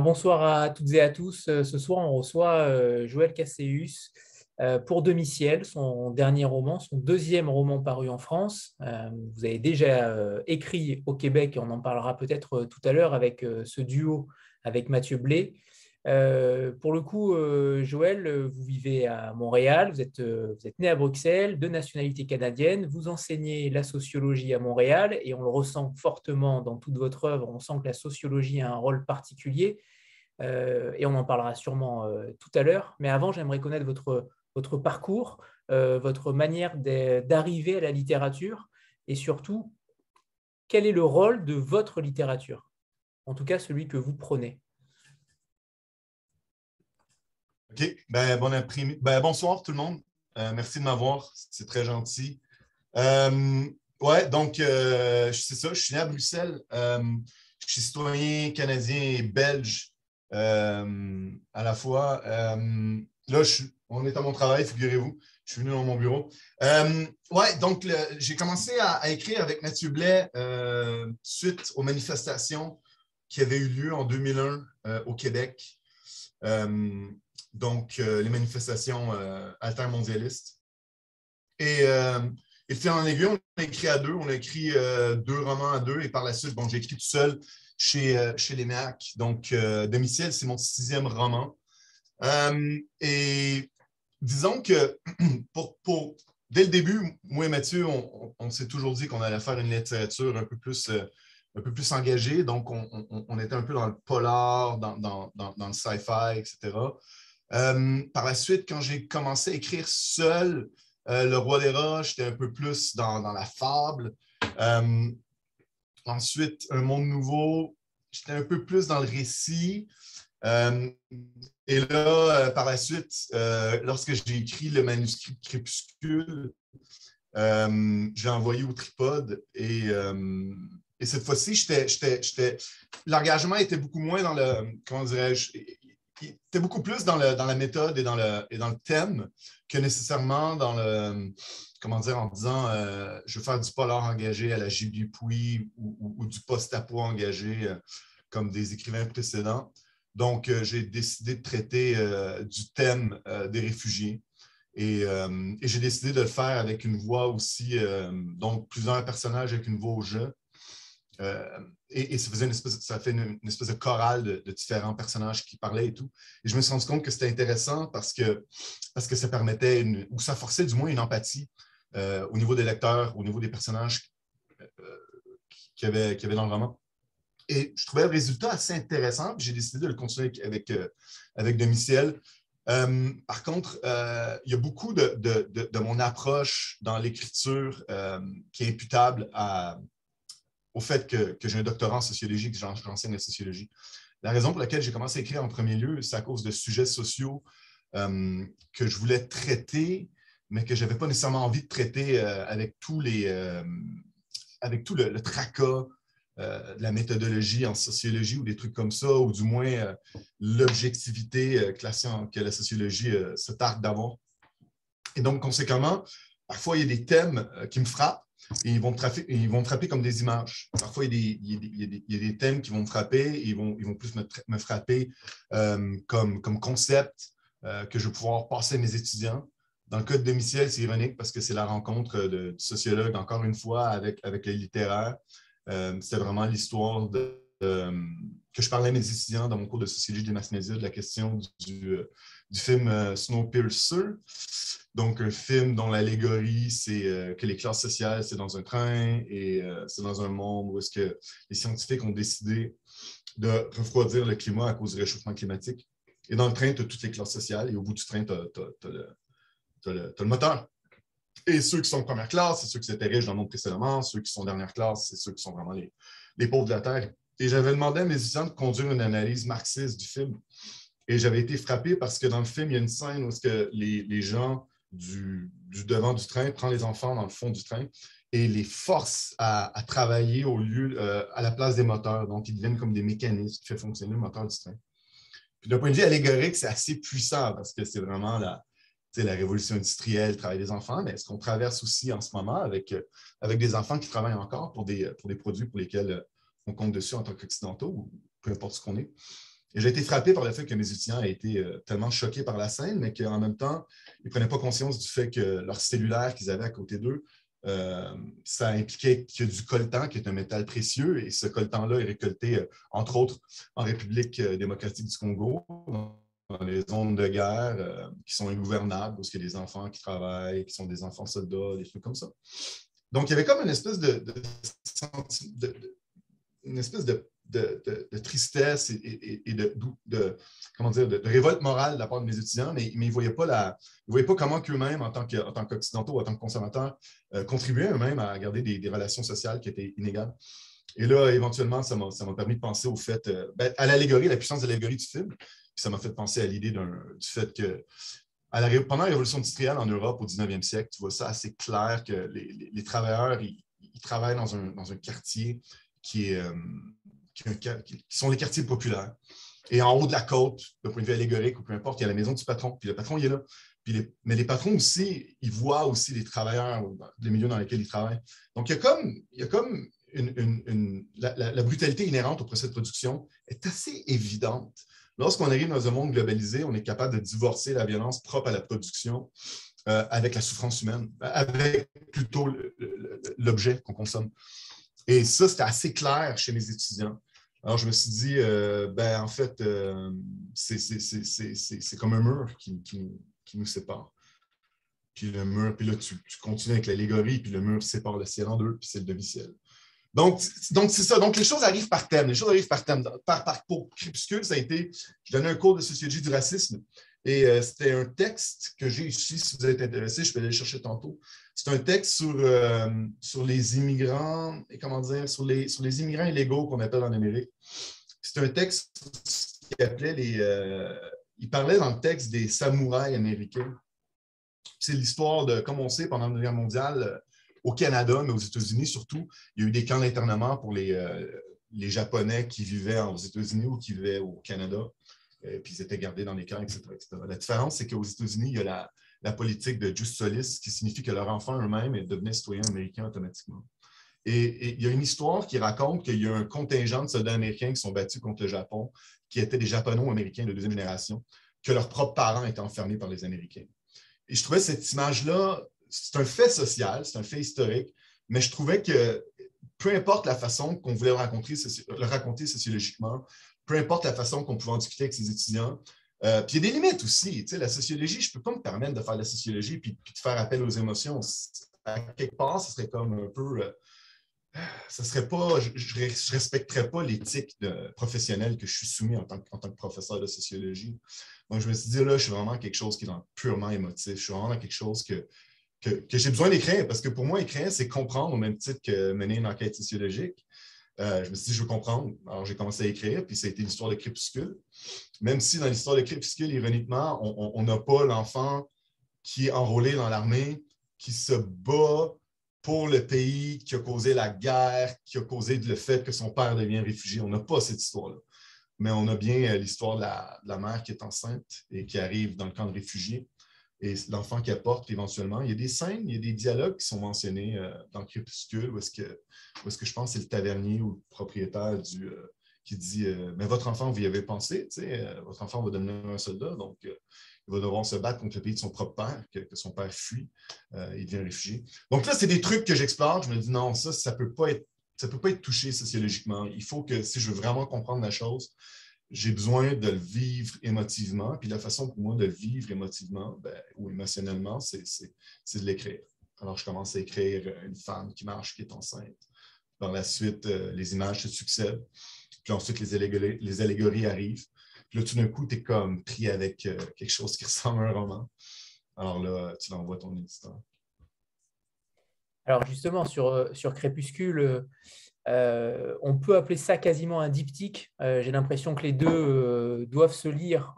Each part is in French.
Bonsoir à toutes et à tous. Euh, ce soir, on reçoit euh, Joël Casséus euh, pour Demi-Ciel, son dernier roman, son deuxième roman paru en France. Vous avez déjà écrit au Québec, on en parlera peut-être tout à l'heure avec ce duo avec Mathieu Blé. Euh, pour le coup, euh, Joël, euh, vous vivez à Montréal, vous êtes, vous êtes né à Bruxelles, de nationalité canadienne, vous enseignez la sociologie à Montréal et on le ressent fortement dans toute votre œuvre, on sent que la sociologie a un rôle particulier et on en parlera sûrement tout à l'heure. Mais avant, j'aimerais connaître votre, votre parcours, votre manière d'arriver à la littérature et surtout, quel est le rôle de votre littérature, en tout cas celui que vous prenez. OK. Ben, bon ben, bonsoir tout le monde. Euh, merci de m'avoir. C'est très gentil. Euh, ouais, donc, euh, c'est ça. Je suis né à Bruxelles. je suis citoyen canadien et belge à la fois. là, on est à mon travail, figurez-vous. Je suis venu dans mon bureau. ouais, donc, j'ai commencé à, écrire avec Mathieu Blais suite aux manifestations qui avaient eu lieu en 2001 au Québec donc euh, les manifestations euh, altermondialistes. Et, euh, et en aiguille, on a écrit à deux, on a écrit deux romans à deux, et par la suite, bon, j'ai écrit tout seul chez, chez les MAC. Donc, Domicile, c'est mon sixième roman. et disons que pour, pour, dès le début, moi et Mathieu, on, s'est toujours dit qu'on allait faire une littérature un peu plus, un peu plus engagée. Donc, on, on, était un peu dans le polar, dans, dans, dans le sci-fi, etc. Euh, par la suite, quand j'ai commencé à écrire seul, euh, Le Roi des Rats, j'étais un peu plus dans, la fable. Euh, ensuite, Un Monde Nouveau, j'étais un peu plus dans le récit. et là, par la suite, lorsque j'ai écrit le manuscrit Crépuscule, j'ai envoyé au tripode et, et cette fois-ci, l'engagement était beaucoup moins dans le, comment dirais-je, était beaucoup plus dans, la méthode et dans, le, et dans le thème que nécessairement dans le, comment dire, en disant euh, je veux faire du polar engagé à la J. Dupuis ou, du post-apo engagé euh, comme des écrivains précédents. Donc, euh, j'ai décidé de traiter du thème des réfugiés. Et, et j'ai décidé de le faire avec une voix aussi, donc plusieurs personnages avec une voix au jeu. Euh, et, ça, faisait une espèce, ça fait une, espèce de chorale de, différents personnages qui parlaient et tout. Et je me suis rendu compte que c'était intéressant parce que, parce que ça permettait, ou ça forçait du moins une empathie euh, au niveau des lecteurs, au niveau des personnages euh, qu'il y, avait, qui avait dans le roman. Et je trouvais le résultat assez intéressant, j'ai décidé de le continuer avec, avec Domiciel. par contre, il y a beaucoup de, de, de mon approche dans l'écriture qui est imputable à, au fait que, j'ai un doctorat en sociologie, que j'enseigne la sociologie. La raison pour laquelle j'ai commencé à écrire en premier lieu, c'est à cause de sujets sociaux euh, que je voulais traiter, mais que je n'avais pas nécessairement envie de traiter euh, avec, tous les, euh, avec tout le, tracas de la méthodologie en sociologie ou des trucs comme ça, ou du moins l'objectivité que la sociologie se targue d'avoir. Et donc, conséquemment, parfois, il y a des thèmes qui me frappent et ils vont, me ils vont frapper comme des images. Parfois, il y, a des, thèmes qui vont me frapper et ils vont, plus me, frapper euh, comme, concept euh, que je vais pouvoir passer à mes étudiants. Dans le cas de Domiciel, c'est ironique parce que c'est la rencontre de, du sociologue, encore une fois, avec, les littéraires. Euh, c'est vraiment l'histoire de, que je parlais à mes étudiants dans mon cours de sociologie des mass médias de la question du, du film Snowpiercer. Donc, un film dont l'allégorie, c'est euh, que les classes sociales, c'est dans un train et euh, c'est dans un monde où est-ce que les scientifiques ont décidé de refroidir le climat à cause du réchauffement climatique. Et dans le train, tu as toutes les classes sociales et au bout du train, tu as, le moteur. Et ceux qui sont en première classe, c'est ceux qui étaient riches dans le monde précédemment. Ceux qui sont dernière classe, c'est ceux qui sont vraiment les, les pauvres de la Terre. Et j'avais demandé à mes étudiants de conduire une analyse marxiste du film. Et j'avais été frappé parce que dans le film, il y a une scène où que les, les gens du, devant du train, prend les enfants dans le fond du train et les force à, travailler au lieu, euh, à la place des moteurs. Donc, ils deviennent comme des mécanismes qui font fonctionner le moteur du train. Puis d'un point de vue allégorique, c'est assez puissant parce que c'est vraiment la, la révolution industrielle, le travail des enfants, mais ce qu'on traverse aussi en ce moment avec, euh, avec des enfants qui travaillent encore pour des, pour des produits pour lesquels on compte dessus en tant qu'occidentaux, ou peu importe ce qu'on est. J'ai été frappé par le fait que mes étudiants aient été euh, tellement choqués par la scène, mais qu'en même temps, ils ne prenaient pas conscience du fait que leur cellulaire qu'ils avaient à côté d'eux, euh, ça impliquait a du coltan, qui est un métal précieux, et ce coltan-là est récolté, euh, entre autres, en République démocratique du Congo, dans les zones de guerre qui sont ingouvernables, parce qu'il y a des enfants qui travaillent, qui sont des enfants soldats, des trucs comme ça. Donc, il y avait comme une espèce de une espèce de de, tristesse et, de, comment dire, de, révolte morale de la part de mes étudiants, mais, ils ne voyaient pas, la, voyaient pas comment qu'eux-mêmes, en tant qu'occidentaux, en tant que consommateurs, euh, contribuaient eux-mêmes à garder des, relations sociales qui étaient inégales. Et là, éventuellement, ça m'a permis de penser au fait, euh, ben, à l'allégorie, la puissance de l'allégorie du film. Puis ça m'a fait penser à l'idée du fait que pendant la révolution industrielle en Europe au 19e siècle, tu vois ça assez clair que les, travailleurs, ils, travaillent dans un, dans un quartier qui est, euh, qui, sont les quartiers populaires. Et en haut de la côte, d'un point de vue allégorique ou peu importe, il y a la maison du patron. Puis le patron, il est là. Puis mais les patrons aussi, ils voient aussi les travailleurs, les milieux dans lesquels ils travaillent. Donc, il y a comme, il y a comme la, brutalité inhérente au procès de production est assez évidente. Lorsqu'on arrive dans un monde globalisé, on est capable de divorcer la violence propre à la production euh, avec la souffrance humaine, avec plutôt l'objet qu'on consomme. Et ça, c'était assez clair chez mes étudiants. Alors, je me suis dit, euh, ben, en fait, euh, c'est comme un mur qui, nous sépare. Puis le mur, puis là, tu, continues avec l'allégorie, puis le mur sépare le ciel en deux, puis c'est le demi-ciel. Donc, donc c'est ça. Donc, les choses arrivent par thème. Les choses arrivent par thème. Par, par, pour Crépuscule, ça a été, je donnais un cours de sociologie du racisme. Et euh, c'était un texte que j'ai ici, si vous êtes intéressé, je peux aller le chercher tantôt. C'est un texte sur, euh, sur les immigrants, et comment dire, sur les, sur les immigrants illégaux qu'on appelle en Amérique. C'est un texte qui appelait les. Euh, il parlait dans le texte des samouraïs américains. C'est l'histoire de, comme on sait, pendant la Guerre mondiale, au Canada, mais aux États-Unis surtout, il y a eu des camps d'internement pour les, les Japonais qui vivaient aux États-Unis ou qui vivaient au Canada. Euh, puis ils étaient gardés dans les camps, etc. La différence, c'est qu'aux États-Unis, il y a la, politique de Just Solis, qui signifie que leur enfant eux-mêmes devenaient citoyens américains automatiquement. Et, il y a une histoire qui raconte qu'il y a un contingent de soldats américains qui sont battus contre le Japon, qui étaient des Japonais-Américains de deuxième génération, que leurs propres parents étaient enfermés par les Américains. Et je trouvais cette image-là, c'est un fait social, c'est un fait historique, mais je trouvais que peu importe la façon qu'on voulait le raconter sociologiquement, peu importe la façon qu'on pouvait en discuter avec ses étudiants. Euh, puis il y a des limites aussi. la sociologie, je ne peux pas me permettre de faire de la sociologie puis, de faire appel aux émotions. À quelque part, ce serait comme un peu. Euh, serait pas, je ne respecterais pas l'éthique professionnelle que je suis soumis en tant, que, professeur de sociologie. Donc, je me suis dit, là, je suis vraiment quelque chose qui est purement émotif. Je suis vraiment quelque chose que, que j'ai besoin d'écrire parce que pour moi, écrire, c'est comprendre au même titre que mener une enquête sociologique. Euh, je me suis dit, je veux comprendre. Alors, j'ai commencé à écrire, puis ça a été l'histoire de Crépuscule. Même si dans l'histoire de Crépuscule, ironiquement, on n'a pas l'enfant qui est enrôlé dans l'armée, qui se bat pour le pays, qui a causé la guerre, qui a causé le fait que son père devient réfugié. On n'a pas cette histoire-là. Mais on a bien euh, l'histoire de la, de la, mère qui est enceinte et qui arrive dans le camp de réfugiés et l'enfant qui apporte éventuellement. Il y a des scènes, il y a des dialogues qui sont mentionnés euh, dans Crépuscule où est-ce que, est que je pense que c'est le tavernier ou le propriétaire euh, qui dit euh, Mais votre enfant, vous y avez pensé, votre enfant va devenir un soldat, donc il va devoir se battre contre le pays de son propre père, que, son père fuit, il devient réfugié. Donc là, c'est des trucs que j'explore. Je me dis non, ça, ça ne peut pas être. Ça peut pas être touché sociologiquement. Il faut que, si je veux vraiment comprendre la chose, j'ai besoin de le vivre émotivement. Puis la façon pour moi de le vivre émotivement ben, ou émotionnellement, c'est de l'écrire. Alors, je commence à écrire une femme qui marche, qui est enceinte. Par la suite, euh, les images se succèdent. Puis ensuite, les allégories, les allégories arrivent. Puis là, tout d'un coup, tu es comme pris avec euh, quelque chose qui ressemble à un roman. Alors là, tu l'envoies ton éditeur. Alors justement, sur, euh, sur Crépuscule, euh, on peut appeler ça quasiment un diptyque. Euh, j'ai l'impression que les deux euh, doivent se lire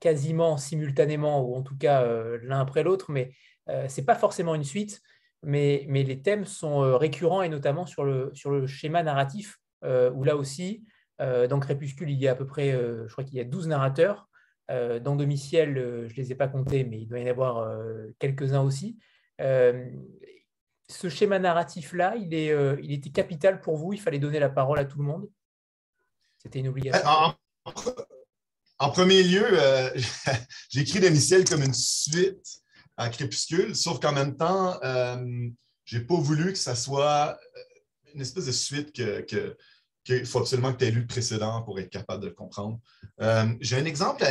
quasiment simultanément, ou en tout cas l'un après l'autre, mais ce n'est pas forcément une suite. Mais, les thèmes sont récurrents et notamment sur le, sur le schéma narratif, où là aussi, dans Crépuscule, il y a à peu près, je crois qu'il y a 12 narrateurs. dans Domiciel, je ne les ai pas comptés, mais il doit y en avoir quelques-uns aussi ce schéma narratif-là, euh, il était capital pour vous Il fallait donner la parole à tout le monde. C'était une obligation. En premier lieu, euh, j'ai écrit Domiciel comme une suite à Crépuscule, sauf qu'en même temps, euh, je n'ai pas voulu que ça soit une espèce de suite que, qu'il faut absolument que tu aies lu le précédent pour être capable de le comprendre. Euh, j'ai un exemple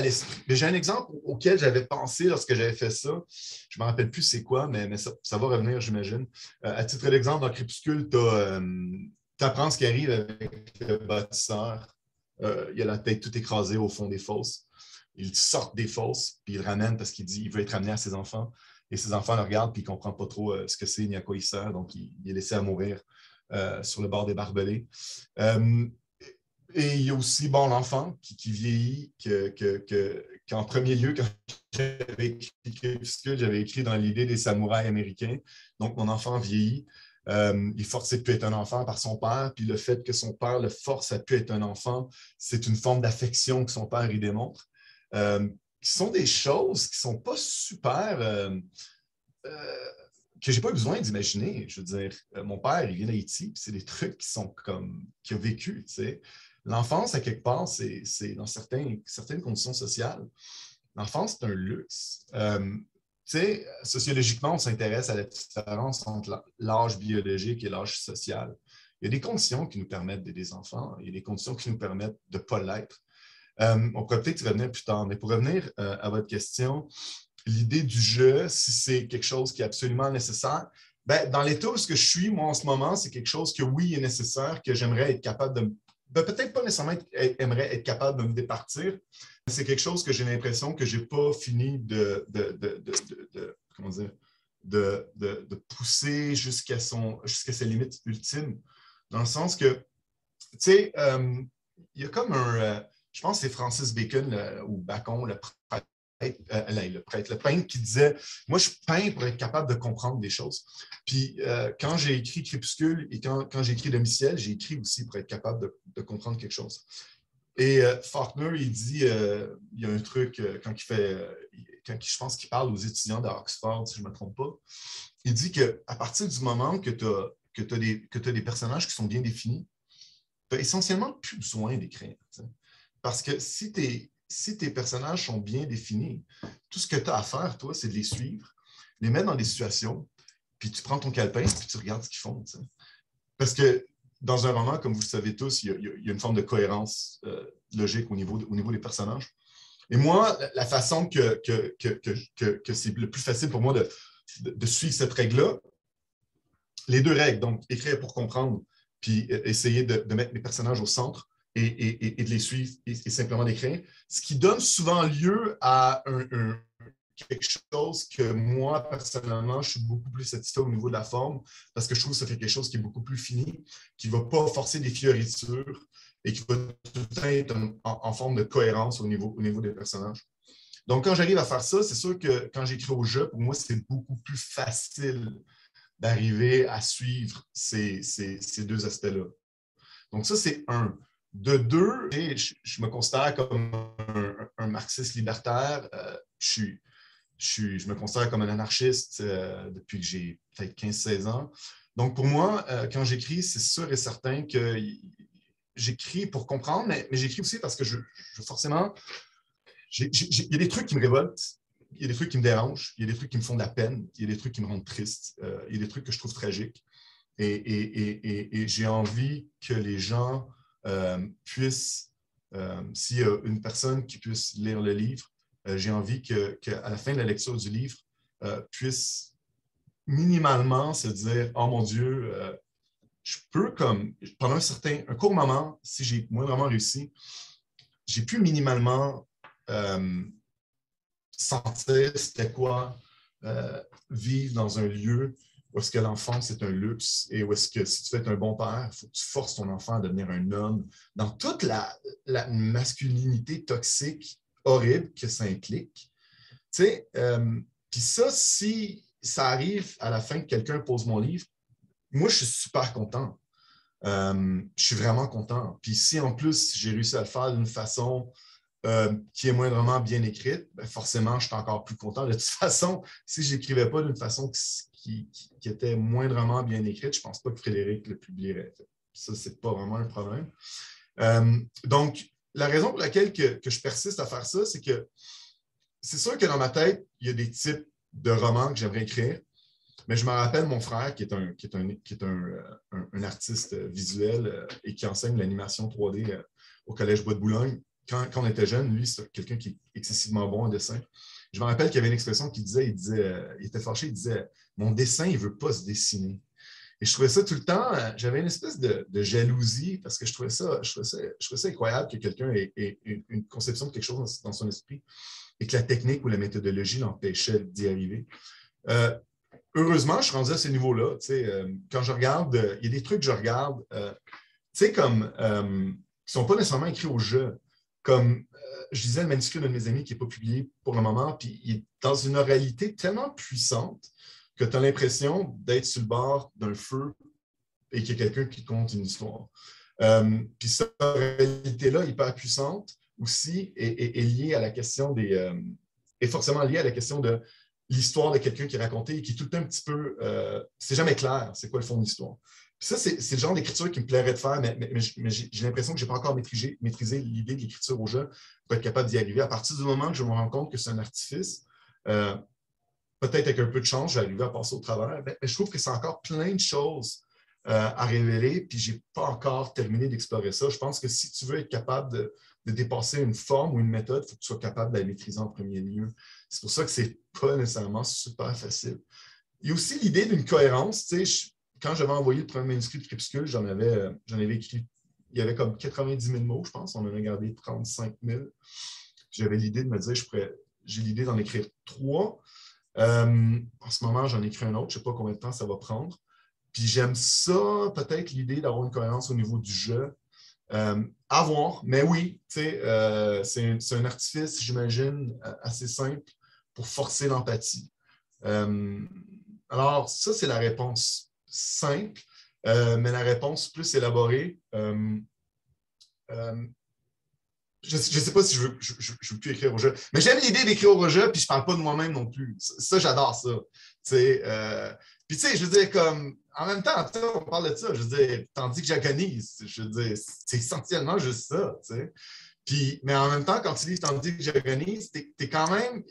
j'ai un exemple auquel j'avais pensé lorsque j'avais fait ça. Je ne me rappelle plus c'est quoi, mais, ça, va revenir, j'imagine. Euh, à titre d'exemple, dans Crépuscule, tu euh, apprends ce qui arrive avec le bâtisseur. il a la tête toute écrasée au fond des fosses. Il sort des fosses, puis il le ramène parce qu'il dit qu'il veut être ramené à ses enfants. Et ses enfants le regardent, puis ils ne comprennent pas trop ce que c'est ni à quoi il sert, donc il est laissé à mourir. Euh, sur le bord des barbelés. Euh, et il y a aussi bon, l'enfant qui, vieillit, qu'en premier lieu, quand j'avais écrit j'avais écrit dans l'idée des samouraïs américains. Donc, mon enfant vieillit. Euh, il est forcé de plus être un enfant par son père, puis le fait que son père le force à plus être un enfant, c'est une forme d'affection que son père y démontre. qui sont des choses qui ne sont pas super que j'ai pas besoin d'imaginer. Je veux dire, euh, mon père, il vient d'Haïti, c'est des trucs qui sont comme qu'il a vécu. Tu sais. L'enfance, à quelque part, c'est dans certaines conditions sociales. L'enfance, c'est un luxe. Euh, tu sais, sociologiquement, on s'intéresse à la différence entre l'âge biologique et l'âge social. Il y a des conditions qui nous permettent d'aider des enfants, il y a des conditions qui nous permettent de ne pas l'être. Euh, on pourrait peut-être y revenir plus tard, mais pour revenir à votre question, l'idée du jeu, si c'est quelque chose qui est absolument nécessaire, ben, dans l'état où je suis, moi, en ce moment, c'est quelque chose que oui, est nécessaire, que j'aimerais être capable de. Ben, peut-être pas nécessairement être, être capable de me départir. C'est quelque chose que j'ai l'impression que je n'ai pas fini de, comment dire, de, pousser jusqu'à jusqu'à ses limites ultimes. Dans le sens que, tu sais, euh, il y a comme un. Euh, je pense que c'est Francis Bacon ou Bacon, le euh, le prêtre, le peintre qui disait Moi, je peins pour être capable de comprendre des choses. Puis euh, quand j'ai écrit Crépuscule et quand, j'ai écrit Domiciel, j'ai écrit aussi pour être capable de, comprendre quelque chose. Et euh, Faulkner, il dit il y a un truc quand il fait, quand je pense qu'il parle aux étudiants d'Oxford, si je ne me trompe pas, il dit qu'à partir du moment que tu as, des, as des personnages qui sont bien définis, tu n'as essentiellement plus besoin d'écrire. Parce que si tu es si tes personnages sont bien définis, tout ce que tu as à faire, toi, c'est de les suivre, les mettre dans des situations, puis tu prends ton calepin, puis tu regardes ce qu'ils font. Parce que dans un roman, comme vous le savez tous, il y a, une forme de cohérence euh, logique au niveau, au niveau des personnages. Et moi, la façon que, c'est le plus facile pour moi de, suivre cette règle-là, les deux règles, donc écrire pour comprendre, puis euh, essayer de, mettre les personnages au centre, et, de les suivre et, simplement d'écrire, ce qui donne souvent lieu à quelque chose que moi, personnellement, je suis beaucoup plus satisfait au niveau de la forme parce que je trouve que ça fait quelque chose qui est beaucoup plus fini, qui ne va pas forcer des fioritures et qui va tout le temps être en, forme de cohérence au niveau, au niveau des personnages. Donc, quand j'arrive à faire ça, c'est sûr que quand j'écris au jeu, pour moi, c'est beaucoup plus facile d'arriver à suivre ces, ces deux aspects-là. Donc, ça, c'est un. De deux, je, me considère comme un, marxiste libertaire. Euh, je, je, me considère comme un anarchiste euh, depuis que j'ai peut-être 15-16 ans. Donc, pour moi, euh, quand j'écris, c'est sûr et certain que j'écris pour comprendre, mais, j'écris aussi parce que je, forcément, il y a des trucs qui me révoltent, il y a des trucs qui me dérangent, il y a des trucs qui me font de la peine, il y a des trucs qui me rendent triste, il y a des trucs que je trouve tragiques. et j'ai envie que les gens euh, puisse, euh, s'il y a une personne qui puisse lire le livre, euh, j'ai envie qu'à la fin de la lecture du livre, puisse minimalement se dire Oh mon Dieu, je peux comme pendant un certain, un court moment, si j'ai moindrement réussi, j'ai pu minimalement sentir c'était quoi vivre dans un lieu où est-ce que l'enfance est un luxe et où est-ce que si tu veux être un bon père, il faut que tu forces ton enfant à devenir un homme dans toute la, masculinité toxique horrible que ça implique. Tu sais, euh, puis ça, si ça arrive à la fin que quelqu'un pose mon livre, moi, je suis super content. Euh, je suis vraiment content. Puis si en plus, j'ai réussi à le faire d'une façon euh, qui est moindrement bien écrite, ben forcément, je suis encore plus content. De toute façon, si je n'écrivais pas d'une façon qui, était moindrement bien écrite, je ne pense pas que Frédéric le publierait. Ça, ce n'est pas vraiment un problème. Euh, donc, la raison pour laquelle que, je persiste à faire ça, c'est que c'est sûr que dans ma tête, il y a des types de romans que j'aimerais écrire, mais je me rappelle mon frère qui est un, qui est un, qui est un, un, artiste visuel et qui enseigne l'animation 3D au Collège Bois de Boulogne. Quand, quand on était jeune, lui, c'est quelqu'un qui est excessivement bon en dessin. Je me rappelle qu'il y avait une expression qu'il disait, il disait, il était fâché, il disait Mon dessin, il ne veut pas se dessiner. Et je trouvais ça tout le temps, euh, j'avais une espèce de, jalousie parce que je trouvais ça, je trouvais ça, incroyable que quelqu'un ait, une conception de quelque chose dans, son esprit et que la technique ou la méthodologie l'empêchait d'y arriver. Euh, heureusement, je suis rendu à ce niveau-là. Euh, quand je regarde, il y a des trucs que je regarde, tu sais, comme, qui ne sont pas nécessairement écrits au jeu. Comme je disais, le manuscrit de mes amis qui n'est pas publié pour le moment, puis il est dans une oralité tellement puissante que tu as l'impression d'être sur le bord d'un feu et qu'il y a quelqu'un qui compte une histoire. Euh, puis cette réalité-là, hyper puissante, aussi, est, liée à la question des. Euh, est forcément liée à la question de l'histoire de quelqu'un qui est raconté et qui est tout un petit peu. Euh, c'est jamais clair, c'est quoi le fond de l'histoire. Ça, c'est le genre d'écriture qui me plairait de faire, mais, j'ai l'impression que je n'ai pas encore maîtrisé, maîtrisé l'idée de l'écriture au jeu pour être capable d'y arriver. À partir du moment que je me rends compte que c'est un artifice, peut-être avec un peu de chance, j'arrive à passer au travers. Mais je trouve que c'est encore plein de choses euh, à révéler, puis je n'ai pas encore terminé d'explorer ça. Je pense que si tu veux être capable de, dépasser une forme ou une méthode, il faut que tu sois capable de la maîtriser en premier lieu. C'est pour ça que ce n'est pas nécessairement super facile. Il y a aussi l'idée d'une cohérence. Quand j'avais envoyé le premier manuscrit de Crépuscule, j'en avais, euh, j'en avais écrit, il y avait comme 90 000 mots, je pense. On en a gardé 35 000. J'avais l'idée de me dire, je j'ai l'idée d'en écrire trois. Euh, en ce moment, j'en écris un autre. Je ne sais pas combien de temps ça va prendre. Puis j'aime ça, peut-être l'idée d'avoir une cohérence au niveau du jeu. Euh, à voir, mais oui, euh, c'est un, artifice, j'imagine, assez simple pour forcer l'empathie. alors, ça, c'est la réponse simple, mais la réponse plus élaborée, je ne sais pas si je veux, je, veux plus écrire au jeu. Mais j'aime l'idée d'écrire au jeu, puis je ne parle pas de moi-même non plus. Ça, j'adore ça. Euh, puis tu sais, je veux dire, comme en même temps, on parle de ça. Je veux dire, tandis que j'agonise, je veux dire, c'est essentiellement juste ça. Mais en même temps, quand tu lis Tandis que j'agonise, tu es, quand même,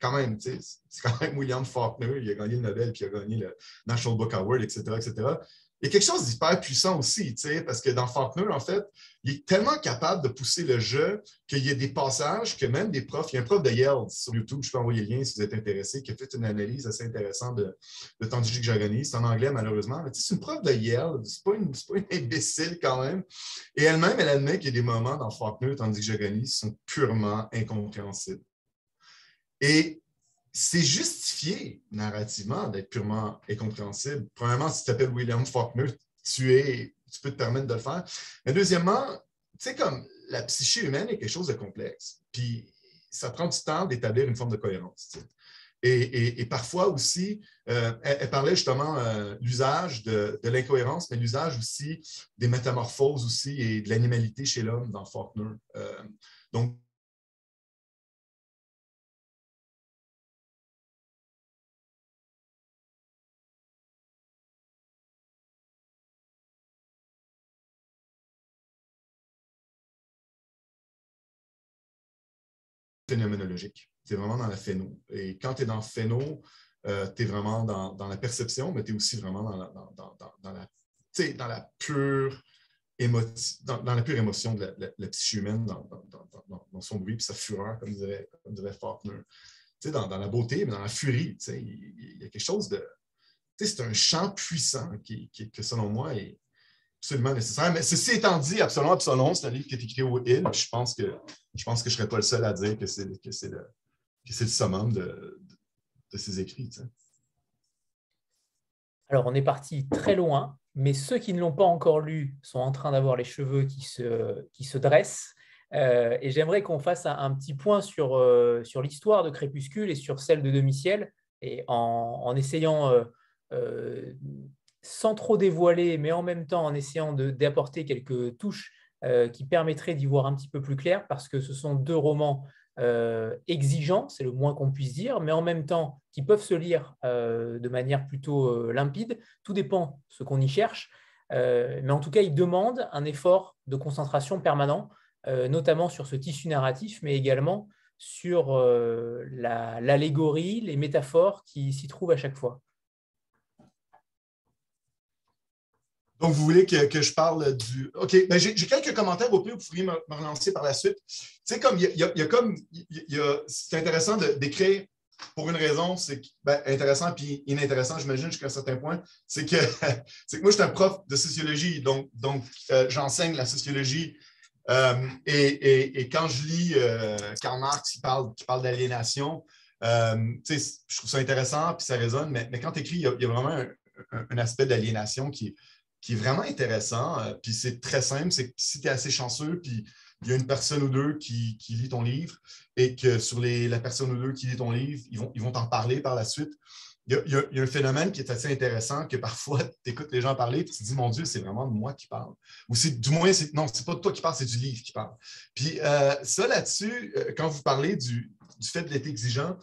quand même, c'est quand même William Faulkner, il a gagné le Nobel, puis il a gagné le National Book Award, etc., etc il y a quelque chose d'hyper puissant aussi, parce que dans Faulkner, en fait, il est tellement capable de pousser le jeu qu'il y a des passages que même des profs, il y a un prof de Yale sur YouTube, je peux envoyer le lien si vous êtes intéressé, qui a fait une analyse assez intéressante de, de Tandis que. C'est en anglais, malheureusement, mais c'est une prof de Yale, c'est pas, une, pas une imbécile quand même. Et elle-même, elle admet qu'il y a des moments dans Faulkner, Tandis que j'organise, qui sont purement incompréhensibles. Et c'est justifié narrativement d'être purement incompréhensible. Premièrement, si tu t'appelles William Faulkner, tu, es, tu peux te permettre de le faire. Mais deuxièmement, tu sais, comme la psyché humaine est quelque chose de complexe. Puis ça prend du temps d'établir une forme de cohérence. Et, parfois aussi, euh, elle, parlait justement euh, l'usage de, l'incohérence, mais l'usage aussi des métamorphoses aussi et de l'animalité chez l'homme dans Faulkner. Euh, donc, phénoménologique. C'est vraiment dans la phéno. Et quand tu es dans phéno, euh, tu es vraiment dans, la perception, mais tu es aussi vraiment dans la, dans, la, dans la pure dans, la pure émotion de la, psyché humaine, dans, son bruit et sa fureur, comme dirait, comme dirait Faulkner. Dans, la beauté, mais dans la furie, il, y a quelque chose de. C'est un champ puissant qui, qui, que, selon moi, est, absolument nécessaire. Mais ceci étant dit, Absolument Absolument, c'est un livre qui est écrit au IL. Je pense que je pense que je ne serais pas le seul à dire que c'est le, le, summum de, de, ses écrits. Alors, on est parti très loin, mais ceux qui ne l'ont pas encore lu sont en train d'avoir les cheveux qui se, qui se dressent. Euh, et j'aimerais qu'on fasse un, petit point sur, euh, sur l'histoire de Crépuscule et sur celle de Demi-Ciel, et en, en essayant euh, sans trop dévoiler, mais en même temps en essayant d'apporter quelques touches euh, qui permettraient d'y voir un petit peu plus clair, parce que ce sont deux romans euh, exigeants, c'est le moins qu'on puisse dire, mais en même temps qui peuvent se lire euh, de manière plutôt limpide. Tout dépend ce qu'on y cherche, mais en tout cas, ils demandent un effort de concentration permanent. notamment sur ce tissu narratif, mais également sur l'allégorie, les métaphores qui s'y trouvent à chaque fois. Donc, vous voulez que, je parle du. OK, ben, j'ai quelques commentaires au plus, vous pourriez me, relancer par la suite. C'est comme, il y, a, comme, c'est intéressant d'écrire pour une raison, c'est ben, intéressant puis inintéressant, j'imagine, jusqu'à un certain point. C'est que, que moi, je suis un prof de sociologie, donc, donc euh, j'enseigne la sociologie. Euh, et, quand je lis euh, Karl Marx qui parle, qui parle d'aliénation, je trouve ça intéressant, puis ça résonne, mais, quand tu écris, il y, a, vraiment un aspect d'aliénation qui, qui est vraiment intéressant. Euh, puis c'est très simple, c'est que si tu es assez chanceux, puis il y a une personne ou deux qui, lit ton livre et que sur les, la personne ou deux qui lit ton livre, ils vont, ils vont t'en parler par la suite. Il y, a, un phénomène qui est assez intéressant que parfois tu écoutes les gens parler et tu te dis, mon Dieu, c'est vraiment de moi qui parle. Ou c'est du moins, non, c'est pas de toi qui parle, c'est du livre qui parle. Puis euh, ça là-dessus, euh, quand vous parlez du, du fait d'être exigeant,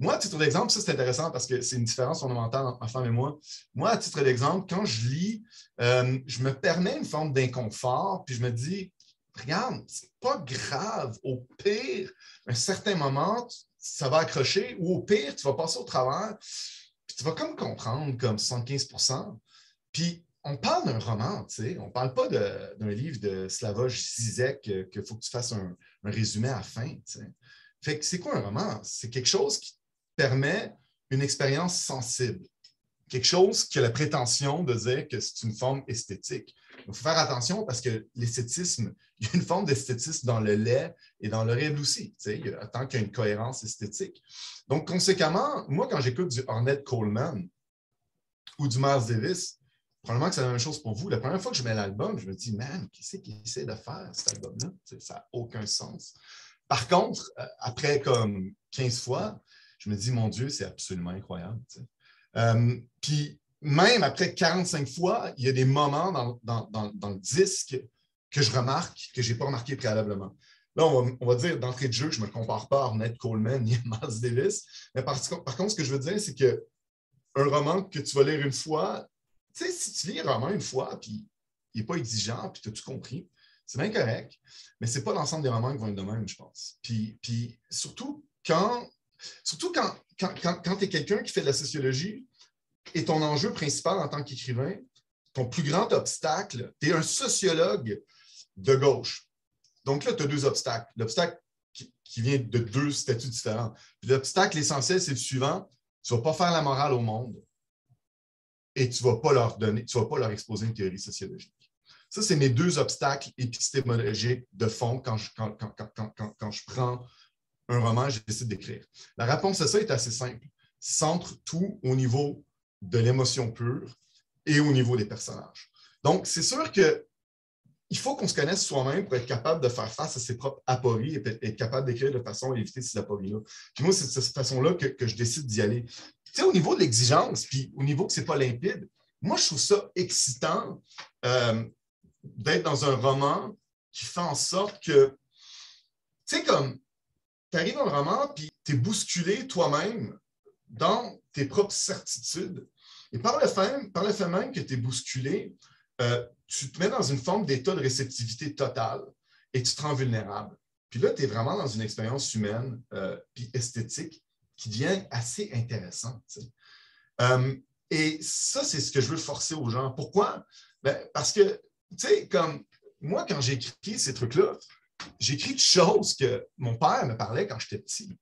moi, à titre d'exemple, ça c'est intéressant parce que c'est une différence fondamentale entre ma femme et moi. Moi, à titre d'exemple, quand je lis, euh, je me permets une forme d'inconfort, puis je me dis, regarde, c'est pas grave. Au pire, à un certain moment, ça va accrocher, ou au pire, tu vas passer au travers, puis tu vas comme comprendre comme 75% Puis on parle d'un roman, tu sais, on parle pas d'un livre de Slavoj Zizek qu'il faut que tu fasses un, résumé à la fin. Fait que c'est quoi un roman? C'est quelque chose qui permet une expérience sensible. Quelque chose qui a la prétention de dire que c'est une forme esthétique. Il faut faire attention parce que l'esthétisme, il y a une forme d'esthétisme dans le lait et dans l'horrible aussi, tant qu'il y a une cohérence esthétique. Donc, conséquemment, moi, quand j'écoute du Ornette Coleman ou du Miles Davis, probablement que c'est la même chose pour vous. La première fois que je mets l'album, je me dis, man, qui c'est qui essaie de faire cet album-là? Ça n'a aucun sens. Par contre, euh, après comme 15 fois, je me dis, mon Dieu, c'est absolument incroyable. Euh, puis même après 45 fois, il y a des moments dans, le disque que je remarque, que je n'ai pas remarqué préalablement. Là, on va, dire d'entrée de jeu, je ne me compare pas à Arnett Coleman ni à Miles Davis. Mais par, contre, ce que je veux dire, c'est qu'un roman que tu vas lire une fois, tu sais, si tu lis un roman une fois, puis il n'est pas exigeant, puis tu as tout compris, c'est bien correct, mais ce n'est pas l'ensemble des romans qui vont être de même, je pense. Puis surtout quand Surtout quand, quand, tu es quelqu'un qui fait de la sociologie et ton enjeu principal en tant qu'écrivain, ton plus grand obstacle, tu es un sociologue de gauche. Donc là, tu as deux obstacles. L'obstacle qui, vient de deux statuts différents. L'obstacle essentiel, c'est le suivant. Tu ne vas pas faire la morale au monde et tu ne vas pas leur donner, tu vas pas leur exposer une théorie sociologique. Ça, c'est mes deux obstacles épistémologiques de fond quand je, quand, quand je prends un roman, je décide d'écrire? La réponse à ça est assez simple. Centre tout au niveau de l'émotion pure et au niveau des personnages. Donc, c'est sûr que il faut qu'on se connaisse soi-même pour être capable de faire face à ses propres apories et être capable d'écrire de façon à éviter ces apories-là. Puis moi, c'est de cette façon-là que, je décide d'y aller. Tu sais, au niveau de l'exigence, puis au niveau que ce n'est pas limpide, moi, je trouve ça excitant euh, d'être dans un roman qui fait en sorte que, tu sais, comme tu arrives dans le roman, puis tu es bousculé toi-même dans tes propres certitudes. Et par le fait, même que tu es bousculé, euh, tu te mets dans une forme d'état de réceptivité totale et tu te rends vulnérable. Puis là, tu es vraiment dans une expérience humaine euh, puis esthétique qui devient assez intéressante. Euh, et ça, c'est ce que je veux forcer aux gens. Pourquoi? Ben, parce que, tu sais, comme moi, quand j'ai écrit ces trucs-là, j'écris de choses que mon père me parlait quand j'étais petit.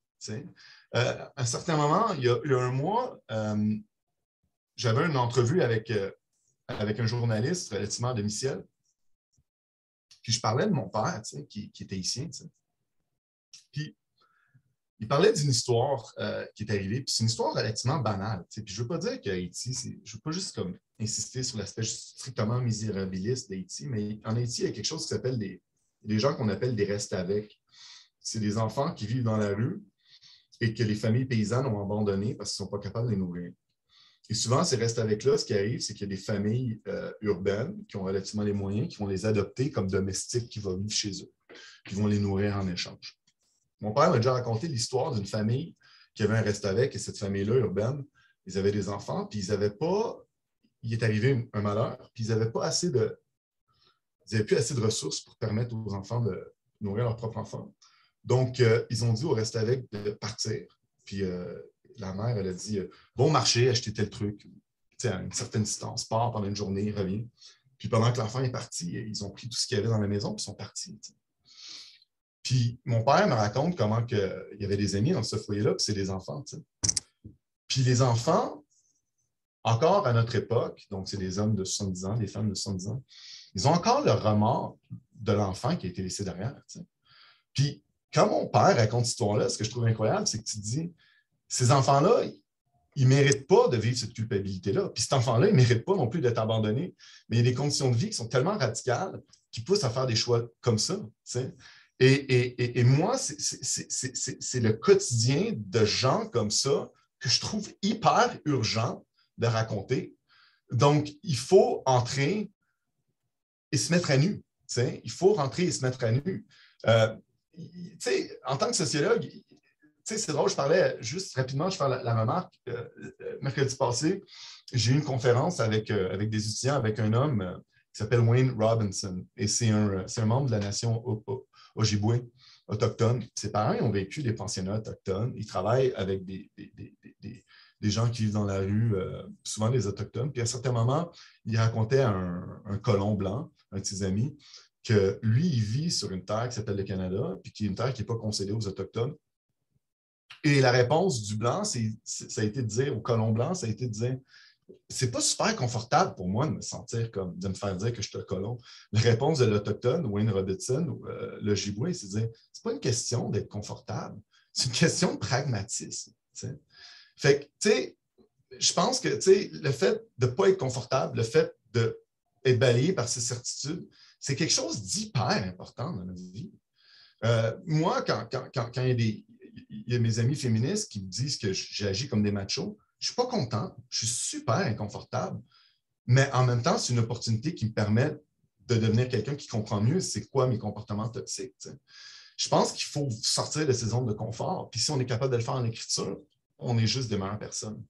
Euh, à un certain moment, il y a, un mois, euh, j'avais une entrevue avec, euh, avec un journaliste relativement à domicile. Puis je parlais de mon père, qui, qui, était ici. Puis il parlait d'une histoire qui est arrivée. Puis c'est une histoire relativement banale. Puis je ne veux pas dire qu'Haïti, je ne veux pas juste comme insister sur l'aspect strictement misérabiliste d'Haïti, mais en Haïti, il y a quelque chose qui s'appelle des, des gens qu'on appelle des restes avec. C'est des enfants qui vivent dans la rue et que les familles paysannes ont abandonnés parce qu'ils ne sont pas capables de les nourrir. Et souvent, ces restes avec-là, ce qui arrive, c'est qu'il y a des familles euh, urbaines qui ont relativement les moyens, qui vont les adopter comme domestiques qui vont vivre chez eux, qui vont les nourrir en échange. Mon père m'a déjà raconté l'histoire d'une famille qui avait un reste avec, et cette famille-là, urbaine, ils avaient des enfants, puis ils n'avaient pas, il est arrivé un malheur, puis ils n'avaient pas assez de, ils n'avaient plus assez de ressources pour permettre aux enfants de, nourrir leur propre enfant. Donc, euh, ils ont dit au reste avec de partir. Puis euh, la mère, elle a dit Bon marché, acheter tel truc, à une certaine distance, part pendant une journée, revient. Puis pendant que l'enfant est parti, ils ont pris tout ce qu'il y avait dans la maison, puis sont partis. Puis mon père me raconte comment que, il y avait des amis dans ce foyer-là, puis c'est des enfants. Puis les enfants, encore à notre époque, donc c'est des hommes de 70 ans, des femmes de 70 ans, ils ont encore le remords de l'enfant qui a été laissé derrière. Puis quand mon père raconte cette histoire-là, ce que je trouve incroyable, c'est que tu te dis, ces enfants-là, ils ne méritent pas de vivre cette culpabilité-là. Puis cet enfant-là, il ne mérite pas non plus d'être abandonné. Mais il y a des conditions de vie qui sont tellement radicales qui poussent à faire des choix comme ça. Et, et, moi, c'est le quotidien de gens comme ça que je trouve hyper urgent de raconter. Donc, il faut entrer et se mettre à nu. Il faut rentrer et se mettre à nu. Euh, en tant que sociologue, c'est drôle, je parlais juste rapidement, je fais la, remarque. Euh, euh, mercredi passé, j'ai eu une conférence avec, avec des étudiants, avec un homme qui s'appelle Wayne Robinson. Et c'est un, un, membre de la nation Ojibwe, autochtone. Ses parents ont vécu des pensionnats autochtones. Ils travaillent avec des, des gens qui vivent dans la rue, souvent des Autochtones. Puis à un certain moment, il racontait un, colon blanc, un de ses amis, que lui, il vit sur une terre qui s'appelle le Canada, puis qui est une terre qui n'est pas concédée aux Autochtones. Et la réponse du blanc, ça a été de dire, au colon blanc, ça a été de dire c'est pas super confortable pour moi de me sentir comme, de me faire dire que je suis un colon. La réponse de l'Autochtone, Wayne Robertson, ou euh, le Giboué, c'est de dire c'est pas une question d'être confortable, c'est une question de pragmatisme. Fait que, tu sais, je pense que, le fait de ne pas être confortable, le fait d'être balayé par ses certitudes, c'est quelque chose d'hyper important dans notre vie. Euh, moi, quand, il, y a des, il y a mes amis féministes qui me disent que j'agis comme des machos, je ne suis pas content, je suis super inconfortable, mais en même temps, c'est une opportunité qui me permet de devenir quelqu'un qui comprend mieux c'est quoi mes comportements toxiques. Je pense qu'il faut sortir de ces zones de confort. Puis si on est capable de le faire en écriture, on est juste des meilleures personnes.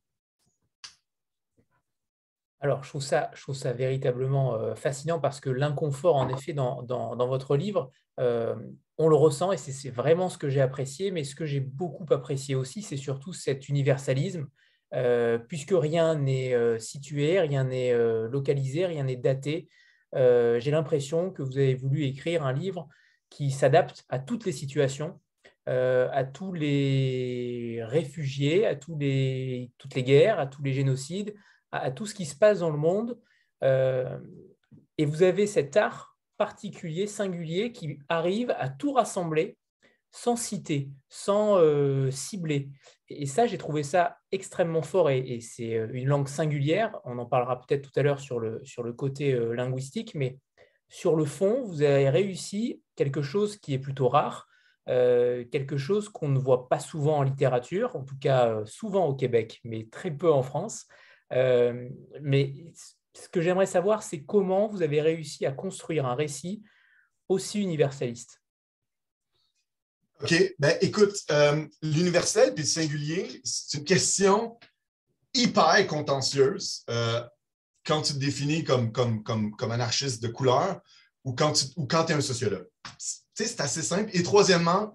Alors, je trouve ça, je trouve ça véritablement fascinant parce que l'inconfort, en effet, dans, votre livre, on le ressent et c'est vraiment ce que j'ai apprécié. Mais ce que j'ai beaucoup apprécié aussi, c'est surtout cet universalisme, puisque rien n'est situé, rien n'est localisé, rien n'est daté. j'ai l'impression que vous avez voulu écrire un livre qui s'adapte à toutes les situations à tous les réfugiés, à tous les, toutes les guerres, à tous les génocides, à, tout ce qui se passe dans le monde. Euh, et vous avez cet art particulier, singulier, qui arrive à tout rassembler sans citer, sans euh, cibler. Et, ça, j'ai trouvé ça extrêmement fort et, c'est une langue singulière. On en parlera peut-être tout à l'heure sur le, sur le côté linguistique, mais sur le fond, vous avez réussi quelque chose qui est plutôt rare, euh, quelque chose qu'on ne voit pas souvent en littérature, en tout cas euh, souvent au Québec, mais très peu en France. Euh, mais ce que j'aimerais savoir, c'est comment vous avez réussi à construire un récit aussi universaliste. OK. Ben, écoute, l'universel puis le singulier, c'est une question hyper contentieuse quand tu te définis comme, comme, comme, comme anarchiste de couleur ou quand tu ou quand es un sociologue c'est assez simple. Et troisièmement,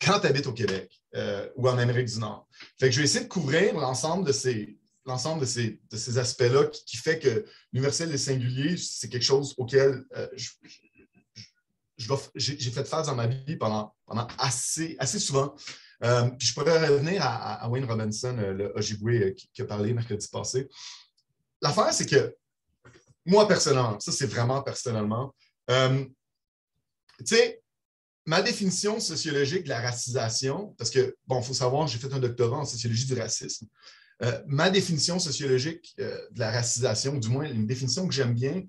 quand tu habites au Québec euh, ou en Amérique du Nord. Fait que je vais essayer de couvrir l'ensemble de ces, l'ensemble de ces, de ces aspects-là qui, fait que l'universel et singulier, c'est quelque chose auquel euh, j'ai fait face dans ma vie pendant, pendant assez, assez souvent. Euh, puis je pourrais revenir à, Wayne Robinson, le Ojibwe qui, qui, a parlé mercredi passé. L'affaire, c'est que moi, personnellement, ça c'est vraiment personnellement, tu sais, ma définition sociologique de la racisation, parce que, bon, il faut savoir, j'ai fait un doctorat en sociologie du racisme. Euh, ma définition sociologique euh, de la racisation, du moins une définition que j'aime bien,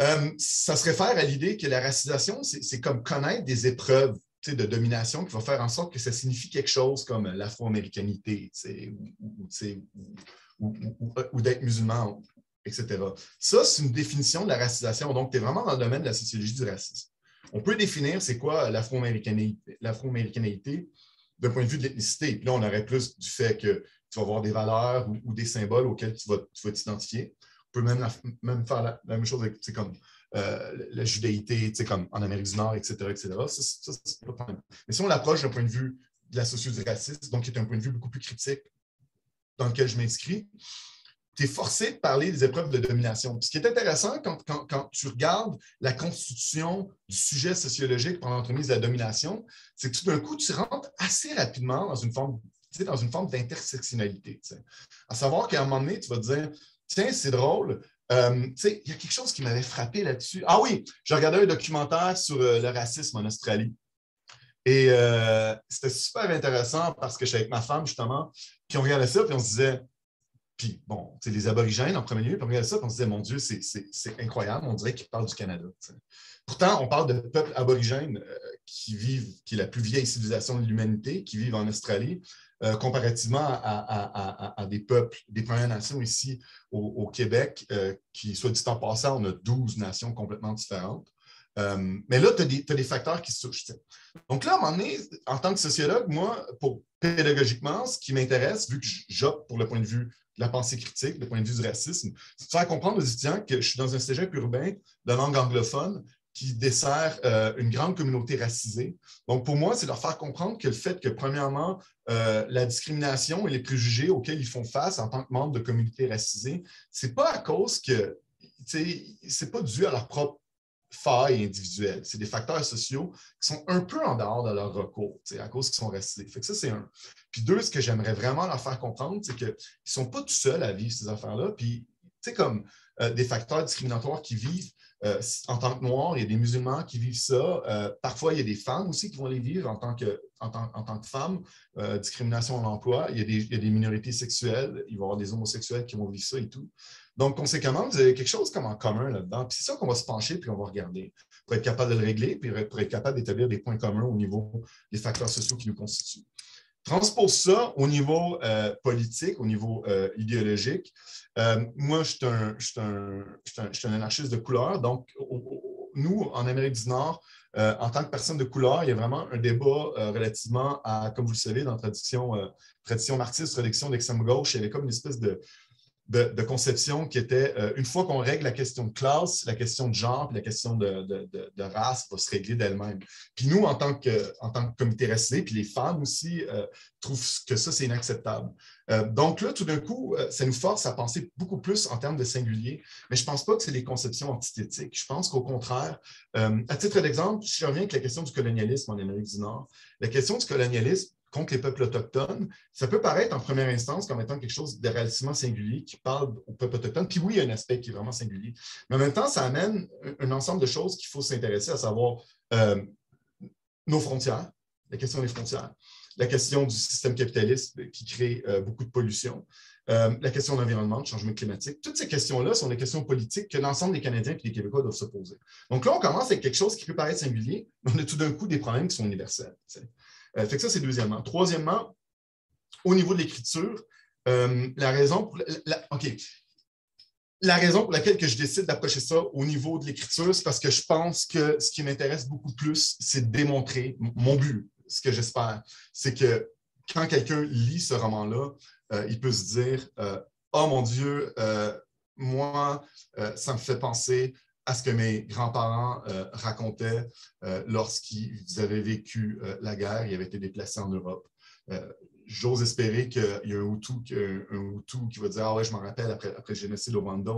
euh, ça se réfère à l'idée que la racisation, c'est comme connaître des épreuves de domination qui vont faire en sorte que ça signifie quelque chose comme l'afro-américanité ou, d'être musulman, etc. Ça, c'est une définition de la racisation. Donc, tu es vraiment dans le domaine de la sociologie du racisme on peut définir c'est quoi l'afro-américanité d'un point de vue de l'ethnicité. Là, on aurait plus du fait que tu vas avoir des valeurs ou, des symboles auxquels tu vas t'identifier. On peut même, même faire la, même chose avec comme la judaïté, comme en Amérique du Nord, etc., etc. Ça, pas Mais si on l'approche d'un point de vue de la sociologie du racisme, donc qui est un point de vue beaucoup plus critique dans lequel je m'inscris, tu es forcé de parler des épreuves de domination. Ce qui est intéressant quand, tu regardes la constitution du sujet sociologique pour l'entremise de la domination, c'est que tout d'un coup, tu rentres assez rapidement dans une forme, dans une forme d'intersectionnalité. À savoir qu'à un moment donné, tu vas te dire Tiens, c'est drôle. Euh, il y a quelque chose qui m'avait frappé là-dessus. Ah oui, j'ai regardé un documentaire sur euh, le racisme en Australie. Et euh, c'était super intéressant parce que j'étais avec ma femme, justement, puis on regardait ça, puis on se disait, puis bon, c'est les aborigènes en premier lieu, puis on regardait ça, puis on se disait, mon Dieu, c'est incroyable, on dirait qu'ils parlent du Canada. Pourtant, on parle de peuples aborigènes qui vivent, qui est la plus vieille civilisation de l'humanité, qui vivent en Australie. Euh, comparativement à, des peuples, des Premières Nations ici au, Québec, euh, qui, soit dit en passant, on a 12 nations complètement différentes. Euh, mais là, tu as, des facteurs qui se touchent. Donc là, à un moment donné, en tant que sociologue, moi, pédagogiquement, ce qui m'intéresse, vu que j'opte pour le point de vue de la pensée critique, le point de vue du racisme, c'est de faire comprendre aux étudiants que je suis dans un cégep urbain de langue anglophone qui dessert euh, une grande communauté racisée. Donc, pour moi, c'est leur faire comprendre que le fait que, premièrement, euh, la discrimination et les préjugés auxquels ils font face en tant que membres de communautés racisées, ce n'est pas à cause que, c'est pas dû à leur propre faille individuelle. C'est des facteurs sociaux qui sont un peu en dehors de leur recours, à cause qu'ils sont racisés. Fait que ça, c'est un. Puis deux, ce que j'aimerais vraiment leur faire comprendre, c'est qu'ils ne sont pas tout seuls à vivre ces affaires-là. Puis, tu comme euh, des facteurs discriminatoires qui vivent euh, en tant que Noirs, il y a des musulmans qui vivent ça. Euh, parfois, il y a des femmes aussi qui vont les vivre en tant que, en tant, que femmes. Euh, discrimination en emploi. Il il y, a des, minorités sexuelles. Il va y avoir des homosexuels qui vont vivre ça et tout. Donc, conséquemment, vous avez quelque chose comme en commun là-dedans. Puis c'est ça qu'on va se pencher puis on va regarder pour être capable de le régler puis pour être capable d'établir des points communs au niveau des facteurs sociaux qui nous constituent. Transpose ça au niveau politique, au niveau idéologique. Euh, moi, je suis un, anarchiste de couleur. Donc, nous, en Amérique du Nord, euh, en tant que personne de couleur, il y a vraiment un débat euh, relativement à, comme vous le savez, dans la tradition, tradition marxiste, tradition d'extrême gauche, il y avait comme une espèce de, de, conception qui était, euh, une fois qu'on règle la question de classe, la question de genre, puis la question de, race va se régler d'elle-même. Puis nous, en tant que, en tant que comité racisé, puis les femmes aussi, euh, trouvent que ça, c'est inacceptable. Euh, donc là, tout d'un coup, ça nous force à penser beaucoup plus en termes de singulier, mais je ne pense pas que c'est des conceptions antithétiques. Je pense qu'au contraire, à titre d'exemple, je reviens avec la question du colonialisme en Amérique du Nord. La question du colonialisme, contre les peuples autochtones, ça peut paraître en première instance comme étant quelque chose de relativement singulier qui parle aux peuples autochtones. Puis oui, il y a un aspect qui est vraiment singulier. Mais en même temps, ça amène un ensemble de choses qu'il faut s'intéresser, à savoir euh, nos frontières, la question des frontières, la question du système capitaliste qui crée euh, beaucoup de pollution, euh, la question de l'environnement, du changement climatique. Toutes ces questions-là sont des questions politiques que l'ensemble des Canadiens et des Québécois doivent se poser. Donc là, on commence avec quelque chose qui peut paraître singulier, mais on a tout d'un coup des problèmes qui sont universels. Euh, fait que ça, c'est deuxièmement. Troisièmement, au niveau de l'écriture, euh, la raison pour laquelle que je décide d'approcher ça au niveau de l'écriture, c'est parce que je pense que ce qui m'intéresse beaucoup plus, c'est de démontrer mon but, ce que j'espère, c'est que quand quelqu'un lit ce roman-là, euh, il peut se dire Oh mon Dieu, moi, ça me fait penser à ce que mes grands-parents euh, racontaient euh, lorsqu'ils avaient vécu euh, la guerre, ils avaient été déplacés en Europe. J'ose espérer qu'il y a un Hutu, un qui va dire Ah ouais, je m'en rappelle, après, après le génocide au Rwanda,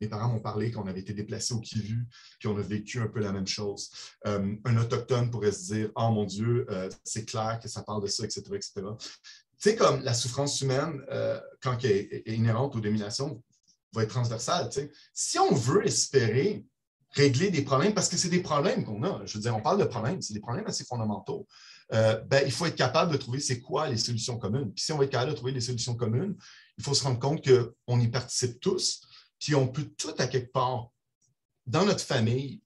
mes parents m'ont parlé qu'on avait été déplacés au Kivu, puis on a vécu un peu la même chose. un autochtone pourrait se dire Ah mon Dieu, c'est clair que ça parle de ça, etc. etc. Tu sais, comme la souffrance humaine, quand elle est inhérente aux dominations, va être transversal. Si on veut espérer régler des problèmes, parce que c'est des problèmes qu'on a, je veux dire, on parle de problèmes, c'est des problèmes assez fondamentaux, euh, ben, il faut être capable de trouver c'est quoi les solutions communes. Puis si on va être capable de trouver les solutions communes, il faut se rendre compte qu'on y participe tous, puis on peut tout à quelque part, dans notre famille,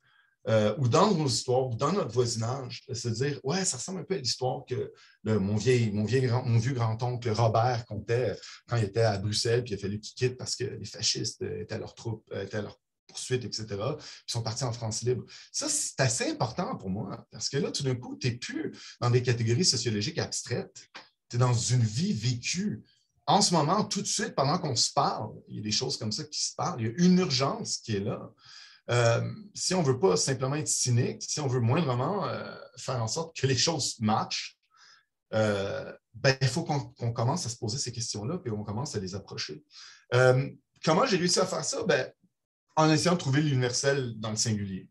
euh, ou dans nos histoires, ou dans notre voisinage, se dire Ouais, ça ressemble un peu à l'histoire que mon, mon, vieux grand-oncle Robert comptait quand il était à Bruxelles, puis il a fallu qu'il quitte parce que les fascistes étaient à leur troupe, euh, étaient à leur poursuite, etc. Puis ils sont partis en France libre. Ça, c'est assez important pour moi, parce que là, tout d'un coup, tu n'es plus dans des catégories sociologiques abstraites. Tu es dans une vie vécue. En ce moment, tout de suite, pendant qu'on se parle, il y a des choses comme ça qui se parlent. Il y a une urgence qui est là. Euh, si on ne veut pas simplement être cynique, si on veut moindrement euh, faire en sorte que les choses matchent, euh, ben, il faut qu'on commence à se poser ces questions-là et qu'on commence à les approcher. comment j'ai réussi à faire ça? Ben, en essayant de trouver l'universel dans le singulier,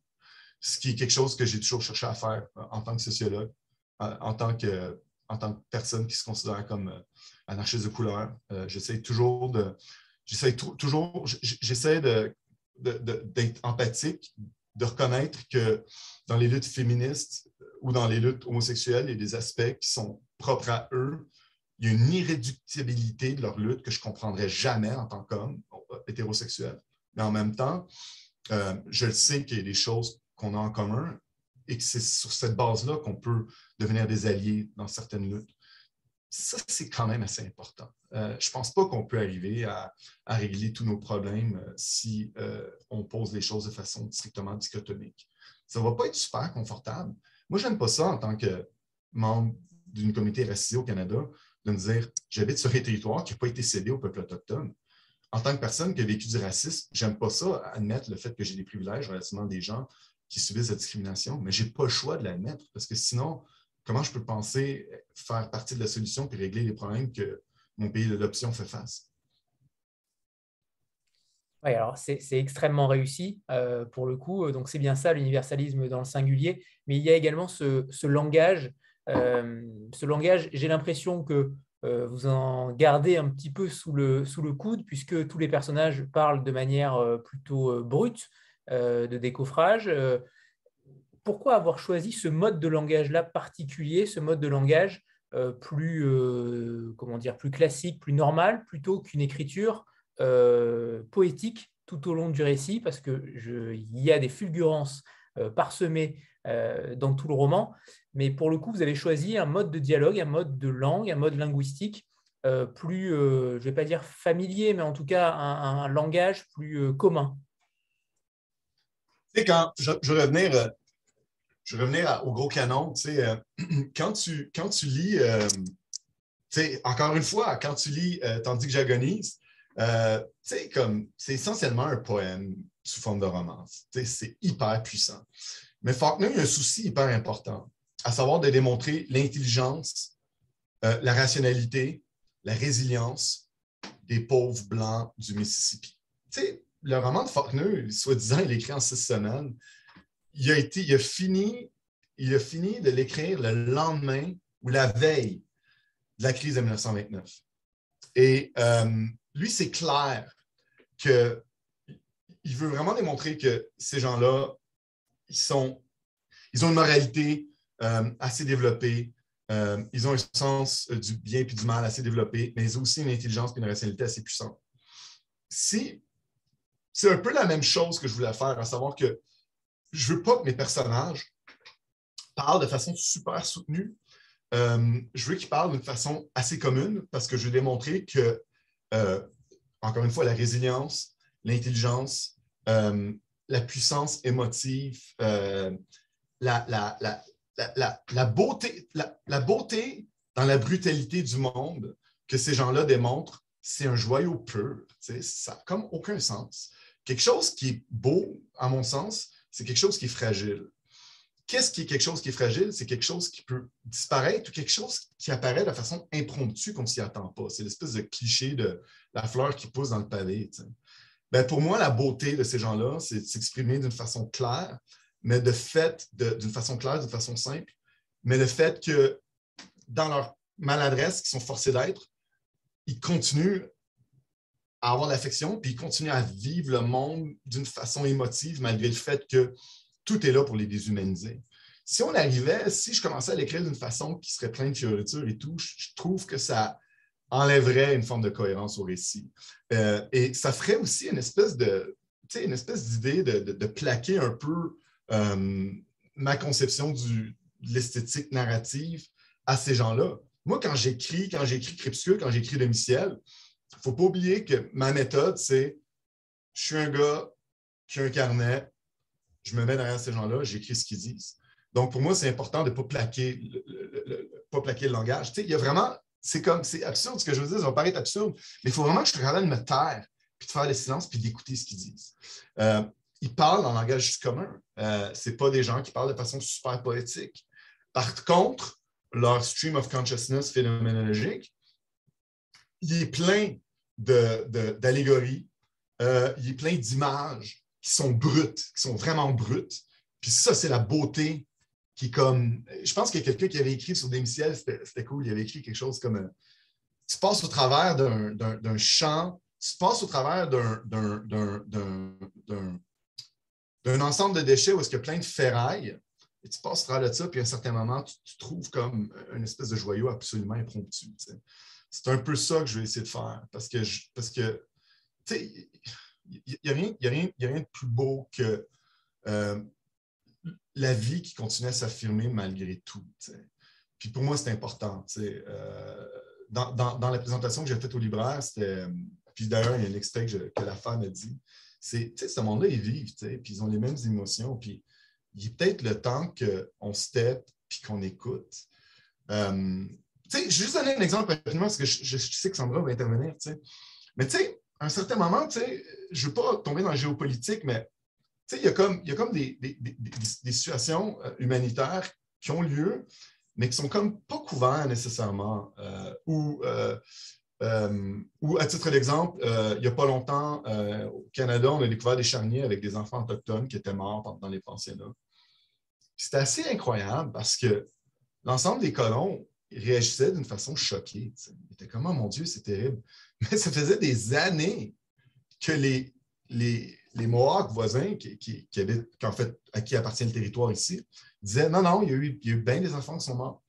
ce qui est quelque chose que j'ai toujours cherché à faire en tant que sociologue, en tant que, en tant que personne qui se considère comme anarchiste de couleur. j'essaie toujours de, j'essaie toujours, j'essaie de d'être empathique, de reconnaître que dans les luttes féministes ou dans les luttes homosexuelles, il y a des aspects qui sont propres à eux. Il y a une irréductibilité de leur lutte que je ne comprendrais jamais en tant qu'homme hétérosexuel. Mais en même temps, euh, je le sais qu'il y a des choses qu'on a en commun et que c'est sur cette base-là qu'on peut devenir des alliés dans certaines luttes ça, c'est quand même assez important. Euh, je ne pense pas qu'on peut arriver à, régler tous nos problèmes euh, si euh, on pose les choses de façon strictement dichotomique. Ça ne va pas être super confortable. Moi, je n'aime pas ça en tant que membre d'une communauté racisée au Canada, de me dire j'habite sur un territoire qui n'a pas été cédé au peuple autochtone. En tant que personne qui a vécu du racisme, j'aime pas ça, admettre le fait que j'ai des privilèges relativement des gens qui subissent la discrimination, mais je n'ai pas le choix de l'admettre parce que sinon, comment je peux penser faire partie de la solution et régler les problèmes que mon pays de l'option fait face? Oui, alors c'est extrêmement réussi euh, pour le coup. Donc c'est bien ça l'universalisme dans le singulier. Mais il y a également ce, langage. Euh, ce langage, j'ai l'impression que euh, vous en gardez un petit peu sous le, sous le coude, puisque tous les personnages parlent de manière plutôt brute de décoffrage pourquoi avoir choisi ce mode de langage-là particulier, ce mode de langage euh, plus, euh, comment dire, plus classique, plus normal, plutôt qu'une écriture euh, poétique tout au long du récit, parce qu'il y a des fulgurances parsemées dans tout le roman, mais pour le coup, vous avez choisi un mode de dialogue, un mode de langue, un mode linguistique plus, je ne vais pas dire familier, mais en tout cas un, langage plus commun. Quand je, je revenir je vais revenir au gros canon. Euh, quand, tu, quand tu lis, euh, encore une fois, quand tu lis euh, Tandis que j'agonise, c'est essentiellement un poème sous forme de romance. C'est hyper puissant. Mais Faulkner a un souci hyper important, à savoir de démontrer l'intelligence, la rationalité, la résilience des pauvres blancs du Mississippi. le roman de Faulkner, soi-disant, il est écrit en six semaines il a, il fini, il a fini de l'écrire le lendemain ou la veille de la crise de 1929. Et euh, lui, c'est clair qu'il veut vraiment démontrer que ces gens-là, ils ont une moralité euh, assez développée, euh, ils ont un sens du bien et du mal assez développé, mais ils ont aussi une intelligence et une rationalité assez puissante. Si, c'est un peu la même chose que je voulais faire, à savoir que je veux pas que mes personnages parlent de façon super soutenue. Euh, je veux qu'ils parlent d'une façon assez commune parce que je veux démontrer que, euh, encore une fois, la résilience, l'intelligence, euh, la puissance émotive, la, la, beauté, la, beauté dans la brutalité du monde que ces gens-là démontrent, c'est un joyau pur. Ça n'a comme aucun sens. Quelque chose qui est beau, à mon sens, c'est quelque chose qui est fragile. Qu'est-ce qui est quelque chose qui est fragile? C'est quelque chose qui peut disparaître ou quelque chose qui apparaît de façon impromptue, comme s'y attend pas. C'est l'espèce de cliché de la fleur qui pousse dans le pavé. Ben, pour moi, la beauté de ces gens-là, c'est de s'exprimer d'une façon claire, mais de fait, d'une façon claire, d'une façon simple, mais le fait que dans leur maladresse, qu'ils sont forcés d'être, ils continuent à avoir l'affection, puis ils continuent à vivre le monde d'une façon émotive, malgré le fait que tout est là pour les déshumaniser. Si on arrivait, si je commençais à l'écrire d'une façon qui serait pleine de fioritures et tout, je, trouve que ça enlèverait une forme de cohérence au récit. Euh, et ça ferait aussi une espèce de, une espèce d'idée de, plaquer un peu euh, ma conception de l'esthétique narrative à ces gens-là. Moi, quand j'écris, quand j'écris Crépuscule, quand j'écris Domiciel, il ne faut pas oublier que ma méthode, c'est je suis un gars qui a un carnet, je me mets derrière ces gens-là, j'écris ce qu'ils disent. Donc, pour moi, c'est important de ne pas plaquer le, pas plaquer le langage. il y a vraiment, c'est comme, c'est absurde ce que je veux dire, ça va paraître absurde, mais il faut vraiment que je travaille de me taire, puis de faire le silence, puis d'écouter ce qu'ils disent. Euh, ils parlent en langage commun. Euh, Ce pas des gens qui parlent de façon super poétique. Par contre, leur stream of consciousness phénoménologique, il est plein d'allégories, euh, il est plein d'images qui sont brutes, qui sont vraiment brutes. Puis ça, c'est la beauté qui comme. Je pense qu'il y a quelqu'un qui avait écrit sur des c'était cool, il avait écrit quelque chose comme euh, Tu passes au travers d'un champ, tu passes au travers d'un ensemble de déchets où est-ce qu'il y a plein de ferraille, et tu passes au travers de ça, puis à un certain moment, tu, trouves comme une espèce de joyau absolument impromptu. C'est un peu ça que je vais essayer de faire, parce que, parce que tu sais, il n'y a, a, rien de plus beau que euh, la vie qui continue à s'affirmer malgré tout. Puis pour moi, c'est important. Euh, dans, dans, la présentation que j'ai faite au libraire, c'était. Puis d'ailleurs, il y a un extrait que, la femme a dit. C'est, ce monde-là, ils vivent, puis ils ont les mêmes émotions. Puis il est peut-être le temps qu'on step puis qu'on écoute. Euh, je vais juste donner un exemple rapidement parce que je, sais que Sandra va intervenir. Mais à un certain moment, je ne veux pas tomber dans la géopolitique, mais il y a comme, y a comme des, situations euh, humanitaires qui ont lieu, mais qui sont comme pas couvertes nécessairement. Euh, ou, euh, ou, à titre d'exemple, il n'y a pas longtemps, au Canada, on a découvert des charniers avec des enfants autochtones qui étaient morts dans les pensionnats. C'était assez incroyable parce que l'ensemble des colons réagissaient d'une façon choquée. Ils étaient comme, oh mon Dieu, c'est terrible. Mais ça faisait des années que les, les, les Mohawks voisins qui, qui, en fait, à qui appartient le territoire ici, disaient non, non, il y a eu, il y a eu bien des enfants qui sont morts.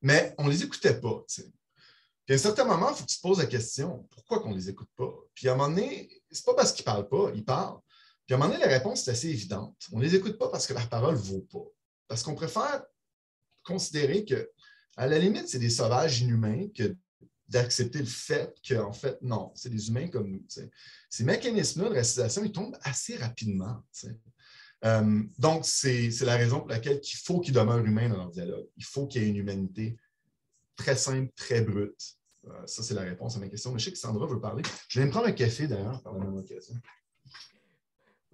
Mais on ne les écoutait pas. Puis à un certain moment, il faut que tu te poses la question pourquoi qu'on ne les écoute pas? Puis à un moment donné, ce n'est pas parce qu'ils ne parlent pas, ils parlent. Puis à un moment donné, la réponse est assez évidente. On ne les écoute pas parce que leur parole ne vaut pas. Parce qu'on préfère considérer que, à la limite, c'est des sauvages inhumains que d'accepter le fait qu'en fait, non, c'est des humains comme nous. Ces mécanismes-là de racisation, ils tombent assez rapidement. Euh, donc, c'est la raison pour laquelle il faut qu'ils demeurent humains dans leur dialogue. Il faut qu'il y ait une humanité très simple, très brute. Euh, ça, c'est la réponse à ma question. Mais je sais que Sandra veut parler. Je vais me prendre un café d'ailleurs par la même occasion.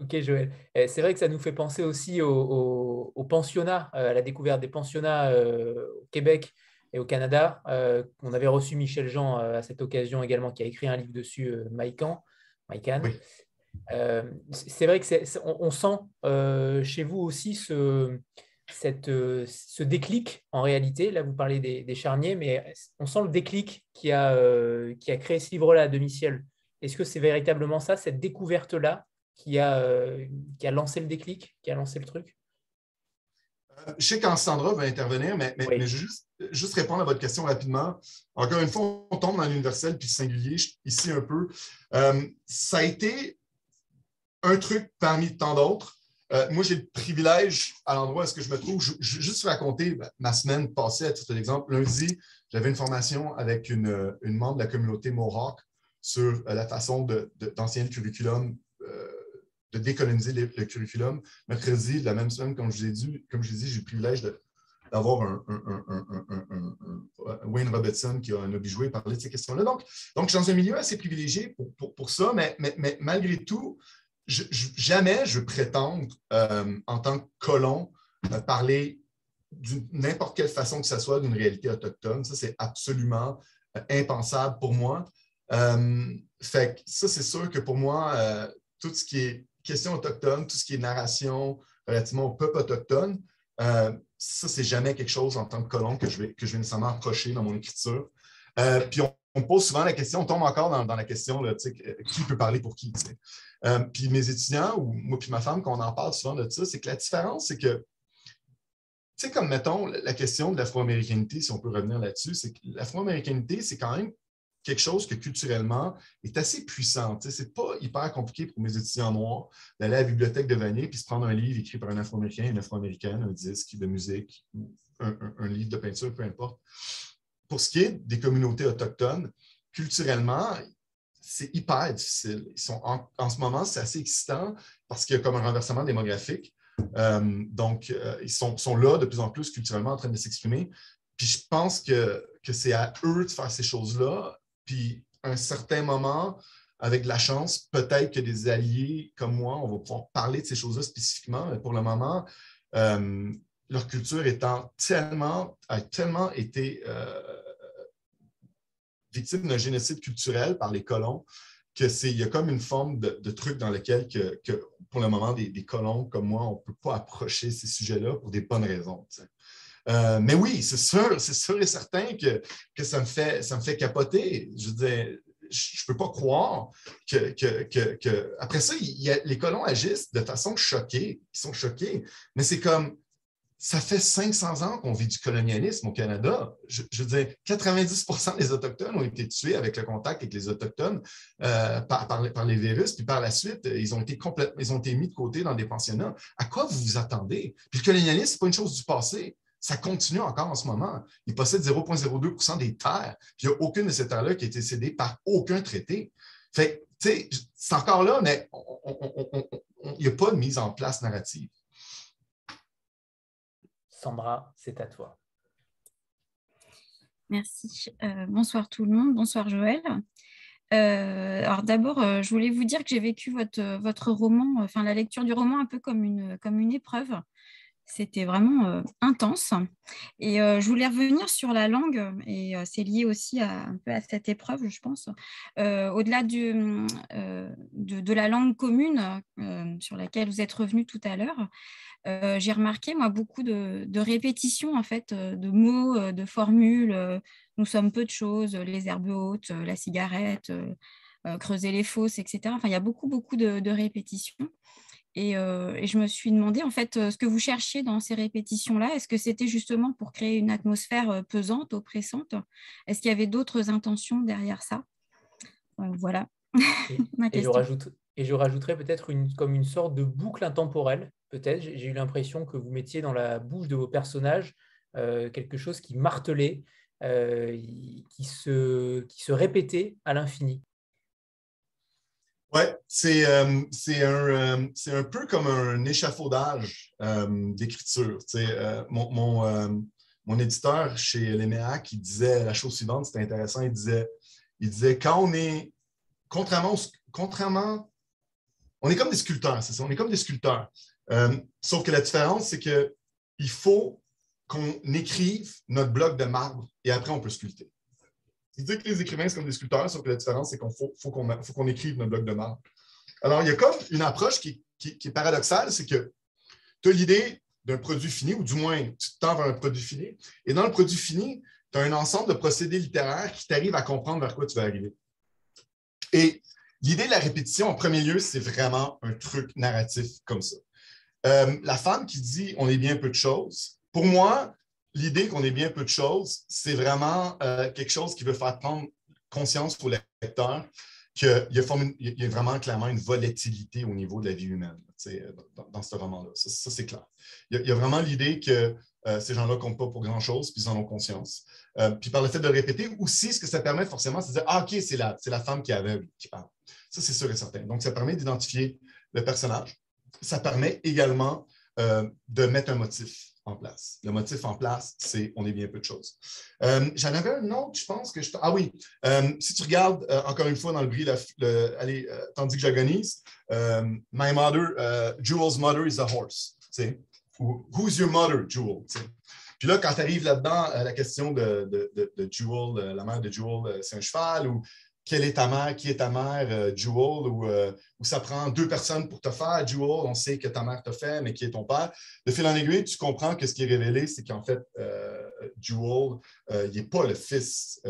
Ok, Joël. Eh, c'est vrai que ça nous fait penser aussi aux au, pensionnats, euh, à la découverte des pensionnats au Québec et au Canada. Euh, on avait reçu Michel Jean euh, à cette occasion également, qui a écrit un livre dessus, euh, Maïcan. c'est vrai que on, sent chez vous aussi ce, cette, ce déclic en réalité. Là, vous parlez des, charniers, mais on sent le déclic qui a, qui a créé ce livre-là à demi-ciel. Est-ce que c'est véritablement ça, cette découverte-là, qui, a qui a lancé le déclic, qui a lancé le truc? Je sais qu'Ansandra va intervenir, mais, mais, juste, juste, répondre à votre question rapidement. Encore une fois, on tombe dans l'universel puis singulier ici un peu. Euh, ça a été un truc parmi tant d'autres. Euh, moi, j'ai le privilège, à l'endroit où est-ce que je me trouve, je, juste raconter ma semaine passée, à titre d'exemple. Lundi, j'avais une formation avec une, une, membre de la communauté Mohawk sur la façon d'ancien curriculum de décoloniser le, curriculum. Mercredi, la même semaine, comme je vous ai dit, comme je dit, j'ai le privilège d'avoir un, Wayne Robertson qui a un joué parler de ces questions-là. Donc, donc, je suis dans un milieu assez privilégié pour, pour, ça, mais, mais, malgré tout, jamais je prétends, euh, en tant que colon, euh, parler d'une n'importe quelle façon que ce soit d'une réalité autochtone. Ça, c'est absolument euh, impensable pour moi. fait ça, c'est sûr que pour moi, tout ce qui est question autochtone, tout ce qui est narration relativement au peuple autochtone, euh, ça, c'est jamais quelque chose en tant que colon que je vais, que je vais nécessairement approcher dans mon écriture. Euh, puis on, pose souvent la question, on tombe encore dans, la question, là, qui peut parler pour qui? Euh, puis mes étudiants, ou moi puis ma femme, quand on en parle souvent de ça, c'est que la différence, c'est que, tu sais, comme mettons la question de l'afro-américanité, si on peut revenir là-dessus, c'est que l'afro-américanité, c'est quand même quelque chose que culturellement est assez puissant. Ce n'est pas hyper compliqué pour mes étudiants noirs d'aller à la bibliothèque de Vanier puis se prendre un livre écrit par un Afro-Américain, une Afro-Américaine, un disque de musique, un, un, livre de peinture, peu importe. Pour ce qui est des communautés autochtones, culturellement, c'est hyper difficile. Ils sont en, ce moment, c'est assez excitant parce qu'il y a comme un renversement démographique. Euh, donc, euh, ils sont, sont, là de plus en plus culturellement en train de s'exprimer. Puis je pense que, que c'est à eux de faire ces choses-là puis, à un certain moment, avec de la chance, peut-être que des alliés comme moi, on va pouvoir parler de ces choses-là spécifiquement, mais pour le moment, euh, leur culture étant tellement, a tellement été euh, victime d'un génocide culturel par les colons qu'il y a comme une forme de, truc dans lequel, que, pour le moment, des, colons comme moi, on ne peut pas approcher ces sujets-là pour des bonnes raisons. Euh, mais oui, c'est sûr, c'est sûr et certain que, que ça, me fait, ça me fait capoter. Je veux je ne peux pas croire que, après ça, les colons agissent de façon choquée. Ils sont choqués. Mais c'est comme, ça fait 500 ans qu'on vit du colonialisme au Canada. Je, veux dire, 90% des Autochtones ont été tués avec le contact avec les Autochtones euh, par, les virus, puis par la suite, ils ont été complètement, ils ont été mis de côté dans des pensionnats. À quoi vous vous attendez? Puis le colonialisme, ce n'est pas une chose du passé. Ça continue encore en ce moment. Ils possèdent 0,02% des terres, puis il n'y a aucune de ces terres-là qui a été cédée par aucun traité. Fait tu sais, c'est encore là, mais il n'y a pas de mise en place narrative. Sandra, c'est à toi. Merci. Euh, bonsoir tout le monde. Bonsoir Joël. Euh, alors d'abord, euh, je voulais vous dire que j'ai vécu votre, votre roman, enfin la lecture du roman un peu comme une, comme une épreuve. C'était vraiment euh, intense. Et euh, je voulais revenir sur la langue, et euh, c'est lié aussi à, un peu à cette épreuve, je pense. Au-delà de, de, la langue commune sur laquelle vous êtes revenu tout à l'heure, j'ai remarqué, moi, beaucoup de, de, répétitions, en fait, de mots, de formules. nous sommes peu de choses, les herbes hautes, la cigarette, creuser les fosses, etc. Enfin, il y a beaucoup, beaucoup de répétitions. Euh, et, je me suis demandé, en fait, euh, ce que vous cherchiez dans ces répétitions-là, est-ce que c'était justement pour créer une atmosphère euh, pesante, oppressante? Est-ce qu'il y avait d'autres intentions derrière ça? Voilà ma question. Et je, rajouterais peut-être une, comme une sorte de boucle intemporelle, peut-être. J'ai eu l'impression que vous mettiez dans la bouche de vos personnages quelque chose qui martelait, qui, se, qui se répétait à l'infini. Oui, c'est euh, un, euh, un, peu comme un échafaudage euh, d'écriture. mon, mon, éditeur chez Léméa qui disait la chose suivante, c'était intéressant, il disait, il disait quand on est, contrairement, contrairement on est comme des sculpteurs, c'est ça, on est comme des sculpteurs. sauf que la différence, c'est qu'il faut qu'on écrive notre bloc de marbre et après on peut sculpter. Il dit que les écrivains, sont comme des sculpteurs, sauf que la différence, c'est qu'on faut, qu'on écrive notre bloc de marbre. Alors, il y a comme une approche qui, est paradoxale, c'est que tu as l'idée d'un produit fini, ou du moins, tu tends vers un produit fini, et dans le produit fini, tu as un ensemble de procédés littéraires qui t'arrivent à comprendre vers quoi tu vas arriver. Et l'idée de la répétition, en premier lieu, c'est vraiment un truc narratif comme ça. Euh, la femme qui dit on est bien peu de choses, pour moi, l'idée qu'on est bien peu de choses, c'est vraiment euh, quelque chose qui veut faire prendre conscience au lecteur qu'il y, a vraiment clairement une volatilité au niveau de la vie humaine dans, ce roman-là. Ça, c'est clair. Il y, a, vraiment l'idée que euh, ces gens-là ne comptent pas pour grand-chose, puis ils en ont conscience. Euh, puis par le fait de le répéter, aussi, ce que ça permet forcément, c'est de dire Ah, OK, c'est la, la femme qui est aveugle qui parle. Ça, c'est sûr et certain. Donc, ça permet d'identifier le personnage. Ça permet également de mettre un motif en place. Le motif en place, c'est on est bien peu de choses. Euh, j'en avais un autre, je pense que je. Ah oui, euh, si tu regardes euh, encore une fois dans le bruit, allez, tandis que j'agonise, My mother, Jewel's mother is a horse. Who's your mother, Jewel? Puis là, quand tu arrives là-dedans, la question de, de, de, Jewel, la mère de Jewel, c'est un cheval, ou quelle est ta mère, qui est ta mère, euh, Jewel, ou, euh, ça prend deux personnes pour te faire, Jewel, on sait que ta mère t'a fait, mais qui est ton père? De fil en aiguille, tu comprends que ce qui est révélé, c'est qu'en fait, euh, Jewel, il n'est pas le fils,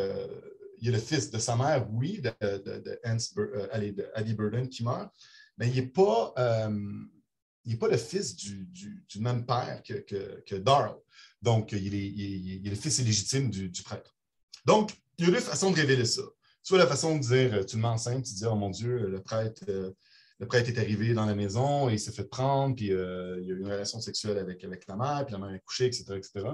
il est le fils de sa mère, oui, de, de, de, Addie Burden qui meurt, mais il n'est pas, pas le fils du, même père que, que, Darl. Donc, il est, le fils illégitime du, du prêtre. Donc, il y a deux façons de révéler ça soit la façon de dire, euh, tu le mets enceinte, tu dis, oh mon Dieu, le prêtre, euh, le prêtre est arrivé dans la maison et il s'est fait prendre, puis euh, il y a eu une relation sexuelle avec, avec la mère, puis la mère est couchée, etc., etc.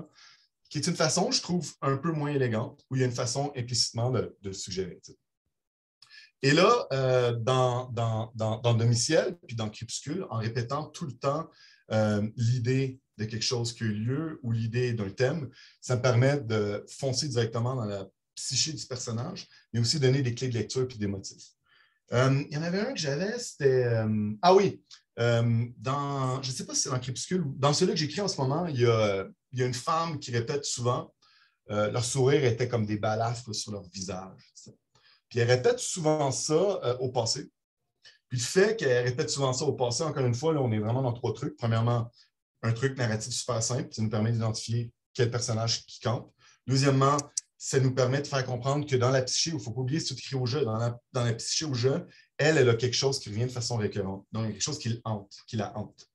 Qui est une façon, je trouve, un peu moins élégante, où il y a une façon implicitement de, de suggérer. Et là, dans, dans, dans, dans, Domiciel, puis dans Crépuscule, en répétant tout le temps l'idée de quelque chose qui a eu lieu ou l'idée d'un thème, ça me permet de foncer directement dans la psyché du personnage, mais aussi donner des clés de lecture et des motifs. Euh, il y en avait un que j'avais, c'était. euh, ah oui, euh, dans, je ne sais pas si c'est dans Crépuscule, ou dans celui que j'écris en ce moment, il y, a, il y a une femme qui répète souvent leur sourire était comme des balafres sur leur visage. Puis elle répète souvent ça au passé. Puis le fait qu'elle répète souvent ça au passé, encore une fois, là, on est vraiment dans trois trucs. Premièrement, un truc narratif super simple, ça nous permet d'identifier quel personnage qui campe. Deuxièmement, ça nous permet de faire comprendre que dans la psyché, il ne faut pas oublier, tout écrit au jeu, dans la, psyché au jeu, elle, elle a quelque chose qui revient de façon récurrente. Donc, il y a quelque chose qui, hante, qui la hante.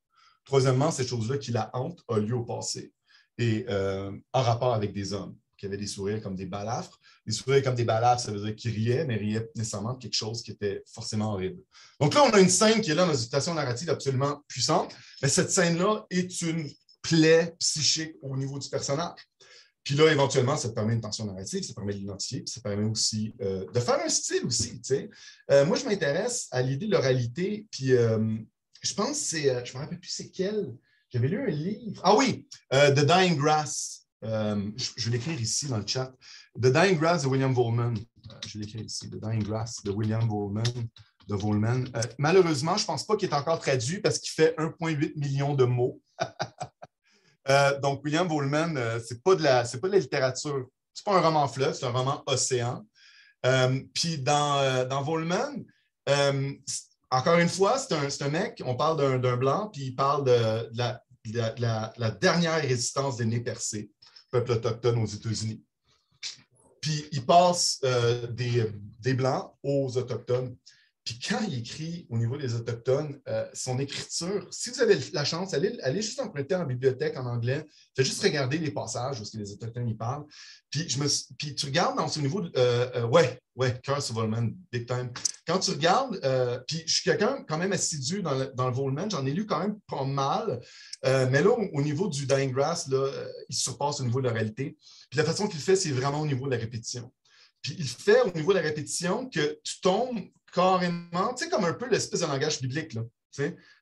Troisièmement, cette chose-là qui la hante a lieu au passé et euh, en rapport avec des hommes qui avaient des sourires comme des balafres. Des sourires comme des balafres, ça veut dire qu'ils riaient, mais riaient nécessairement de quelque chose qui était forcément horrible. Donc là, on a une scène qui est là dans une situation narrative absolument puissante, mais cette scène-là est une plaie psychique au niveau du personnage. Puis là, éventuellement, ça te permet une tension narrative, ça permet de l'identifier, puis ça permet aussi euh, de faire un style aussi. Euh, moi, je m'intéresse à l'idée de l'oralité, puis euh, je pense que c'est, euh, je ne me rappelle plus c'est quel. J'avais lu un livre. Ah oui, The Dying Grass. Je, vais l'écrire ici dans le chat. The Dying Grass de William Volman. Je vais l'écrire ici. The Dying Grass de William Volman. De Volman. Malheureusement, je ne pense pas qu'il est encore traduit parce qu'il fait 1,8 million de mots. Euh, donc, William Volman, euh, ce n'est pas, de la- c'est pas de la littérature. Ce n'est pas un roman fleuve, c'est un roman océan. Euh, Puis dans, euh, dans encore une fois, c'est un, c'est un mec, on parle d'un, blanc, puis il parle de, la, de la- de la- la dernière résistance des nez percés, peuple autochtone aux États-Unis. Puis il passe des, des Blancs aux Autochtones. Puis quand il écrit au niveau des Autochtones, euh, son écriture, si vous avez la chance, allez, juste emprunter en bibliothèque en anglais, faites juste regarder les passages où les Autochtones y parlent. Puis, je me, puis tu regardes dans ce niveau, de, euh, euh, ouais, ouais, Curse Volman, big time. Quand tu regardes, puis je suis quelqu'un quand même assidu dans le, Volman, j'en ai lu quand même pas mal, mais là, au, au niveau du Dying Grass, là, il surpasse au niveau de la réalité. Puis la façon qu'il fait, c'est vraiment au niveau de la répétition. Puis il fait au niveau de la répétition que tu tombes carrément, tu sais, comme un peu l'espèce de langage biblique, là,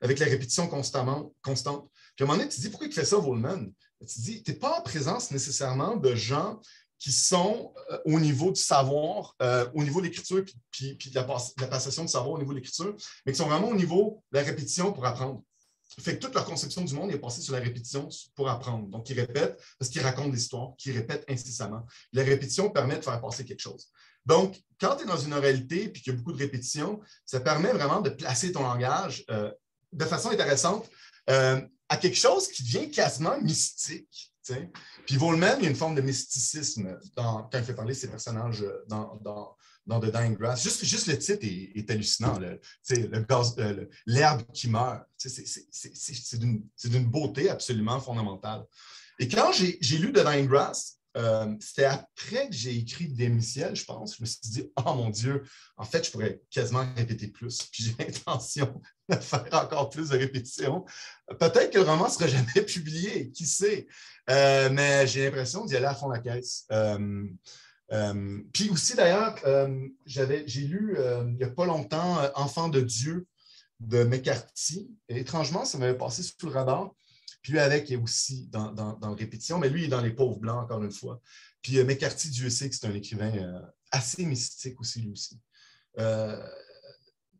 avec la répétition constamment, constante. Puis à un moment donné, tu te dis, pourquoi il fait ça, Volman? Tu te dis, tu n'es pas en présence nécessairement de gens qui sont euh, au niveau du savoir, euh, au niveau de l'écriture, puis, de, la, de la passation de savoir au niveau de l'écriture, mais qui sont vraiment au niveau de la répétition pour apprendre. Fait que toute leur conception du monde est passée sur la répétition pour apprendre. Donc, ils répètent parce qu'ils racontent l'histoire, qu'ils répètent incessamment. La répétition permet de faire passer quelque chose. Donc, quand tu es dans une oralité et qu'il y a beaucoup de répétition, ça permet vraiment de placer ton langage euh, de façon intéressante euh, à quelque chose qui devient quasiment mystique. Puis Volman, il y a une forme de mysticisme quand il fait parler de ses personnages euh, dans, dans, dans The Dying Grass. Juste, juste le titre est, hallucinant. le- L'herbe qui meurt. C'est- d'une beauté absolument fondamentale. Et quand j'ai lu The Dying Grass, euh, c'était après que j'ai écrit Démiciel, je pense. Je me suis dit, oh mon Dieu, en fait, je pourrais quasiment répéter plus. Puis j'ai l'intention de faire encore plus de répétitions. Peut-être que le roman ne sera jamais publié, qui sait? Euh, mais j'ai l'impression d'y aller à fond la caisse. Euh, puis aussi, d'ailleurs, j'ai lu il n'y a pas longtemps Enfant de Dieu de McCarthy. Et étrangement, ça m'avait passé sous le radar. Puis lui, avec, est aussi dans, dans, dans répétition, mais lui, il est dans Les Pauvres Blancs, encore une fois. Puis euh, McCarthy, Dieu sait que c'est un écrivain euh, assez mystique aussi, lui aussi. Euh,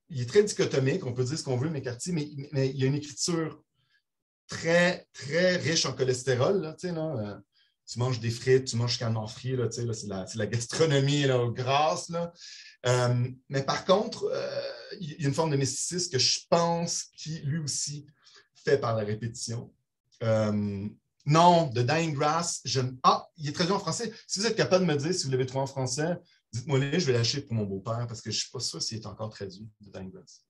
il est très dichotomique, on peut dire ce qu'on veut, McCarthy, mais, mais il y a une écriture très, très riche en cholestérol. Là, tu sais, là, euh, tu manges des frites, tu manges canon frit, là, là, c'est, la, gastronomie là, grasse. Là. Mais par contre, il y a une forme de mysticisme que je pense qui, lui aussi, fait par la répétition. Euh, non, The Dying Grass. Ah, il est traduit en français. Si vous êtes capable de me dire si vous l'avez trouvé en français, dites-moi je vais lâcher pour mon beau-père parce que je ne suis pas sûr s'il est encore traduit, The Dying Grass.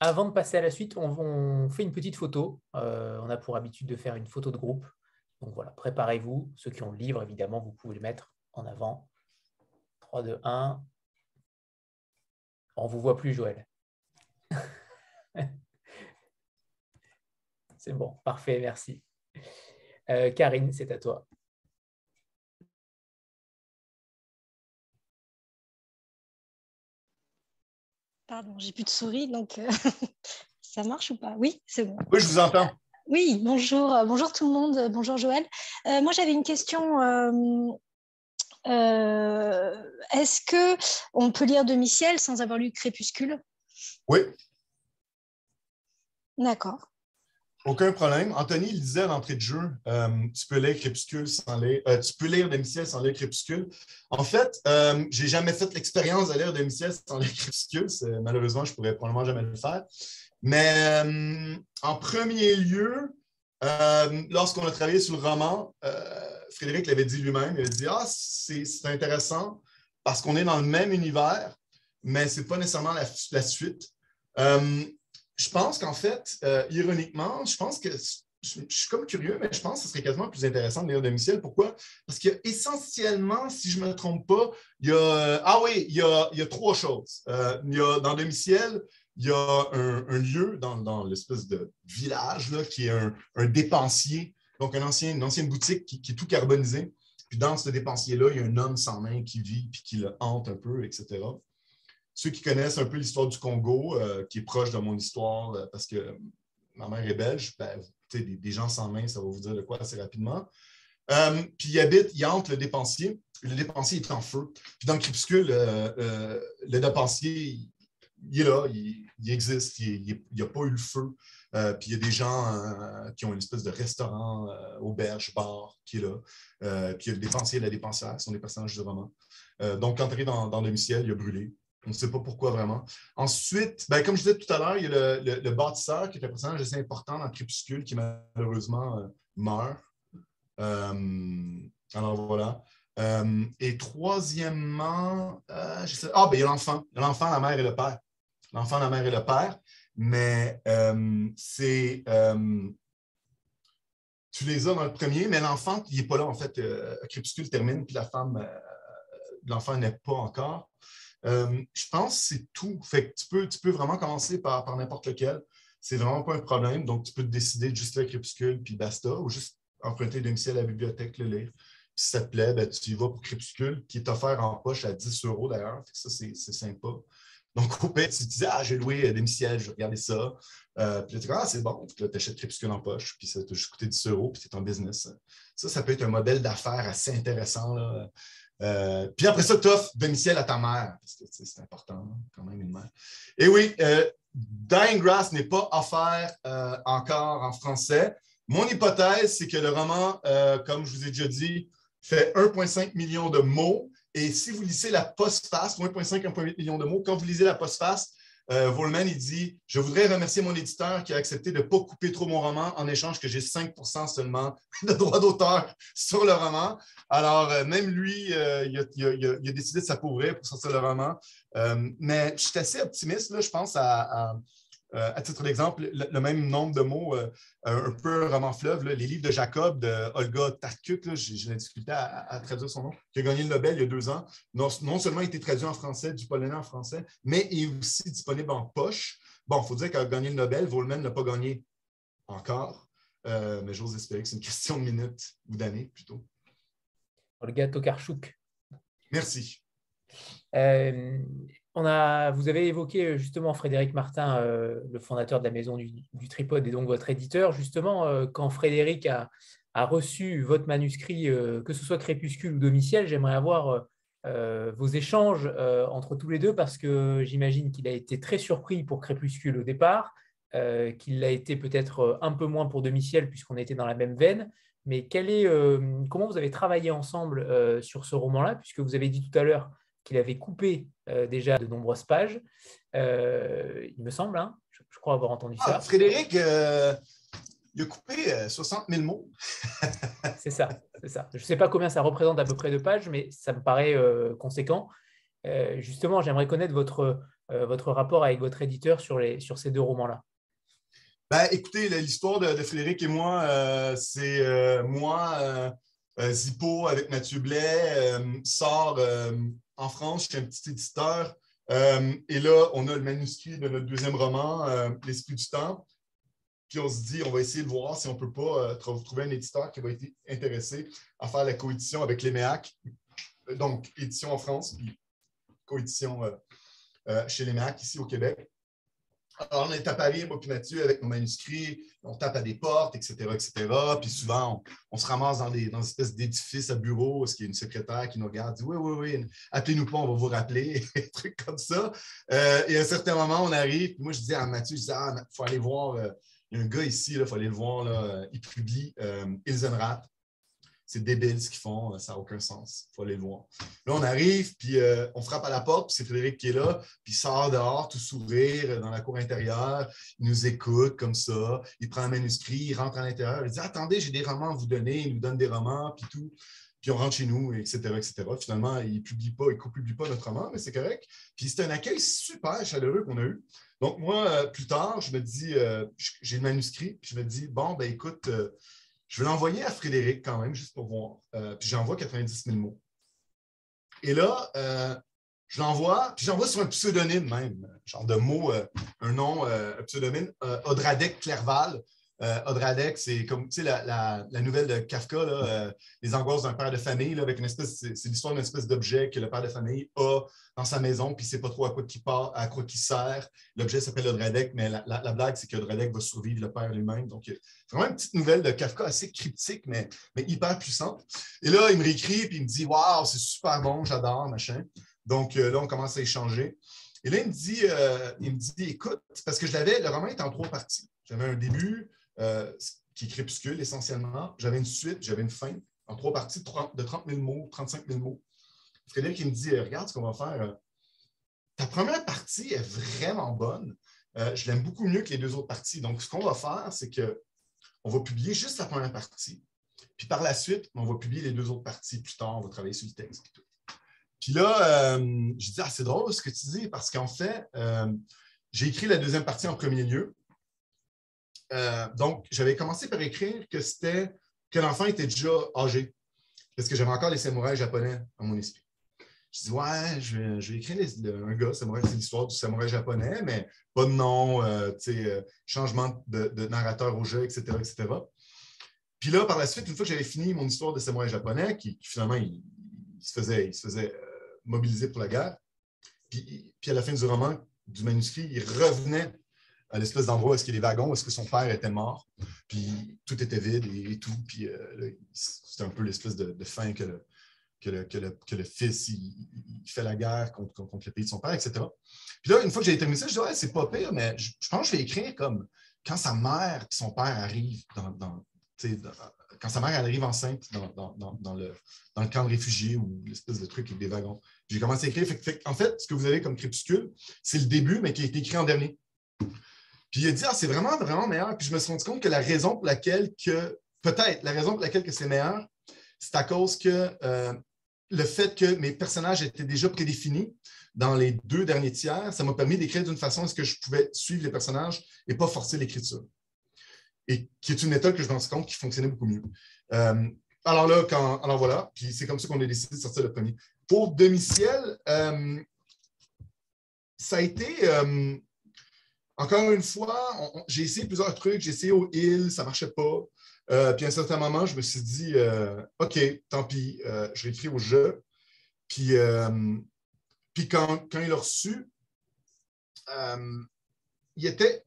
Avant de passer à la suite, on, on fait une petite photo. Euh, on a pour habitude de faire une photo de groupe. Donc voilà, préparez-vous. Ceux qui ont le livre, évidemment, vous pouvez le mettre en avant. 3, 2, 1. On ne vous voit plus, Joël. C'est bon, parfait, merci. Euh, Karine, c'est à toi. Pardon, j'ai plus de souris, donc euh, ça marche ou pas? Oui, c'est bon. Oui, je vous entends. Oui, bonjour, euh, bonjour tout le monde, bonjour Joël. Euh, moi, j'avais une question. euh, euh, est-ce que on peut lire Demi-ciel sans avoir lu Crépuscule? Oui. D'accord. Aucun problème. Anthony il disait à l'entrée de jeu, euh, tu peux lire Crépuscule sans lire, euh, tu peux lire Demi-ciel sans lire Crépuscule. En fait, euh, j'ai jamais fait l'expérience de lire Demi-ciel sans lire Crépuscule. Malheureusement, je pourrais probablement jamais le faire. Mais euh, en premier lieu, lorsqu'on a travaillé sur le roman, Frédéric l'avait dit lui-même, il a dit Ah, c'est intéressant parce qu'on est dans le même univers, mais ce n'est pas nécessairement la suite je pense qu'en fait, euh, ironiquement, je pense que je, suis comme curieux, mais je pense que ce serait quasiment plus intéressant de lire Domicile. Pourquoi? Parce qu'essentiellement, si je ne me trompe pas, il y a. Ah oui, il y a, trois choses. Euh, il y a, dans Domicile, il y a un, lieu dans, l'espèce de village là, qui est un, dépensier, donc un ancien, une ancienne boutique qui, qui, est tout carbonisé. Puis dans ce dépensier-là, il y a un homme sans main qui vit puis qui le hante un peu, etc. Ceux qui connaissent un peu l'histoire du Congo, euh, qui est proche de mon histoire, euh, parce que ma mère est belge, ben, des, gens sans main, ça va vous dire de quoi assez rapidement. Euh, puis il habite, il entre le dépensier. Le dépensier est en feu. Puis dans le crépuscule, le dépensier, il, est là, il, existe, il n'y a pas eu le feu. puis il y a des gens qui ont une espèce de restaurant, auberge, bar qui est là. puis il y a le dépensier et la dépensière, ce sont des personnages du roman. donc, quand dans, dans le ciel, il a brûlé. On ne sait pas pourquoi vraiment. Ensuite, ben, comme je disais tout à l'heure, il y a le, bâtisseur qui est un personnage assez important dans Crépuscule qui malheureusement euh, meurt. Euh, alors voilà. Euh, et troisièmement, ah, ben, il y a l'enfant. L'enfant, la mère et le père. L'enfant, la mère et le père. Mais c'est. tu les as dans le premier, mais l'enfant, il n'est pas là, en fait. Crépuscule termine, puis la femme, l'enfant n'est pas encore. Euh, je pense que c'est tout. Tu peux, vraiment commencer par, n'importe lequel. C'est vraiment pas un problème. Donc, tu peux te décider de juste lire Crépuscule puis basta, ou juste emprunter domicile à la bibliothèque, le lire. si ça te plaît, ben, tu y vas pour Crépuscule, qui est offert en poche à 10 euros d'ailleurs. Ça, c'est sympa. Donc, au pire, tu te dis, ah, j'ai loué domicile, je vais regarder ça. Euh, puis tu dis, ah, c'est bon. Puis là, tu achètes Crépuscule en poche, puis ça t'a juste coûté 10 euros, puis c'est ton business. Ça, ça peut être un modèle d'affaires assez intéressant. Là. Euh, puis après ça, tu offres domicile à ta mère, parce que c'est important, quand même, une mère. Et oui, euh, Dying Grass n'est pas offert euh, encore en français. Mon hypothèse, c'est que le roman, comme je vous ai déjà dit, fait 1,5 million de mots. Et si vous lisez la postface, 1,5, 1,8 million de mots, quand vous lisez la postface, euh, Volman, il dit Je voudrais remercier mon éditeur qui a accepté de ne pas couper trop mon roman en échange que j'ai 5% seulement de droits d'auteur sur le roman. Alors, euh, même lui, euh, il, a, décidé de s'appauvrir pour sortir le roman. mais je suis assez optimiste, là, je pense à euh, à titre d'exemple, le, même nombre de mots, euh, un peu roman fleuve, les livres de Jacob de Olga Tarkuk, j'ai la difficulté à, traduire son nom, qui a gagné le Nobel il y a deux ans, non, seulement a été traduit en français, du polonais en français, mais est aussi disponible en poche. Bon, il faut dire qu'elle a gagné le Nobel, Volman n'a pas gagné encore, euh, mais j'ose espérer que c'est une question de minutes ou d'années plutôt. Olga Tokarczuk. Merci. On a, vous avez évoqué euh, justement Frédéric Martin, euh, le fondateur de la maison du, Tripode et donc votre éditeur. Justement, euh, quand Frédéric a, reçu votre manuscrit, que ce soit Crépuscule ou Domiciel, j'aimerais avoir vos échanges entre tous les deux parce que j'imagine qu'il a été très surpris pour Crépuscule au départ, qu'il l'a été peut-être un peu moins pour Domiciel puisqu'on était dans la même veine. Mais comment vous avez travaillé ensemble sur ce roman-là, puisque vous avez dit tout à l'heure qu'il avait coupé euh, déjà de nombreuses pages. Euh, il me semble, hein, je, crois avoir entendu ça. Ah, Frédéric, euh, il a coupé 60 000 mots. c'est ça, c'est ça. Je ne sais pas combien ça représente à peu près de pages, mais ça me paraît conséquent. justement, j'aimerais connaître votre, votre rapport avec votre éditeur sur, les, sur ces deux romans-là. Ben, écoutez, l'histoire de, de, Frédéric et moi, c'est moi, Zippo avec Mathieu Blais, sort en France, suis un petit éditeur. Euh, et là, on a le manuscrit de notre deuxième roman, euh, L'Esprit du temps. Puis on se dit, on va essayer de voir si on ne peut pas euh, trouver un éditeur qui va être intéressé à faire la coédition avec l'EMEAC. Donc, édition en France, puis coédition chez l'EMEAC ici au Québec. Alors, on est à Paris, moi puis Mathieu, avec nos manuscrits, on tape à des portes, etc., etc. Puis souvent, on, se ramasse dans des, dans une espèce d'édifice à bureau, il y a une secrétaire qui nous regarde, dit Oui, oui, oui, appelez-nous pas, on va vous rappeler, des trucs comme ça. Euh, et à un certain moment, on arrive, puis moi, je dis à Mathieu, je dis Ah, il faut aller voir, euh, il y a un gars ici, il faut aller le voir, là, il publie euh, Ilzenrat c'est débile ce qu'ils font, ça n'a aucun sens. Il faut aller le voir. Là, on arrive, puis euh, on frappe à la porte, puis c'est Frédéric qui est là, puis il sort dehors, tout sourire, euh, dans la cour intérieure. Il nous écoute comme ça. Il prend un manuscrit, il rentre à l'intérieur. Il dit Attendez, j'ai des romans à vous donner. Il nous donne des romans, puis tout. Puis on rentre chez nous, etc. etc. Finalement, il ne publie pas, il ne publie pas notre roman, mais c'est correct. Puis c'est un accueil super chaleureux qu'on a eu. Donc, moi, euh, plus tard, je me dis J'ai le manuscrit, puis je me dis Bon, ben écoute, je vais l'envoyer à Frédéric quand même, juste pour voir. Euh, puis j'envoie 90 000 mots. Et là, euh, je l'envoie, puis j'envoie sur un pseudonyme même, genre de mot, euh, un nom, un pseudonyme, Odradek Clerval. Euh, c'est comme la, la, nouvelle de Kafka, là, euh, Les angoisses d'un père de famille, avec une espèce, c'est l'histoire d'une espèce d'objet que le père de famille a dans sa maison, puis il ne sait pas trop à quoi il part, à quoi il sert. L'objet s'appelle Odradek, mais la, blague, c'est qu'Odradek va survivre le père lui-même. Donc, c'est vraiment une petite nouvelle de Kafka assez cryptique, mais, mais hyper puissante. Et là, il me réécrit, puis il me dit Waouh, c'est super bon, j'adore, machin. Donc euh, là, on commence à échanger. Et là, il me dit, il me dit Écoute, parce que je l'avais, le roman est en trois parties. J'avais un début, euh, qui est crépuscule essentiellement. J'avais une suite, j'avais une fin en trois parties de 30, 000 mots, 35 000 mots. Frédéric il me dit euh, Regarde ce qu'on va faire. Euh, ta première partie est vraiment bonne. je l'aime beaucoup mieux que les deux autres parties. Donc, ce qu'on va faire, c'est qu'on va publier juste la première partie. Puis par la suite, on va publier les deux autres parties plus tard. On va travailler sur le texte. Puis là, je dis Ah, c'est drôle ce que tu dis, parce qu'en fait, j'ai écrit la deuxième partie en premier lieu. Euh, donc, j'avais commencé par écrire que c'était que l'enfant était déjà âgé, parce que j'avais encore les samouraïs japonais dans mon esprit. Je dis, ouais, je vais, écrire un gars, c'est l'histoire du samouraï japonais, mais pas de nom, euh, euh, changement de, narrateur au jeu, etc., etc. Puis là, par la suite, une fois que j'avais fini mon histoire de samouraï japonais, qui, finalement, il, se faisait, il se faisait mobiliser pour la guerre, puis, puis à la fin du roman, du manuscrit, il revenait à l'espèce d'endroit où est-ce qu'il y a des wagons, où est-ce que son père était mort, puis tout était vide et, tout, puis euh, c'était un peu l'espèce de, fin que le, que le, fils il, fait la guerre contre, contre, le pays de son père, etc. Puis là, une fois que j'ai terminé ça, je dis ouais, c'est pas pire, mais je, pense que je vais écrire comme quand sa mère et son père arrivent dans, quand sa mère arrive enceinte dans, dans, le, dans le camp de réfugiés ou l'espèce de truc avec des wagons. J'ai commencé à écrire. en fait, ce que vous avez comme crépuscule, c'est le début, mais qui a été écrit en dernier. Puis il a dit, ah, c'est vraiment, vraiment meilleur. Puis je me suis rendu compte que la raison pour laquelle que, peut-être, la raison pour laquelle que c'est meilleur, c'est à cause que euh, le fait que mes personnages étaient déjà prédéfinis dans les deux derniers tiers, ça m'a permis d'écrire d'une façon à ce que je pouvais suivre les personnages et pas forcer l'écriture. Et qui est une méthode que je me rendu compte qui fonctionnait beaucoup mieux. Euh, alors là, quand, alors voilà, puis c'est comme ça qu'on a décidé de sortir le premier. Pour Demi-Ciel, euh, ça a été encore une fois, j'ai essayé plusieurs trucs. J'ai essayé au Hill, ça ne marchait pas. Euh, puis à un certain moment, je me suis dit, euh, OK, tant pis, euh, je réécris au jeu. Puis, puis quand, il l'a reçu, il était.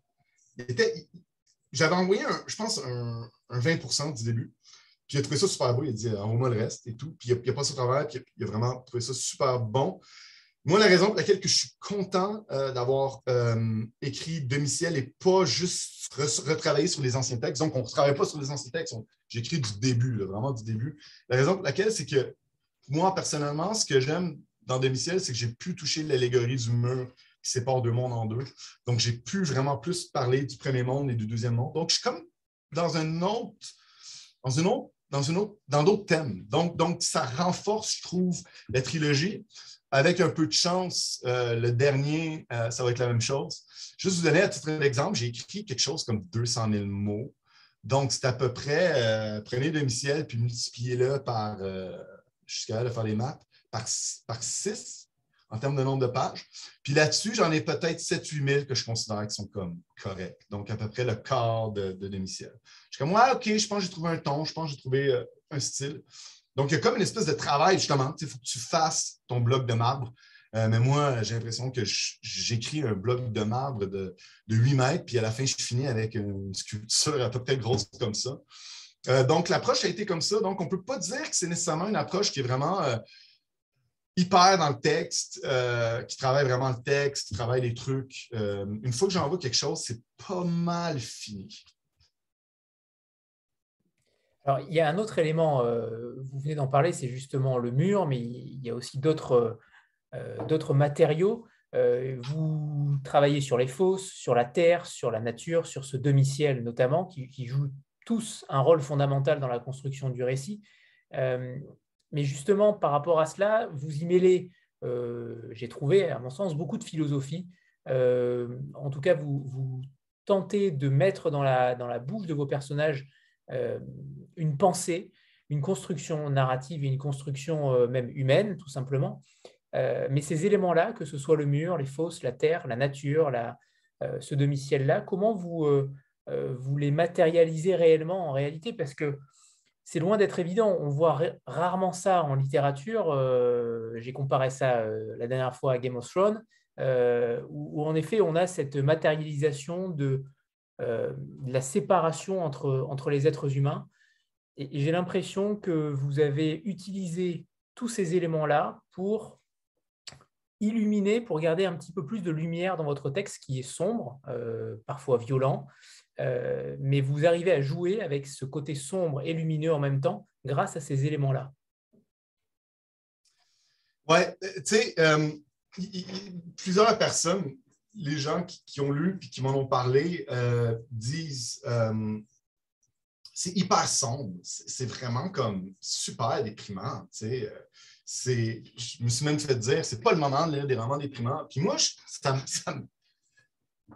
J'avais envoyé, je pense, un, 20% du début. Puis il a trouvé ça super beau. Il a dit envoie-moi le reste et tout. Puis il a, passé au travers. Puis il a vraiment trouvé ça super bon. Moi, la raison pour laquelle que je suis content euh, d'avoir euh, écrit Demi-ciel et pas juste retravailler sur les anciens textes, donc on ne travaille pas sur les anciens textes, j'écris du début, vraiment du début. La raison pour laquelle, c'est que moi, personnellement, ce que j'aime dans Demi-ciel, c'est que j'ai pu toucher l'allégorie du mur qui sépare deux mondes en deux. Donc, j'ai pu vraiment plus parler du premier monde et du deuxième monde. Donc, je suis comme dans un autre, dans une autre dans, une autre, dans d'autres thèmes. Donc, donc, ça renforce, je trouve, la trilogie. Avec un peu de chance, euh, le dernier, euh, ça va être la même chose. Juste vous donner à titre d'exemple, j'ai écrit quelque chose comme 200 000 mots. Donc, c'est à peu près, euh, prenez demi-ciel puis multipliez-le par, jusqu'à là, faire les maths, par, par 6 en termes de nombre de pages. Puis là-dessus, j'en ai peut-être 7-8 000 que je considère qui sont comme corrects. Donc, à peu près le quart de, de demi-ciel. Je suis comme, ouais, OK, je pense que j'ai trouvé un ton, je pense que j'ai trouvé un style. Donc, il y a comme une espèce de travail, justement. Il faut que tu fasses ton bloc de marbre Euh, mais moi, j'ai l'impression que j'écris un bloc de marbre de, de, 8 mètres, puis à la fin, je finis avec une sculpture à peu près grosse comme ça. Euh, donc, l'approche a été comme ça. Donc, on ne peut pas dire que c'est nécessairement une approche qui est vraiment euh, hyper dans le texte, qui travaille vraiment le texte, qui travaille les trucs. une fois que j'envoie quelque chose, c'est pas mal fini. Alors, il y a un autre élément, vous venez d'en parler, c'est justement le mur, mais il y a aussi d'autres euh, d'autres matériaux. Euh, vous travaillez sur les fosses, sur la terre, sur la nature, sur ce demi-ciel notamment, qui, jouent tous un rôle fondamental dans la construction du récit. Euh, mais justement, par rapport à cela, vous y mêlez, j'ai trouvé, à mon sens, beaucoup de philosophie. en tout cas, vous, tentez de mettre dans la bouche de vos personnages une pensée, une construction narrative et une construction même humaine, tout simplement. Euh, mais ces éléments-là, que ce soit le mur, les fosses, la terre, la nature, euh, ce demi-ciel-là, comment vous, euh, vous les matérialisez réellement en réalité? Parce que c'est loin d'être évident. On voit rarement ça en littérature. J'ai comparé ça la dernière fois à Game of Thrones, où, en effet on a cette matérialisation de, la séparation entre, entre les êtres humains. et j'ai l'impression que vous avez utilisé tous ces éléments-là pour illuminer pour garder un petit peu plus de lumière dans votre texte qui est sombre, euh, parfois violent, euh, mais vous arrivez à jouer avec ce côté sombre et lumineux en même temps grâce à ces éléments-là. Euh, tu sais, plusieurs personnes, les gens qui, ont lu et qui m'en ont parlé, disent c'est hyper sombre, c'est vraiment comme super déprimant. Je me suis même fait dire, c'est pas le moment de lire des romans déprimants. Puis moi, ça,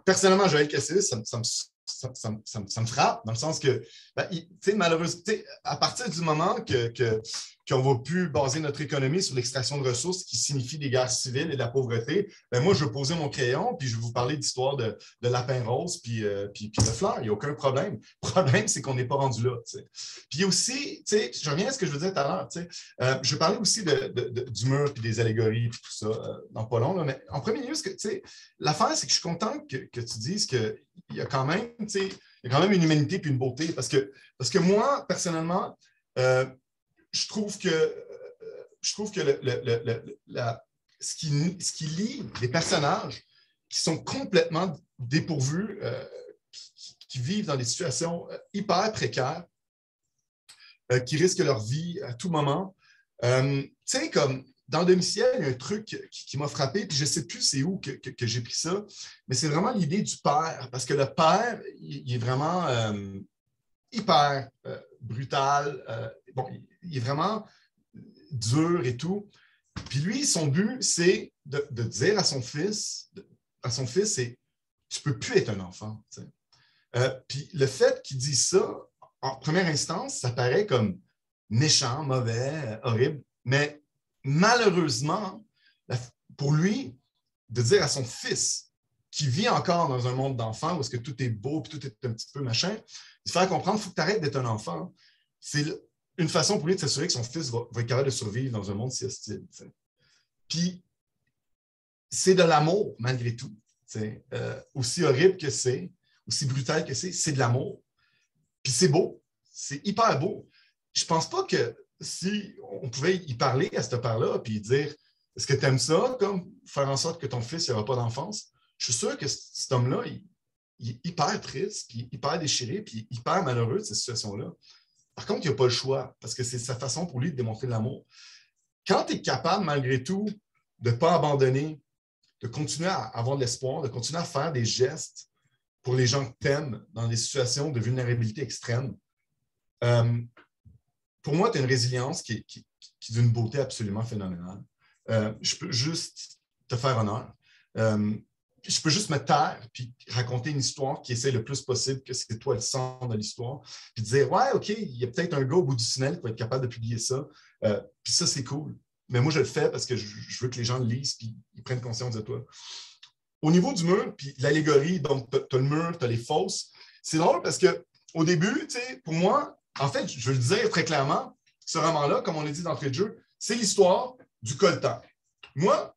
personnellement, Joël Cassis, ça, ça, ça, me frappe, dans le sens que, ben, malheureusement, à partir du moment que qu'on va plus baser notre économie sur l'extraction de ressources qui signifie des guerres civiles et de la pauvreté, ben moi, je vais poser mon crayon, puis je vais vous parler d'histoire de, de lapin rose, puis, euh, puis, de fleurs. Il n'y a aucun problème. Le problème, c'est qu'on n'est pas rendu là. Puis aussi, je reviens à ce que je vous disais tout à l'heure. Euh, je parlais aussi de, du mur, puis des allégories, puis tout ça, euh, dans pas long. mais en premier lieu, l'affaire, c'est que je suis content que, que tu dises qu'il y a quand même, il y a quand même une humanité puis une beauté. Parce que, parce que moi, personnellement, euh, je trouve que, euh, je trouve que ce, qui, ce qui lie les personnages qui sont complètement dépourvus, euh, qui, vivent dans des situations euh, hyper précaires, qui risquent leur vie à tout moment. tu sais, comme dans Domiciel, il y a un truc qui, m'a frappé, puis je ne sais plus c'est où que, j'ai pris ça, mais c'est vraiment l'idée du père, parce que le père, il, est vraiment hyper brutal. bon, il est vraiment dur et tout. Puis lui, son but, c'est de, dire à son fils, à son fils, c'est tu peux plus être un enfant. Euh, puis le fait qu'il dise ça, en première instance, ça paraît comme méchant, mauvais, horrible. Mais malheureusement, pour lui, de dire à son fils, qui vit encore dans un monde d'enfants où est-ce que tout est beau, puis tout est un petit peu machin, de faire comprendre, il faut que tu arrêtes d'être un enfant. C'est une façon pour lui de s'assurer que son fils va, être capable de survivre dans un monde si hostile. Puis, c'est de l'amour, malgré tout. Euh, aussi horrible que c'est, aussi brutal que c'est, c'est de l'amour. Puis c'est beau. C'est hyper beau. Je pense pas que si on pouvait y parler à ce père-là, puis dire Est-ce que tu aimes ça, comme faire en sorte que ton fils n'aura pas d'enfance? Je suis sûr que cet homme-là, il, il, est hyper triste, puis hyper déchiré, puis hyper malheureux de cette situation-là. Par contre, il n'y a pas le choix parce que c'est sa façon pour lui de démontrer de l'amour. Quand tu es capable, malgré tout, de ne pas abandonner, de continuer à avoir de l'espoir, de continuer à faire des gestes pour les gens que tu dans des situations de vulnérabilité extrême, euh, pour moi, tu as une résilience qui, est d'une beauté absolument phénoménale. Euh, je peux juste te faire honneur. Euh, je peux juste me taire puis raconter une histoire qui essaie le plus possible que c'est toi le centre de l'histoire, puis dire Ouais, OK, il y a peut-être un gars au bout du tunnel qui va être capable de publier ça. Euh, puis ça, c'est cool. Mais moi, je le fais parce que je, veux que les gens le lisent puis ils prennent conscience de toi. Au niveau du mur, puis l'allégorie, donc tu as, le mur, tu as les fosses. C'est drôle parce qu'au début, pour moi, en fait, je veux le dire très clairement, ce roman-là, comme on l'a dit d'entrée de jeu, c'est l'histoire du coltan. Moi,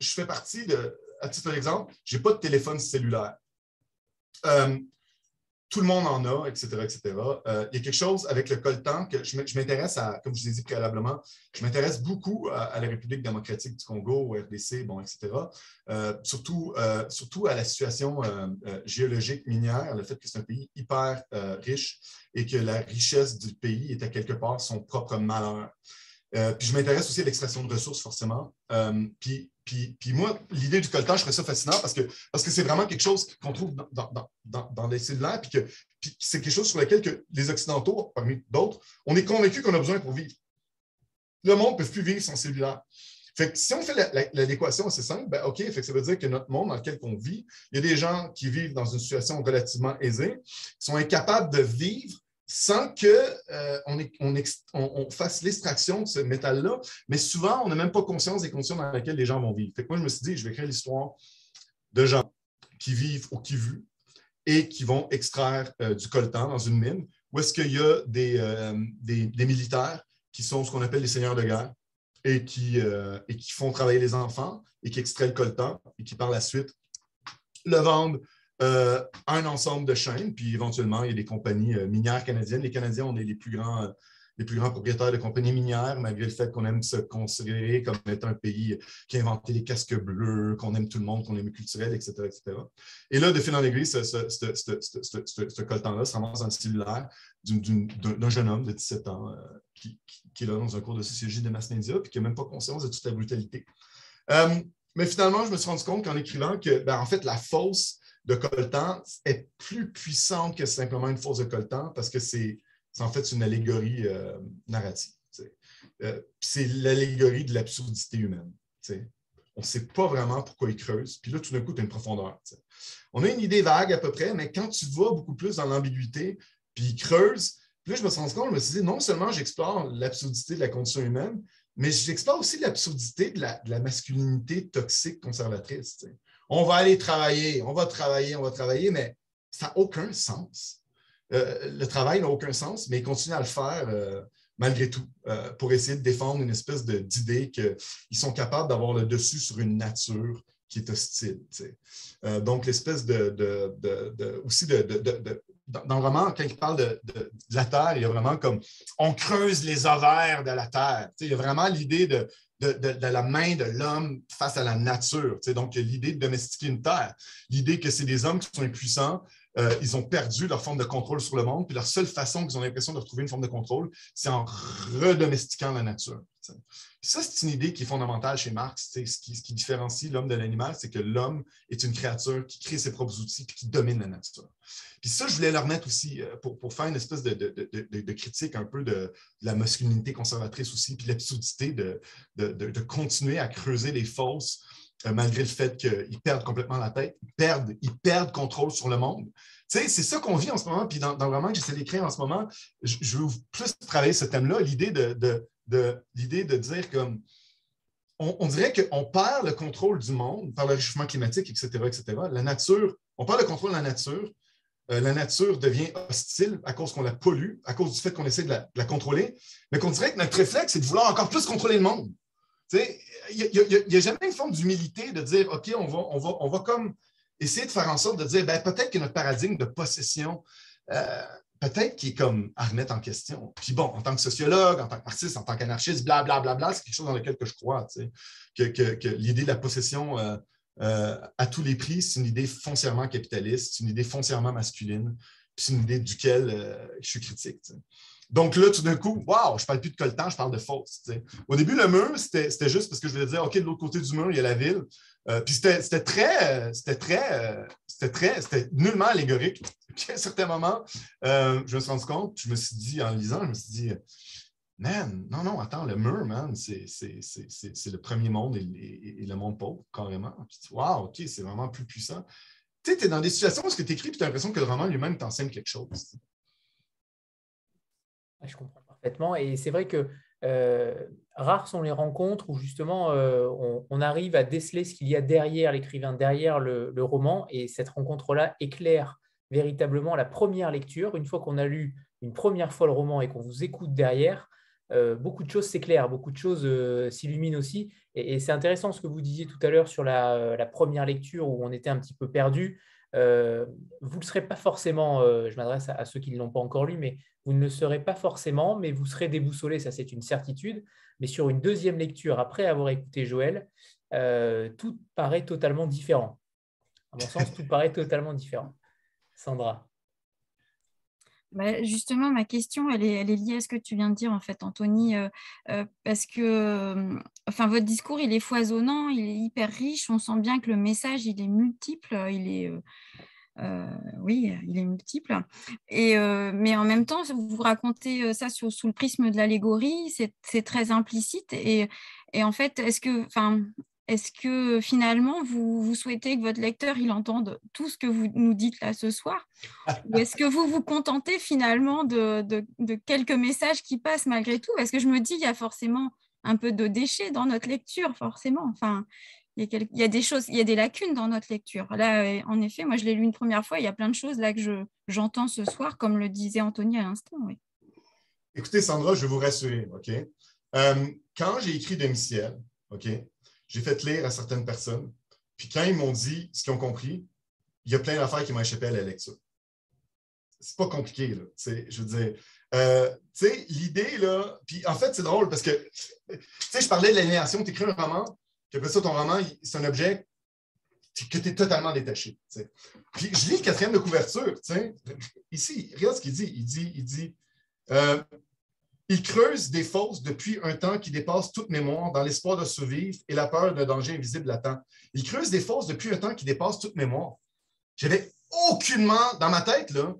je fais partie de, à titre d'exemple, je n'ai pas de téléphone cellulaire. Euh, tout le monde en a, etc., etc. Euh, il y a quelque chose avec le coltan que je m'intéresse à, comme je vous ai dit préalablement, je m'intéresse beaucoup à, la République démocratique du Congo, au RDC, bon, etc. Euh, surtout, surtout à la situation géologique minière, le fait que c'est un pays hyper riche et que la richesse du pays est à quelque part son propre malheur. Puis je m'intéresse aussi à l'extraction de ressources, forcément. puis puis, moi, l'idée du coltan, je trouve ça fascinant parce que parce que c'est vraiment quelque chose qu'on trouve dans, dans, les cellulaires, puis que c'est quelque chose sur lequel que les Occidentaux, parmi d'autres, on est convaincus qu'on a besoin pour vivre. Le monde ne peut plus vivre sans cellulaire. Fait que si on fait l'adéquation assez simple, ben OK, ça veut dire que notre monde dans lequel on vit, il y a des gens qui vivent dans une situation relativement aisée, qui sont incapables de vivre sans qu'on euh, on, fasse l'extraction de ce métal-là. Mais souvent, on n'a même pas conscience des conditions dans lesquelles les gens vont vivre. moi, je me suis dit, je vais créer l'histoire de gens qui vivent au Kivu et qui vont extraire euh, du coltan dans une mine, où est-ce qu'il y a euh, des, militaires qui sont ce qu'on appelle les seigneurs de guerre et qui font travailler les enfants et qui extraient le coltan et qui, par la suite, le vendent euh, un ensemble de chaînes, puis éventuellement, il y a des compagnies euh, minières canadiennes. Les Canadiens, on est les plus grands, euh, les plus grands propriétaires de compagnies minières, malgré le fait qu'on aime se considérer comme étant un pays qui a inventé les casques bleus, qu'on aime tout le monde, qu'on aime culturel, etc., etc. Et là, de fil en aiguille, ce, ce, coltan-là se ramasse dans le cellulaire d'un jeune homme de 17 ans qui, est là dans un cours de sociologie de mass media, puis qui n'a même pas conscience de toute la brutalité. mais finalement, je me suis rendu compte qu'en écrivant que, ben, en fait, la fausse de coltan est plus puissante que simplement une force de coltan parce que c'est en fait une allégorie euh, narrative. Euh, c'est l'allégorie de l'absurdité humaine. On ne sait pas vraiment pourquoi il creuse. Puis là, tout d'un coup, tu as une profondeur. On a une idée vague à peu près, mais quand tu vas beaucoup plus dans l'ambiguïté, puis il creuse, puis là, je me suis rendu compte, je me suis dit, non seulement j'explore l'absurdité de la condition humaine, mais j'explore aussi l'absurdité de la, de la, masculinité toxique conservatrice on va aller travailler, on va travailler, on va travailler, mais ça n'a aucun sens. Euh, le travail n'a aucun sens, mais ils continuent à le faire euh, malgré tout euh, pour essayer de défendre une espèce d'idée qu'ils sont capables d'avoir le dessus sur une nature qui est hostile. donc, l'espèce de, aussi de, dans le roman, quand il parle de, la Terre, il y a vraiment comme on creuse les ovaires de la Terre. il y a vraiment l'idée de, de, la main de l'homme face à la nature. Donc, l'idée de domestiquer une terre, l'idée que c'est des hommes qui sont impuissants, euh, ils ont perdu leur forme de contrôle sur le monde, puis leur seule façon qu'ils ont l'impression de retrouver une forme de contrôle, c'est en redomestiquant la nature. Ça, c'est une idée qui est fondamentale chez Marx. Ce qui, ce qui différencie l'homme de l'animal, c'est que l'homme est une créature qui crée ses propres outils et qui domine la nature. Puis ça, je voulais leur mettre aussi euh, pour, pour faire une espèce de, de, de, critique un peu de, la masculinité conservatrice aussi, puis l'absurdité de, continuer à creuser les fosses euh, malgré le fait qu'ils perdent complètement la tête, ils perdent, ils perdent contrôle sur le monde. C'est ça qu'on vit en ce moment, puis dans, dans, le roman que j'essaie d'écrire en ce moment, je, veux plus travailler ce thème-là, l'idée de, l'idée de dire comme on dirait qu'on perd le contrôle du monde par le réchauffement climatique, etc., etc. La nature, on perd le contrôle de la nature, euh, la nature devient hostile à cause qu'on la pollue, à cause du fait qu'on essaie de la, contrôler, mais qu'on dirait que notre réflexe, c'est de vouloir encore plus contrôler le monde. Il n'y a, jamais une forme d'humilité de dire, OK, on va, on, va, on va comme essayer de faire en sorte de dire, ben, peut-être que notre paradigme de possession, euh, peut-être qu'il est comme à remettre en question. Puis bon, en tant que sociologue, en tant qu'artiste, en tant qu'anarchiste, blablabla, bla, bla, c'est quelque chose dans lequel que je crois, que, que, l'idée de la possession... Euh, euh, à tous les prix, c'est une idée foncièrement capitaliste, c'est une idée foncièrement masculine, c'est une idée duquel euh, je suis critique. Donc là, tout d'un coup, waouh, je ne parle plus de coltan, je parle de fausse. Au début, le mur, c'était juste parce que je voulais dire, OK, de l'autre côté du mur, il y a la ville. Euh, puis c'était très, c'était très, c'était très, c'était nullement allégorique. Puis à un certain moment, je me suis rendu compte, je me suis dit, en lisant, je me suis dit, Man, non, non, attends, le mur, man, c'est le premier monde et, le monde pauvre, carrément. Puis wow, OK, c'est vraiment plus puissant. Tu sais, tu es dans des situations où tu écris et tu as l'impression que le roman lui-même t'enseigne quelque chose. Je comprends parfaitement. Et c'est vrai que euh, rares sont les rencontres où justement euh, on, arrive à déceler ce qu'il y a derrière l'écrivain, derrière le, roman. Et cette rencontre-là éclaire véritablement la première lecture. Une fois qu'on a lu une première fois le roman et qu'on vous écoute derrière, euh, beaucoup de choses s'éclairent, beaucoup de choses euh, s'illuminent aussi. Et, c'est intéressant ce que vous disiez tout à l'heure sur la, première lecture où on était un petit peu perdu. Euh, vous ne le serez pas forcément, euh, je m'adresse à, ceux qui ne l'ont pas encore lu, mais vous ne le serez pas forcément, mais vous serez déboussolé, ça c'est une certitude. Mais sur une deuxième lecture, après avoir écouté Joël, euh, tout paraît totalement différent. À mon sens, tout paraît totalement différent. Sandra. Bah, justement, ma question, elle est, liée à ce que tu viens de dire, en fait, Anthony, parce que enfin, votre discours, il est foisonnant, il est hyper riche, on sent bien que le message, il est multiple, il est... oui, il est multiple. Et, mais en même temps, vous racontez ça sous, le prisme de l'allégorie, c'est très implicite. Et, en fait, est-ce que, enfin, est-ce que finalement, vous, souhaitez que votre lecteur il entende tout ce que vous nous dites là ce soir? Ou est-ce que vous vous contentez finalement de, quelques messages qui passent malgré tout? Parce que je me dis, il y a forcément un peu de déchets dans notre lecture, forcément. Enfin, il y, a des choses, il y a des lacunes dans notre lecture. Là, euh, en effet, moi, je l'ai lu une première fois, il y a plein de choses là que j'entends ce soir, comme le disait Anthony à l'instant. Écoutez, Sandra, je vais vous rassurer, OK? Euh, quand j'ai écrit Demi-ciel, OK, j'ai fait lire à certaines personnes. Puis quand ils m'ont dit ce qu'ils ont compris, il y a plein d'affaires qui m'ont échappé à la lecture. C'est pas compliqué. Je veux dire, euh, tu sais, l'idée, là, puis en fait, c'est drôle parce que, tu sais, je parlais de l'aliénation, tu écris un roman, puis après ça, ton roman, c'est un objet que tu es totalement détaché. Puis je lis le quatrième de couverture, tu sais. Ici, regarde ce qu'il dit. Il dit, il dit euh, il creuse des fosses depuis un temps qui dépasse toute mémoire dans l'espoir de survivre et la peur d'un danger invisible latent. Il creuse des fosses depuis un temps qui dépasse toute mémoire. J'avais aucunement dans ma tête, là,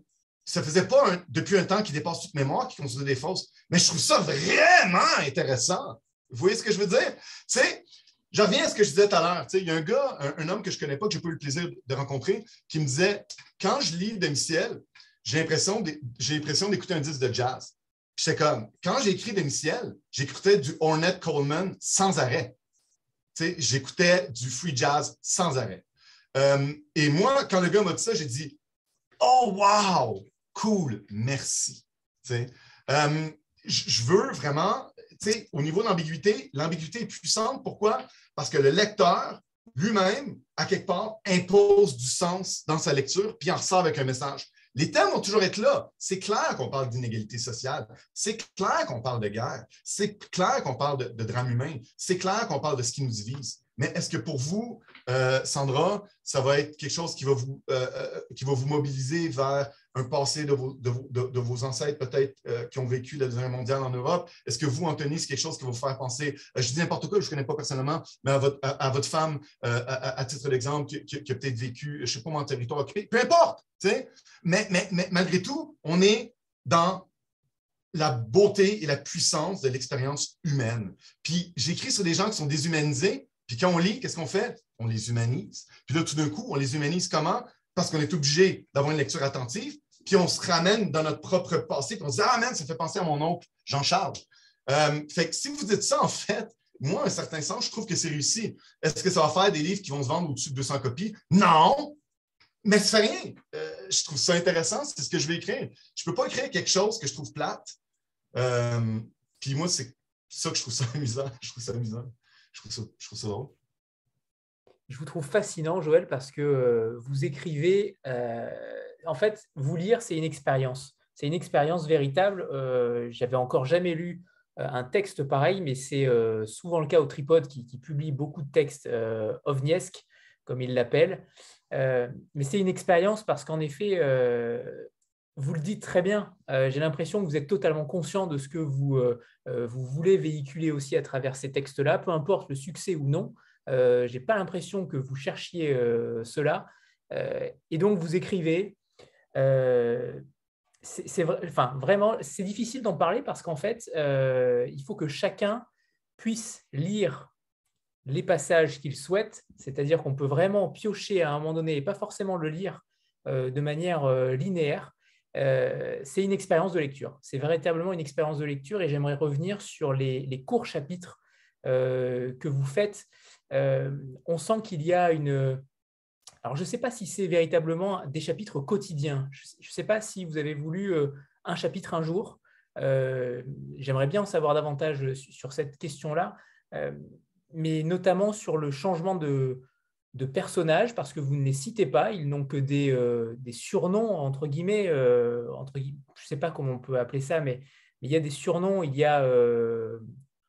ça faisait pas depuis un temps qui dépasse toute mémoire qui construisait des fosses. Mais je trouve ça vraiment intéressant. Vous voyez ce que je veux dire? Tu sais, je reviens à ce que je disais tout à l'heure. il y a un gars, un, homme que je ne connais pas, que j'ai pas eu le plaisir de rencontrer, qui me disait Quand je lis Demi-Ciel, j'ai l'impression d'écouter un disque de jazz. Puis comme, quand j'ai écrit Démiciel, j'écoutais du Ornette Coleman sans arrêt. J'écoutais du free jazz sans arrêt. Euh, et moi, quand le gars m'a dit ça, j'ai dit Oh, wow, cool, merci. Euh, je veux vraiment, au niveau de l'ambiguïté, l'ambiguïté est puissante. Pourquoi? Parce que le lecteur lui-même, à quelque part, impose du sens dans sa lecture, puis en ressort avec un message. Les thèmes vont toujours être là. C'est clair qu'on parle d'inégalité sociale. C'est clair qu'on parle de guerre. C'est clair qu'on parle de, drame humain. C'est clair qu'on parle de ce qui nous divise. Mais est-ce que pour vous, euh, Sandra, ça va être quelque chose qui va vous, euh, qui va vous mobiliser vers un passé de vos, ancêtres peut-être qui ont vécu la Deuxième mondiale en Europe? Est-ce que vous, Anthony, c'est quelque chose qui va vous faire penser, je dis n'importe quoi, je ne connais pas personnellement, mais à votre, femme, à, titre d'exemple, qui, a peut-être vécu, je ne sais pas, en territoire occupé, peu importe, mais, mais, mais malgré tout, on est dans la beauté et la puissance de l'expérience humaine. Puis j'écris sur des gens qui sont déshumanisés, puis quand on lit, qu'est-ce qu'on fait? On les humanise. Puis là, tout d'un coup, on les humanise comment? Parce qu'on est obligé d'avoir une lecture attentive, puis on se ramène dans notre propre passé, puis on se dit Ah, man, ça fait penser à mon oncle Jean-Charles. Euh, fait que si vous dites ça, en fait, moi, à un certain sens, je trouve que c'est réussi. Est-ce que ça va faire des livres qui vont se vendre au-dessus de 200 copies? Non! Mais ça fait rien. Euh, je trouve ça intéressant, c'est ce que je vais écrire. Je ne peux pas écrire quelque chose que je trouve plate. Euh, puis moi, c'est ça que je trouve ça amusant. Je trouve ça amusant je trouve ça, drôle. Je vous trouve fascinant, Joël, parce que vous écrivez. En fait, vous lire, c'est une expérience. C'est une expérience véritable. Euh, J'avais encore jamais lu euh, un texte pareil, mais c'est souvent le cas au Tripod qui, publie beaucoup de textes ovniesques, comme il l'appelle. mais c'est une expérience parce qu'en effet, vous le dites très bien. Euh, j'ai l'impression que vous êtes totalement conscient de ce que vous, euh, euh, vous voulez véhiculer aussi à travers ces textes-là, peu importe le succès ou non. je n'ai pas l'impression que vous cherchiez cela. et donc, vous écrivez. C'est enfin, vraiment, c'est difficile d'en parler parce qu'en fait, il faut que chacun puisse lire les passages qu'il souhaite, c'est-à-dire qu'on peut vraiment piocher à un moment donné et pas forcément le lire de manière linéaire. Euh, c'est une expérience de lecture. C'est véritablement une expérience de lecture et j'aimerais revenir sur les, courts chapitres euh, que vous faites. Euh, on sent qu'il y a une... Alors, je ne sais pas si c'est véritablement des chapitres quotidiens. Je ne sais pas si vous avez voulu un chapitre un jour. j'aimerais bien en savoir davantage sur cette question-là. mais notamment sur le changement de, de personnages, parce que vous ne les citez pas, ils n'ont que des, des, surnoms, entre guillemets, entre, je ne sais pas comment on peut appeler ça, mais, il y a des surnoms, il y a,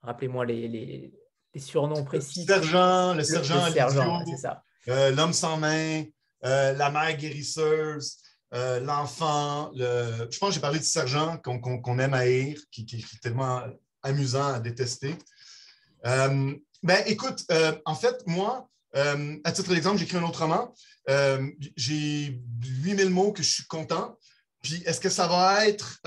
rappelez-moi les, les, surnoms précis. Le sergent, le, sergent, c'est ça. L'homme sans main, la mère guérisseuse, euh, l'enfant, le... je pense que j'ai parlé du sergent qu'on aime haïr, qui, qui, est tellement amusant à détester. Euh, ben, écoute, euh, en fait, moi, à titre d'exemple, j'écris un autre roman. j'ai 8000 mots que je suis content. Puis, est-ce que ça va être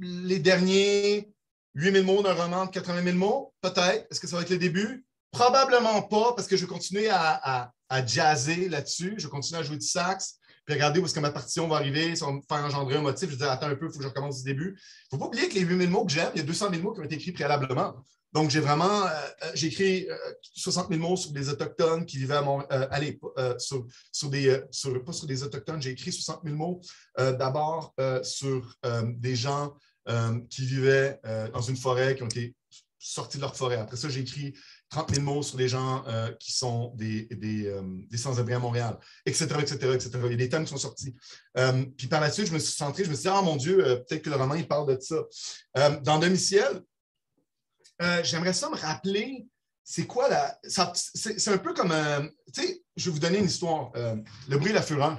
les derniers 8000 mots d'un roman de 80 000 mots? Peut-être. Est-ce que ça va être le début? Probablement pas, parce que je vais continuer à, jazzer là-dessus. Je vais continuer à jouer du sax puis regarder où est-ce que ma partition va arriver, ça va me faire engendrer un motif. Je vais dire, attends un peu, il faut que je recommence du début. Il ne faut pas oublier que les 8000 mots que j'aime, il y a 200 000 mots qui ont été écrits préalablement. Donc, j'ai vraiment, euh, euh, j'ai écrit 60 euh, 000 mots sur des Autochtones qui vivaient à Montréal. allez, sur, sur, des, sur, pas sur des Autochtones, j'ai écrit 60 000 mots d'abord sur des gens qui vivaient dans une forêt, qui ont été sortis de leur forêt. Après ça, j'ai écrit 30 000 mots sur les gens euh, qui sont des, des, euh, des sans-abri à Montréal, etc., etc., etc. Il y a des thèmes qui sont sortis. Euh, puis par la suite, je me suis centré, je me suis dit, ah mon Dieu, peut-être que le roman, il parle de ça. dans Demi-ciel, j'aimerais ça me rappeler, c'est quoi la... C'est un peu comme, tu sais, je vais vous donner une histoire. le bruit et la fureur.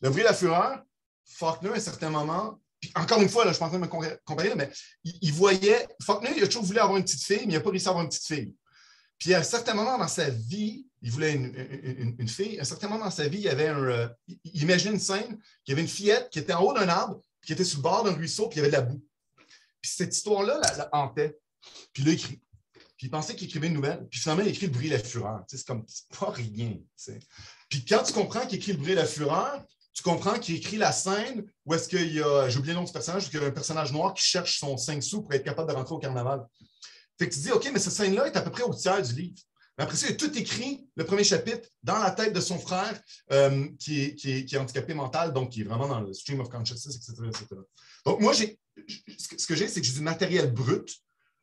Le bruit et la fureur, Faulkner, à un certain moment, puis encore une fois, là, je suis en train de me comparer, mais il, il, voyait. Faulkner, il a toujours voulu avoir une petite fille, mais il n'a pas réussi à avoir une petite fille. Puis à un certain moment dans sa vie, il voulait une, fille. À un certain moment dans sa vie, il y avait un. Euh, il imaginait une scène, qu'il y avait une fillette qui était en haut d'un arbre, qui était sur le bord d'un ruisseau, puis il y avait de la boue. Puis cette histoire-là la, hantait. Puis il a écrit. Puis il pensait qu'il écrivait une nouvelle. Puis finalement, il écrit Le bruit et la fureur. c'est comme pas rien. Puis quand tu comprends qu'il écrit Le bruit et la fureur, tu comprends qu'il écrit la scène où est-ce qu'il y a, j'ai oublié le nom du personnage, qu'il y a un personnage noir qui cherche son 5 sous pour être capable de rentrer au carnaval. Que tu dis, OK, mais cette scène-là est à peu près au tiers du livre. Après ça, il a tout écrit, le premier chapitre, dans la tête de son frère euh, qui, est, qui, est, handicapé mental, donc qui est vraiment dans le stream of consciousness, etc. Donc, moi, ce que j'ai, c'est que j'ai du matériel brut,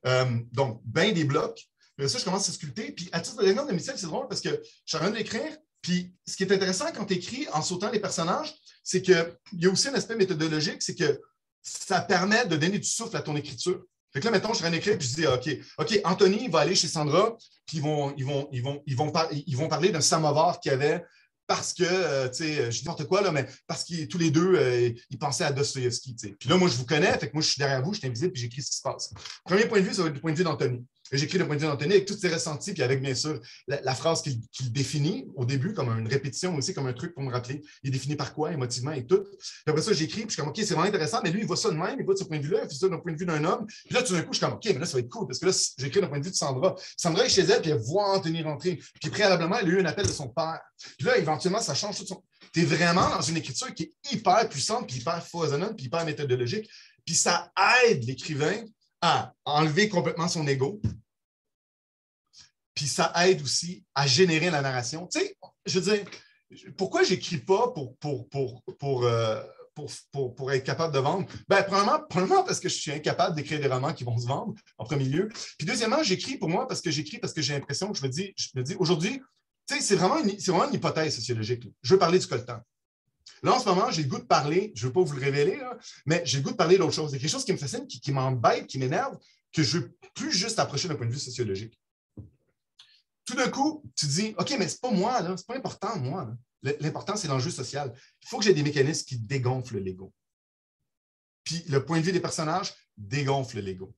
euh, donc bien des blocs. Puis ça, je commence à sculpter. Puis à titre d'exemple de Michel, c'est drôle parce que je suis en train d'écrire. Puis ce qui est intéressant quand tu écris en sautant les personnages, c'est qu'il y a aussi un aspect méthodologique, c'est que ça permet de donner du souffle à ton écriture. Fait que là, mettons, je train d'écrire, puis je dis, OK, OK, Anthony va aller chez Sandra, puis ils vont, ils vont, ils vont, ils vont, parler d'un samovar qu'il y avait parce que, euh, tu sais, je dis n'importe quoi, là, mais parce qu'ils tous les deux, euh, ils pensaient à Dostoevsky, tu sais. Puis là, moi, je vous connais, fait que moi, je suis derrière vous, je suis invisible, puis j'écris ce qui se passe. Premier point de vue, ça va être le point de vue d'Anthony. J'écris le point de vue d'Anthony avec tous ses ressentis, puis avec bien sûr la, phrase qu'il définit au début comme une répétition, aussi comme un truc pour me rappeler. Il est défini par quoi, émotivement et tout. Puis après ça, j'écris, puis je suis comme, OK, c'est vraiment intéressant, mais lui, il voit ça de même, il voit de ce point de vue-là, il fait ça d'un point de vue d'un homme. Puis là, tout d'un coup, je suis comme, OK, mais là, ça va être cool, parce que là, j'écris d'un point de vue de Sandra. Sandra est chez elle, puis elle voit Anthony rentrer. Puis préalablement, elle a eu un appel de son père. Puis là, éventuellement, ça change tout son. Tu es vraiment dans une écriture qui est hyper puissante, puis hyper foisonnante, puis hyper méthodologique. Puis ça aide l'écrivain à enlever complètement son ego, puis ça aide aussi à générer la narration. Tu sais, je veux dire, pourquoi j'écris pas euh, pour, être capable de vendre? Ben, premièrement, parce que je suis incapable d'écrire des romans qui vont se vendre, en premier lieu. Puis deuxièmement, j'écris pour moi parce que j'écris parce que j'ai l'impression que je me dis, je me dis aujourd'hui, tu sais, c'est vraiment, une, vraiment une hypothèse sociologique. Je veux parler du coltan. Là, en ce moment, j'ai le goût de parler, je ne veux pas vous le révéler, mais j'ai le goût de parler d'autre chose. Il y a quelque chose qui me fascine, qui, m'embête, qui m'énerve, que je ne veux plus juste approcher d'un point de vue sociologique tout d'un coup, tu dis, OK, mais ce n'est pas moi, ce n'est pas important, moi. L'important, c'est l'enjeu social. Il faut que j'ai des mécanismes qui dégonflent l'ego. Puis le point de vue des personnages dégonfle l'ego.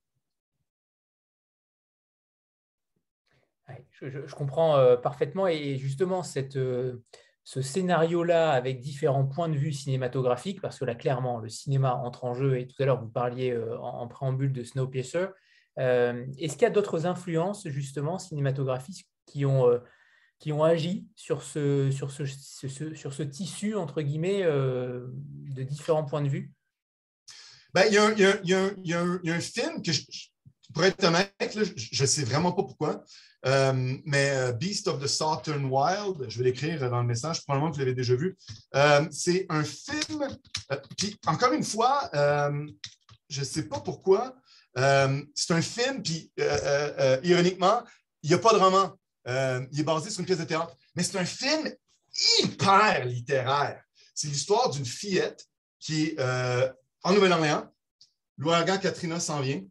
Je, comprends euh, parfaitement. Et justement, euh, ce scénario-là, avec différents points de vue cinématographiques, parce que là, clairement, le cinéma entre en jeu, et tout à l'heure, vous parliez euh, en, préambule de Snowpiercer. Est-ce qu'il y a d'autres influences, justement, cinématographiques qui ont, euh, qui ont agi sur ce, sur ce, sur ce tissu, entre guillemets, euh, de différents points de vue? Il, y a, un, film que, je, pour être honnête, je ne sais vraiment pas pourquoi, euh, mais Beast of the Southern Wild, je vais l'écrire dans le message, probablement que vous l'avez déjà vu. c'est un film, puis encore une fois, je ne sais pas pourquoi, c'est un film, puis ironiquement, il n'y a pas de roman. Euh, il est basé sur une pièce de théâtre. Mais c'est un film hyper littéraire. C'est l'histoire d'une fillette qui est euh, en Nouvelle-Orléans. L'ouragan Katrina s'en vient.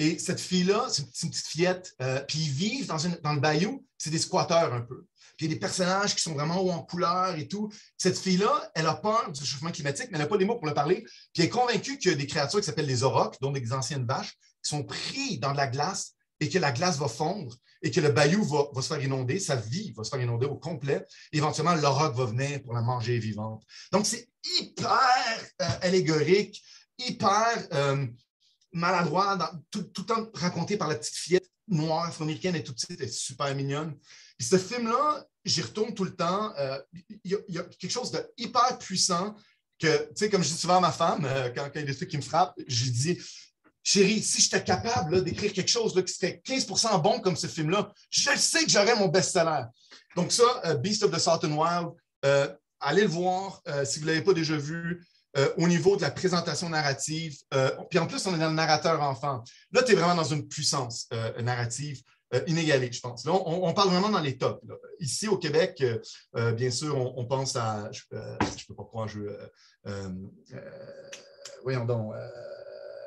Et cette fille-là, c'est une petite fillette, euh, puis ils vivent dans, dans le bayou, c'est des squatteurs un peu. Puis il y a des personnages qui sont vraiment hauts en couleur et tout. Cette fille-là, elle a peur du réchauffement climatique, mais elle n'a pas les mots pour le parler. Puis elle est convaincue qu'il y a des créatures qui s'appellent les aurochs, dont des anciennes vaches, qui sont pris dans de la glace et que la glace va fondre et que le bayou va, se faire inonder, sa vie va se faire inonder au complet. Éventuellement, l'auroch va venir pour la manger vivante. Donc, c'est hyper euh, allégorique, hyper euh, maladroit, tout, le temps raconté par la petite fillette noire afro-américaine et tout de suite, elle est super mignonne. Puis ce film-là, j'y retourne tout le temps. Euh, il y, a quelque chose de hyper puissant que, tu sais, comme je dis souvent à ma femme, quand, quand, il y a des trucs qui me frappent, je lui dis Chérie, si j'étais capable d'écrire quelque chose qui serait 15% bon comme ce film-là, je sais que j'aurais mon best-seller. Donc, ça, euh, Beast of the Southern Wild, euh, allez le voir euh, si vous ne l'avez pas déjà vu. Au niveau de la présentation narrative. puis en plus, on est dans le narrateur enfant. Là, tu es vraiment dans une puissance narrative inégalée, je pense. Là, on, parle vraiment dans les tops. Ici, au Québec, bien sûr, on, pense à. Je ne peux pas croire, je. voyons donc.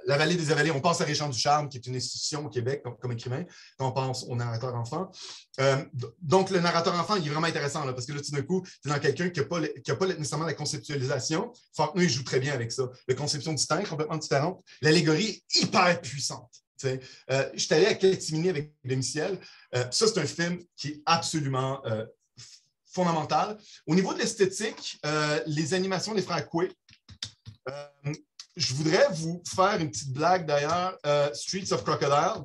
La Vallée des Avalées, on pense à Richard Ducharme, qui est une institution au Québec comme, écrivain, quand on pense au narrateur enfant. Euh, donc, le narrateur enfant, il est vraiment intéressant, parce que là, tout d'un coup, tu es dans quelqu'un qui n'a pas, pas, nécessairement la conceptualisation. Faulkner, il joue très bien avec ça. La conception du temps est complètement différente. L'allégorie est hyper puissante. Euh, je suis allé à Catimini avec Demiciel. Euh, ça, c'est un film qui est absolument fondamental. Au niveau de l'esthétique, les animations des frères Coué, je voudrais vous faire une petite blague d'ailleurs. Euh, Streets of Crocodile.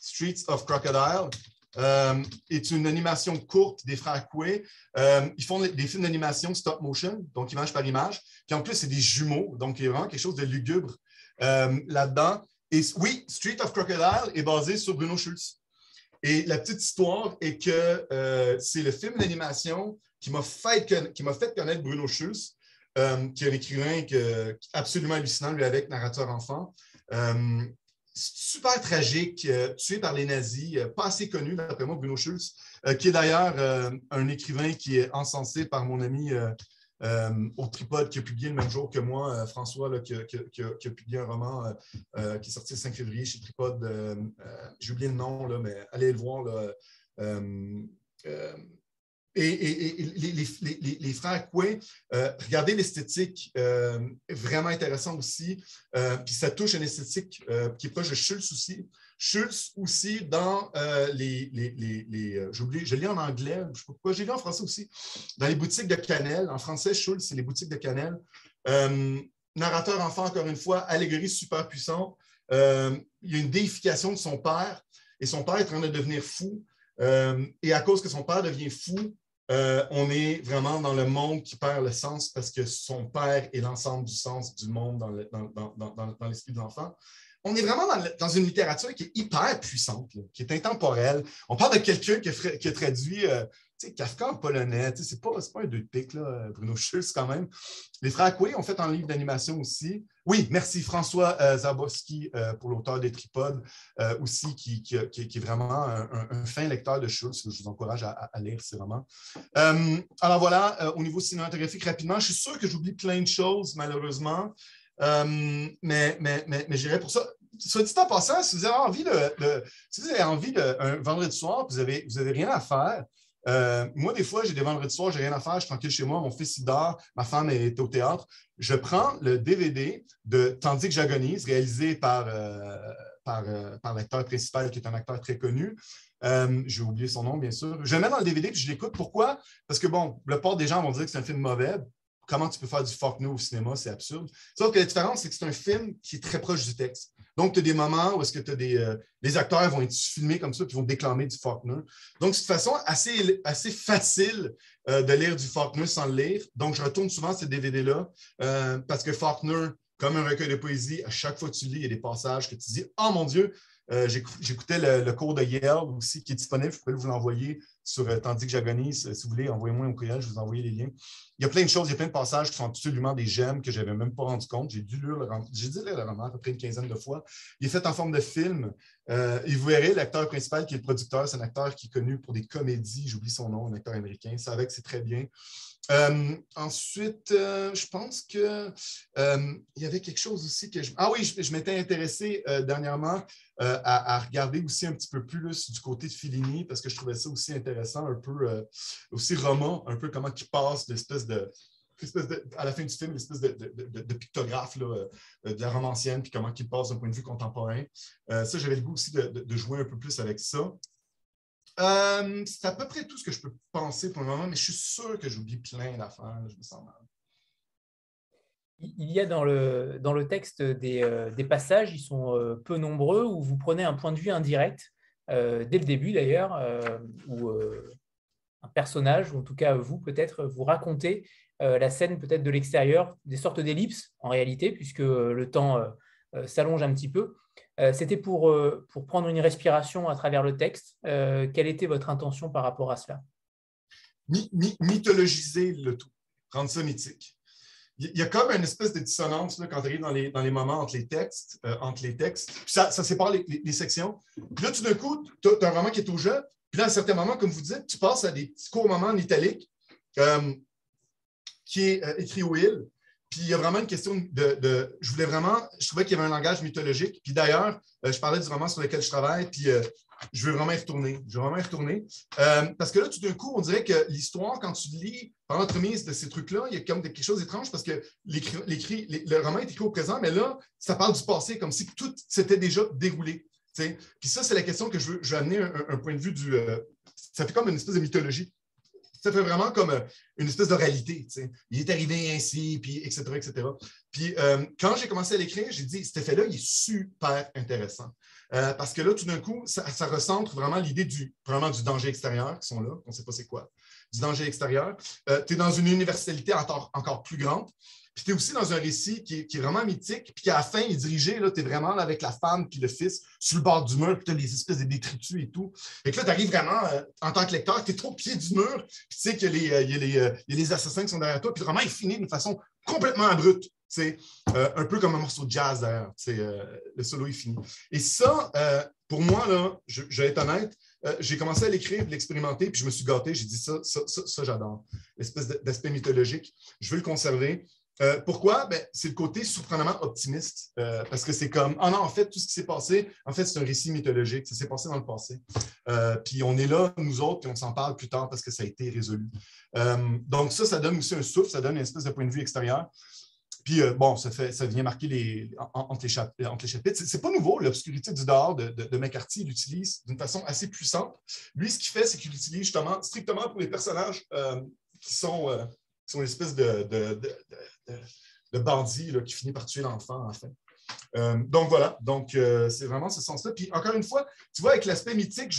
Streets of Crocodile euh, est une animation courte des frères Coué. Euh, ils font des films d'animation stop motion, donc image par image. Puis en plus, c'est des jumeaux, donc il y a vraiment quelque chose de lugubre là-dedans. Et oui, Street of Crocodile est basé sur Bruno Schulz. Et la petite histoire est que c'est le film d'animation qui m'a fait, fait, connaître Bruno Schulz. Euh, qui est un écrivain absolument hallucinant, lui, avec narrateur enfant. Euh, super tragique, euh, tué par les nazis, pas assez connu, d'après moi, Bruno Schulz, qui est d'ailleurs un écrivain qui est encensé par mon ami au Tripod, qui a publié le même jour que moi, François, qui, a publié un roman qui est sorti le 5 février chez Tripod. J'ai oublié le nom, mais allez le voir. Là, et, les, frères Coué, euh, regardez l'esthétique, euh, vraiment intéressant aussi. Euh, puis ça touche une esthétique qui est proche de Schultz aussi. Schultz aussi dans les. les, j'oublie, je lis en anglais, je sais pas pourquoi, j'ai lu en français aussi. Dans les boutiques de cannelle. En français, Schultz, c'est les boutiques de cannelle. narrateur enfant, encore une fois, allégorie super puissante. il y a une déification de son père et son père est en train de devenir fou. et à cause que son père devient fou, euh, on est vraiment dans le monde qui perd le sens parce que son père est l'ensemble du sens du monde dans, l'esprit de l'enfant. On est vraiment dans, une littérature qui est hyper puissante, qui est intemporelle. On parle de quelqu'un qui, a traduit euh, Kafka en polonais, c'est pas, pas un deux de pique, là, Bruno Schulz quand même. Les frères Coué ont fait un livre d'animation aussi. Oui, merci François euh, Zabowski euh, pour l'auteur des tripodes euh, aussi, qui, est vraiment un, fin lecteur de Schulz. Je vous encourage à, lire, c'est vraiment. alors voilà, au niveau cinématographique, rapidement, je suis sûr que j'oublie plein de choses, malheureusement. mais, mais, mais, mais j'irai pour ça soit dit en passant, si vous avez envie de, si vous avez envie de, un vendredi soir, vous n'avez vous avez rien à faire, euh, moi, des fois, j'ai des vendredis soirs, j'ai rien à faire, je suis tranquille chez moi, mon fils il dort, ma femme est au théâtre. Je prends le DVD de Tandis que j'agonise, réalisé par, euh, euh, par, l'acteur principal, qui est un acteur très connu. j'ai oublié son nom, bien sûr. Je le mets dans le DVD et je l'écoute. Pourquoi? Parce que, bon, le port des gens vont dire que c'est un film mauvais comment tu peux faire du Faulkner au cinéma, c'est absurde. Sauf que la différence, c'est que c'est un film qui est très proche du texte. Donc, tu as des moments où est-ce que tu as des euh, les acteurs vont être filmés comme ça, puis vont déclamer du Faulkner. Donc, c'est une façon assez, assez facile euh, de lire du Faulkner sans le lire. Donc, je retourne souvent ces DVD-là euh, parce que Faulkner, comme un recueil de poésie, à chaque fois que tu lis, il y a des passages que tu dis Oh mon Dieu, j'écoutais le, cours de Yale aussi qui est disponible, je pourrais vous l'envoyer sur Tandis que j'agonise. Si vous voulez, envoyez-moi un courriel, je vous envoie les liens. Il y a plein de choses, il y a plein de passages qui sont absolument des gemmes que je n'avais même pas rendu compte. J'ai dû lire le j'ai dû le roman à peu près une quinzaine de fois. Il est fait en forme de film. et vous verrez, l'acteur principal qui est le producteur, c'est un acteur qui est connu pour des comédies, j'oublie son nom, un acteur américain. Ça avec, c'est très bien. Euh, ensuite, euh, je pense qu'il euh, y avait quelque chose aussi que je... Ah oui, je, m'étais intéressé dernièrement à, regarder aussi un petit peu plus du côté de Fellini parce que je trouvais ça aussi intéressant, un peu aussi roman, un peu comment il passe l'espèce de, à la fin du film, l'espèce de, pictographe de la romancienne, puis comment il passe d'un point de vue contemporain. ça, j'avais le goût aussi de, jouer un peu plus avec ça. Euh, c'est à peu près tout ce que je peux penser pour le moment, mais je suis sûr que j'oublie plein d'affaires. Je me sens mal. Il y a dans le, dans le texte des, euh, des passages, ils sont euh, peu nombreux, où vous prenez un point de vue indirect, dès le début d'ailleurs, où un personnage, ou en tout cas vous peut-être, vous racontez la scène peut-être de l'extérieur, des sortes d'ellipses en réalité, puisque le temps s'allonge un petit peu. Euh, c'était pour, euh, pour prendre une respiration à travers le texte. Euh, quelle était votre intention par rapport à cela? Mythologiser le tout, rendre ça mythique. Il y a comme une espèce de dissonance quand tu arrives dans les, dans les moments entre les textes, entre les textes. ça, sépare les, les, sections. Puis là, tout d'un coup, tu as, un roman qui est au jeu. Puis là, à un certain moment, comme vous dites, tu passes à des petits courts moments en italique qui est écrit au il. Puis il y a vraiment une question de, Je voulais vraiment. Je trouvais qu'il y avait un langage mythologique. Puis d'ailleurs, euh, je parlais du roman sur lequel je travaille, puis euh, je veux vraiment y retourner. Je veux vraiment y retourner. Euh, parce que là, tout d'un coup, on dirait que l'histoire, quand tu lis pendant la mise de ces trucs-là, il y a comme quelque chose d'étrange parce que le roman est écrit au présent, mais là, ça parle du passé, comme si tout s'était déjà déroulé. Puis ça, c'est la question que je veux, amener un, point de vue du. ça fait comme une espèce de mythologie ça fait vraiment comme euh, une espèce de réalité. Il est arrivé ainsi, puis etc.. Puis euh, quand j'ai commencé à l'écrire, j'ai dit, cet effet-là, il est super intéressant. Euh, parce que là, tout d'un coup, ça, recentre vraiment l'idée du, du danger extérieur qui sont là, on ne sait pas c'est quoi, du danger extérieur. tu es dans une universalité encore plus grande. Tu es aussi dans un récit qui est, vraiment mythique, puis à la fin, il est dirigé, tu es vraiment avec la femme puis le fils sur le bord du mur, puis tu as les espèces de détritus et tout. Et que là, tu arrives vraiment, euh, en tant que lecteur, tu es trop au pied du mur, puis tu sais qu'il y, a les, euh, les assassins qui sont derrière toi, puis vraiment, il finit d'une façon complètement abrupte. Euh, un peu comme un morceau de jazz d'ailleurs. le solo est fini. Et ça, pour moi, là, je, je, vais être honnête, j'ai commencé à l'écrire, l'expérimenter, puis je me suis gâté. J'ai dit ça, ça, ça, ça j'adore. L'espèce d'aspect mythologique. Je veux le conserver. Euh, pourquoi? Ben, c'est le côté surprenamment optimiste, euh, parce que c'est comme, ah non, en fait, tout ce qui s'est passé, en fait, c'est un récit mythologique, ça s'est passé dans le passé. Euh, puis on est là, nous autres, puis on s'en parle plus tard parce que ça a été résolu. donc ça, ça donne aussi un souffle, ça donne une espèce de point de vue extérieur. Puis bon, ça, fait, ça vient marquer les, entre, les entre, les chapitres. C'est pas nouveau, l'obscurité du dehors de, McCarthy, il l'utilise d'une façon assez puissante. Lui, ce qu'il fait, c'est qu'il l'utilise justement strictement pour les personnages qui sont sont une espèce de, bandit qui finit par tuer l'enfant, en fait. Euh, donc voilà, donc euh, c'est vraiment ce sens-là. Puis encore une fois, tu vois, avec l'aspect mythique,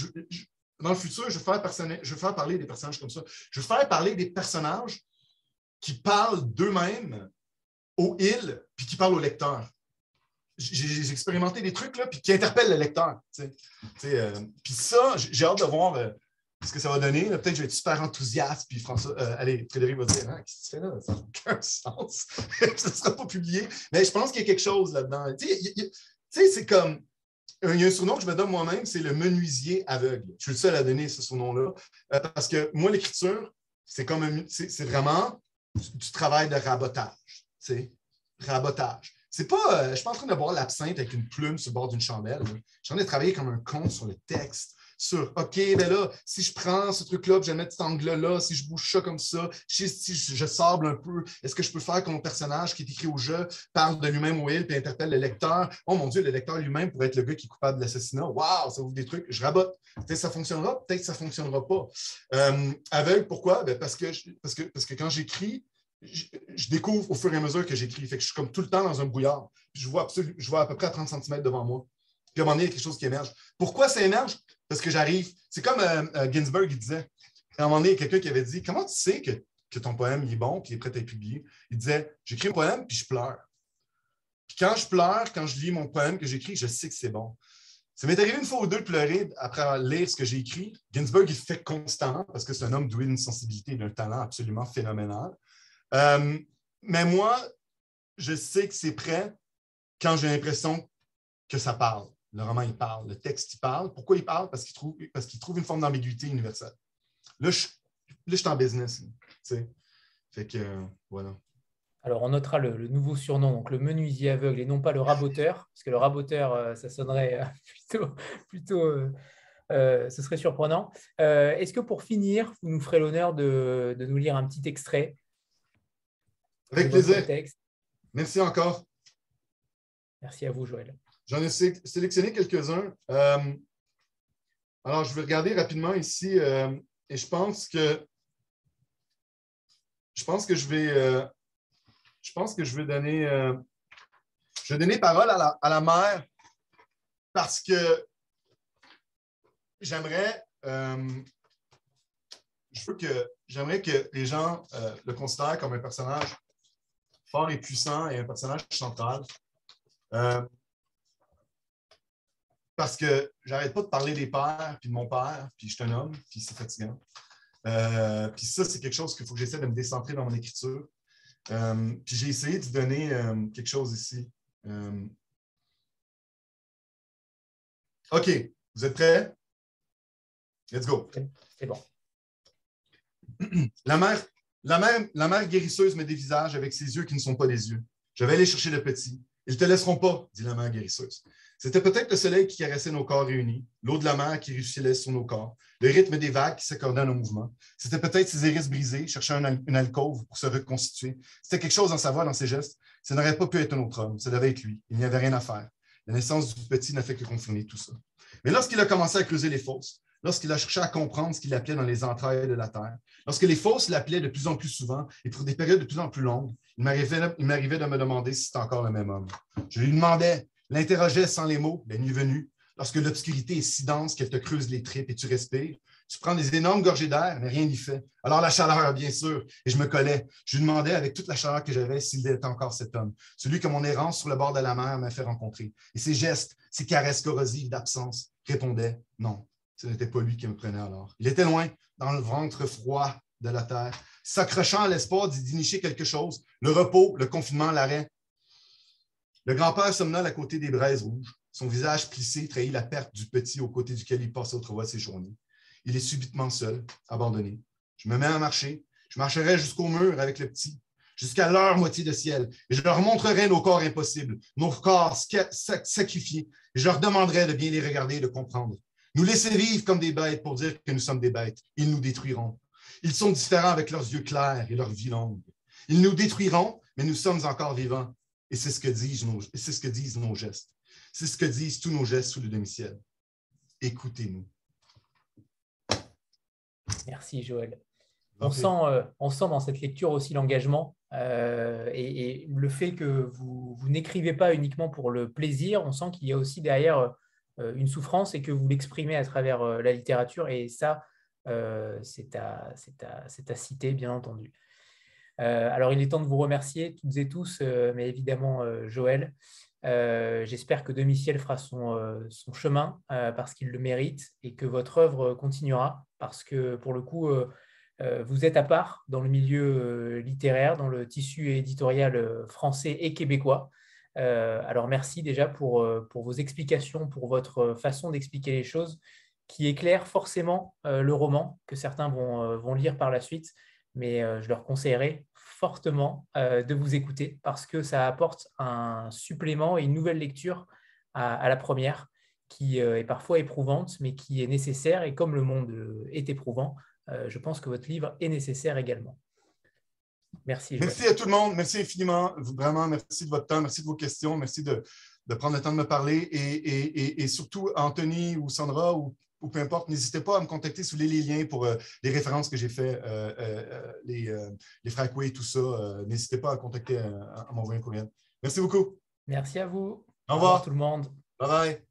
dans le futur, je vais, faire je vais faire parler des personnages comme ça. Je vais faire parler des personnages qui parlent d'eux-mêmes au il, puis qui parlent au lecteur. J'ai expérimenté des trucs là, puis qui interpellent le lecteur. Euh, puis ça, j'ai hâte de voir ce que ça va donner. Peut-être que je vais être super enthousiaste, puis François, euh, allez, Frédéric va dire ah, Qu'est-ce que tu fais là? Ça n'a aucun sens. ça ne sera pas publié. Mais je pense qu'il y a quelque chose là-dedans. Tu sais, c'est comme. Il y a un surnom que je me donne moi-même, c'est le menuisier aveugle. Je suis le seul à donner ce surnom-là. Euh, parce que moi, l'écriture, c'est comme c'est vraiment du, travail de rabotage. sais, Rabotage. C'est pas, euh, je suis pas en train de boire l'absinthe avec une plume sur le bord d'une chandelle. Je suis en train de travailler comme un con sur le texte, sur OK, ben là, si je prends ce truc-là, je vais mettre cet angle-là, si je bouge ça comme ça, si, je sable un peu, est-ce que je peux faire que mon personnage qui est écrit au jeu parle de lui-même au il puis interpelle le lecteur? Oh mon Dieu, le lecteur lui-même pourrait être le gars qui est coupable de l'assassinat. Waouh, ça ouvre des trucs. Je rabote. Peut-être ça fonctionnera, peut-être ça ne fonctionnera pas. Euh, aveugle, pourquoi? Ben parce, que, parce, que, parce que quand j'écris, je, découvre au fur et à mesure que j'écris. Fait que je suis comme tout le temps dans un brouillard. Je vois, je vois à peu près à 30 cm devant moi. Puis à un moment donné, il y a quelque chose qui émerge. Pourquoi ça émerge? Parce que j'arrive. C'est comme euh, euh, Ginsberg, il disait. À un moment donné, il y a quelqu'un qui avait dit Comment tu sais que, ton poème est bon qu'il est prêt à être publié Il disait J'écris un poème puis je pleure. Puis quand je pleure, quand je lis mon poème que j'écris, je sais que c'est bon. Ça m'est arrivé une fois ou deux de pleurer après lire ce que j'ai écrit. Ginsburg, il fait constamment parce que c'est un homme doué d'une sensibilité et d'un talent absolument phénoménal. Euh, mais moi, je sais que c'est prêt quand j'ai l'impression que ça parle. Le roman, il parle. Le texte, il parle. Pourquoi il parle? Parce qu'il trouve, parce qu'il trouve une forme d'ambiguïté universelle. Là, je, là, suis en business. Fait que, euh, voilà. Alors, on notera le, nouveau surnom, donc le menuisier aveugle et non pas le raboteur, parce que le raboteur, euh, ça sonnerait euh, plutôt, plutôt ce serait surprenant. Est-ce que pour finir, vous nous ferez l'honneur de, nous lire un petit extrait? Avec plaisir. Merci encore. Merci à vous, Joël. J'en ai sélectionné quelques-uns. alors, je vais regarder rapidement ici et je pense que je pense que je vais je pense que je vais donner, euh, je vais donner parole à la, mère parce que j'aimerais, euh, je veux que j'aimerais que les gens euh, le considèrent comme un personnage fort et puissant et un personnage central. Parce que j'arrête pas de parler des pères, puis de mon père, puis je suis un homme, puis c'est fatigant. puis ça, c'est quelque chose qu'il faut que j'essaie de me décentrer dans mon écriture. Euh, puis j'ai essayé de donner euh, quelque chose ici. Euh, OK, vous êtes prêts? Let's go. C'est bon. La mère, la, mère, la mère guérisseuse me dévisage avec ses yeux qui ne sont pas des yeux. Je vais aller chercher le petit. Ils ne te laisseront pas, dit la mère guérisseuse. C'était peut-être le soleil qui caressait nos corps réunis, l'eau de la mer qui ruisselait sur nos corps, le rythme des vagues qui s'accordaient à nos mouvements. C'était peut-être ses iris brisés, cherchant une alcôve pour se reconstituer. C'était quelque chose dans sa voix, dans ses gestes. Ça n'aurait pas pu être un autre homme. Ça devait être lui. Il n'y avait rien à faire. La naissance du petit n'a fait que confirmer tout ça. Mais lorsqu'il a commencé à creuser les fosses, lorsqu'il a cherché à comprendre ce qu'il appelait dans les entrailles de la terre, lorsque les fosses l'appelaient de plus en plus souvent et pour des périodes de plus en plus longues, il m'arrivait de me demander si c'était encore le même homme. Je lui demandais l'interrogeait sans les mots, la nuit venue, lorsque l'obscurité est si dense qu'elle te creuse les tripes et tu respires. Tu prends des énormes gorgées d'air, mais rien n'y fait. Alors la chaleur, bien sûr, et je me collais. Je lui demandais avec toute la chaleur que j'avais s'il était encore cet homme, celui que mon errance sur le bord de la mer m'a fait rencontrer. Et ses gestes, ses caresses corrosives d'absence répondaient non, ce n'était pas lui qui me prenait alors. Il était loin, dans le ventre froid de la terre, s'accrochant à l'espoir d'y dénicher quelque chose, le repos, le confinement, l'arrêt, le grand-père somnole à côté des braises rouges. Son visage plissé trahit la perte du petit aux côtés duquel il passe autrefois ses journées. Il est subitement seul, abandonné. Je me mets à marcher. Je marcherai jusqu'au mur avec le petit, jusqu'à leur moitié de ciel, et je leur montrerai nos corps impossibles, nos corps sacrifiés, et je leur demanderai de bien les regarder et de comprendre. Nous laisser vivre comme des bêtes pour dire que nous sommes des bêtes. Ils nous détruiront. Ils sont différents avec leurs yeux clairs et leur vie longue. Ils nous détruiront, mais nous sommes encore vivants. Et c'est ce que disent nos, c'est ce que disent nos gestes. C'est ce que disent tous nos gestes sous le demi-ciel. Écoutez-nous. Merci, Joël. On sent, euh, on sent dans cette lecture aussi l'engagement euh, et, le fait que vous, vous n'écrivez pas uniquement pour le plaisir. On sent qu'il y a aussi derrière euh, une souffrance et que vous l'exprimez à travers la littérature. Et ça, c'est à, à, à, citer, bien entendu. Euh, alors, il est temps de vous remercier toutes et tous, euh, mais évidemment euh, Joël. J'espère que Demi-Ciel fera son, son chemin parce qu'il le mérite et que votre œuvre continuera parce que pour le coup, vous êtes à part dans le milieu littéraire, dans le tissu éditorial français et québécois. alors merci déjà pour, pour, vos explications, pour votre façon d'expliquer les choses qui éclaire forcément le roman que certains vont, vont lire par la suite mais je leur conseillerais fortement euh, de vous écouter parce que ça apporte un supplément et une nouvelle lecture à, la première qui euh, est parfois éprouvante, mais qui est nécessaire. Et comme le monde euh, est éprouvant, je pense que votre livre est nécessaire également. Merci. Merci à tout le monde. Merci infiniment. Vraiment, merci de votre temps. Merci de vos questions. Merci de, prendre le temps de me parler. Et, et surtout, Anthony ou Sandra ou ou peu importe, n'hésitez pas à me contacter sous les liens pour euh, les références que j'ai fait, euh, euh, les, les et tout ça. n'hésitez pas à contacter, à, m'envoyer un courriel. Merci beaucoup. Merci à vous. Au revoir. tout le monde. Bye bye.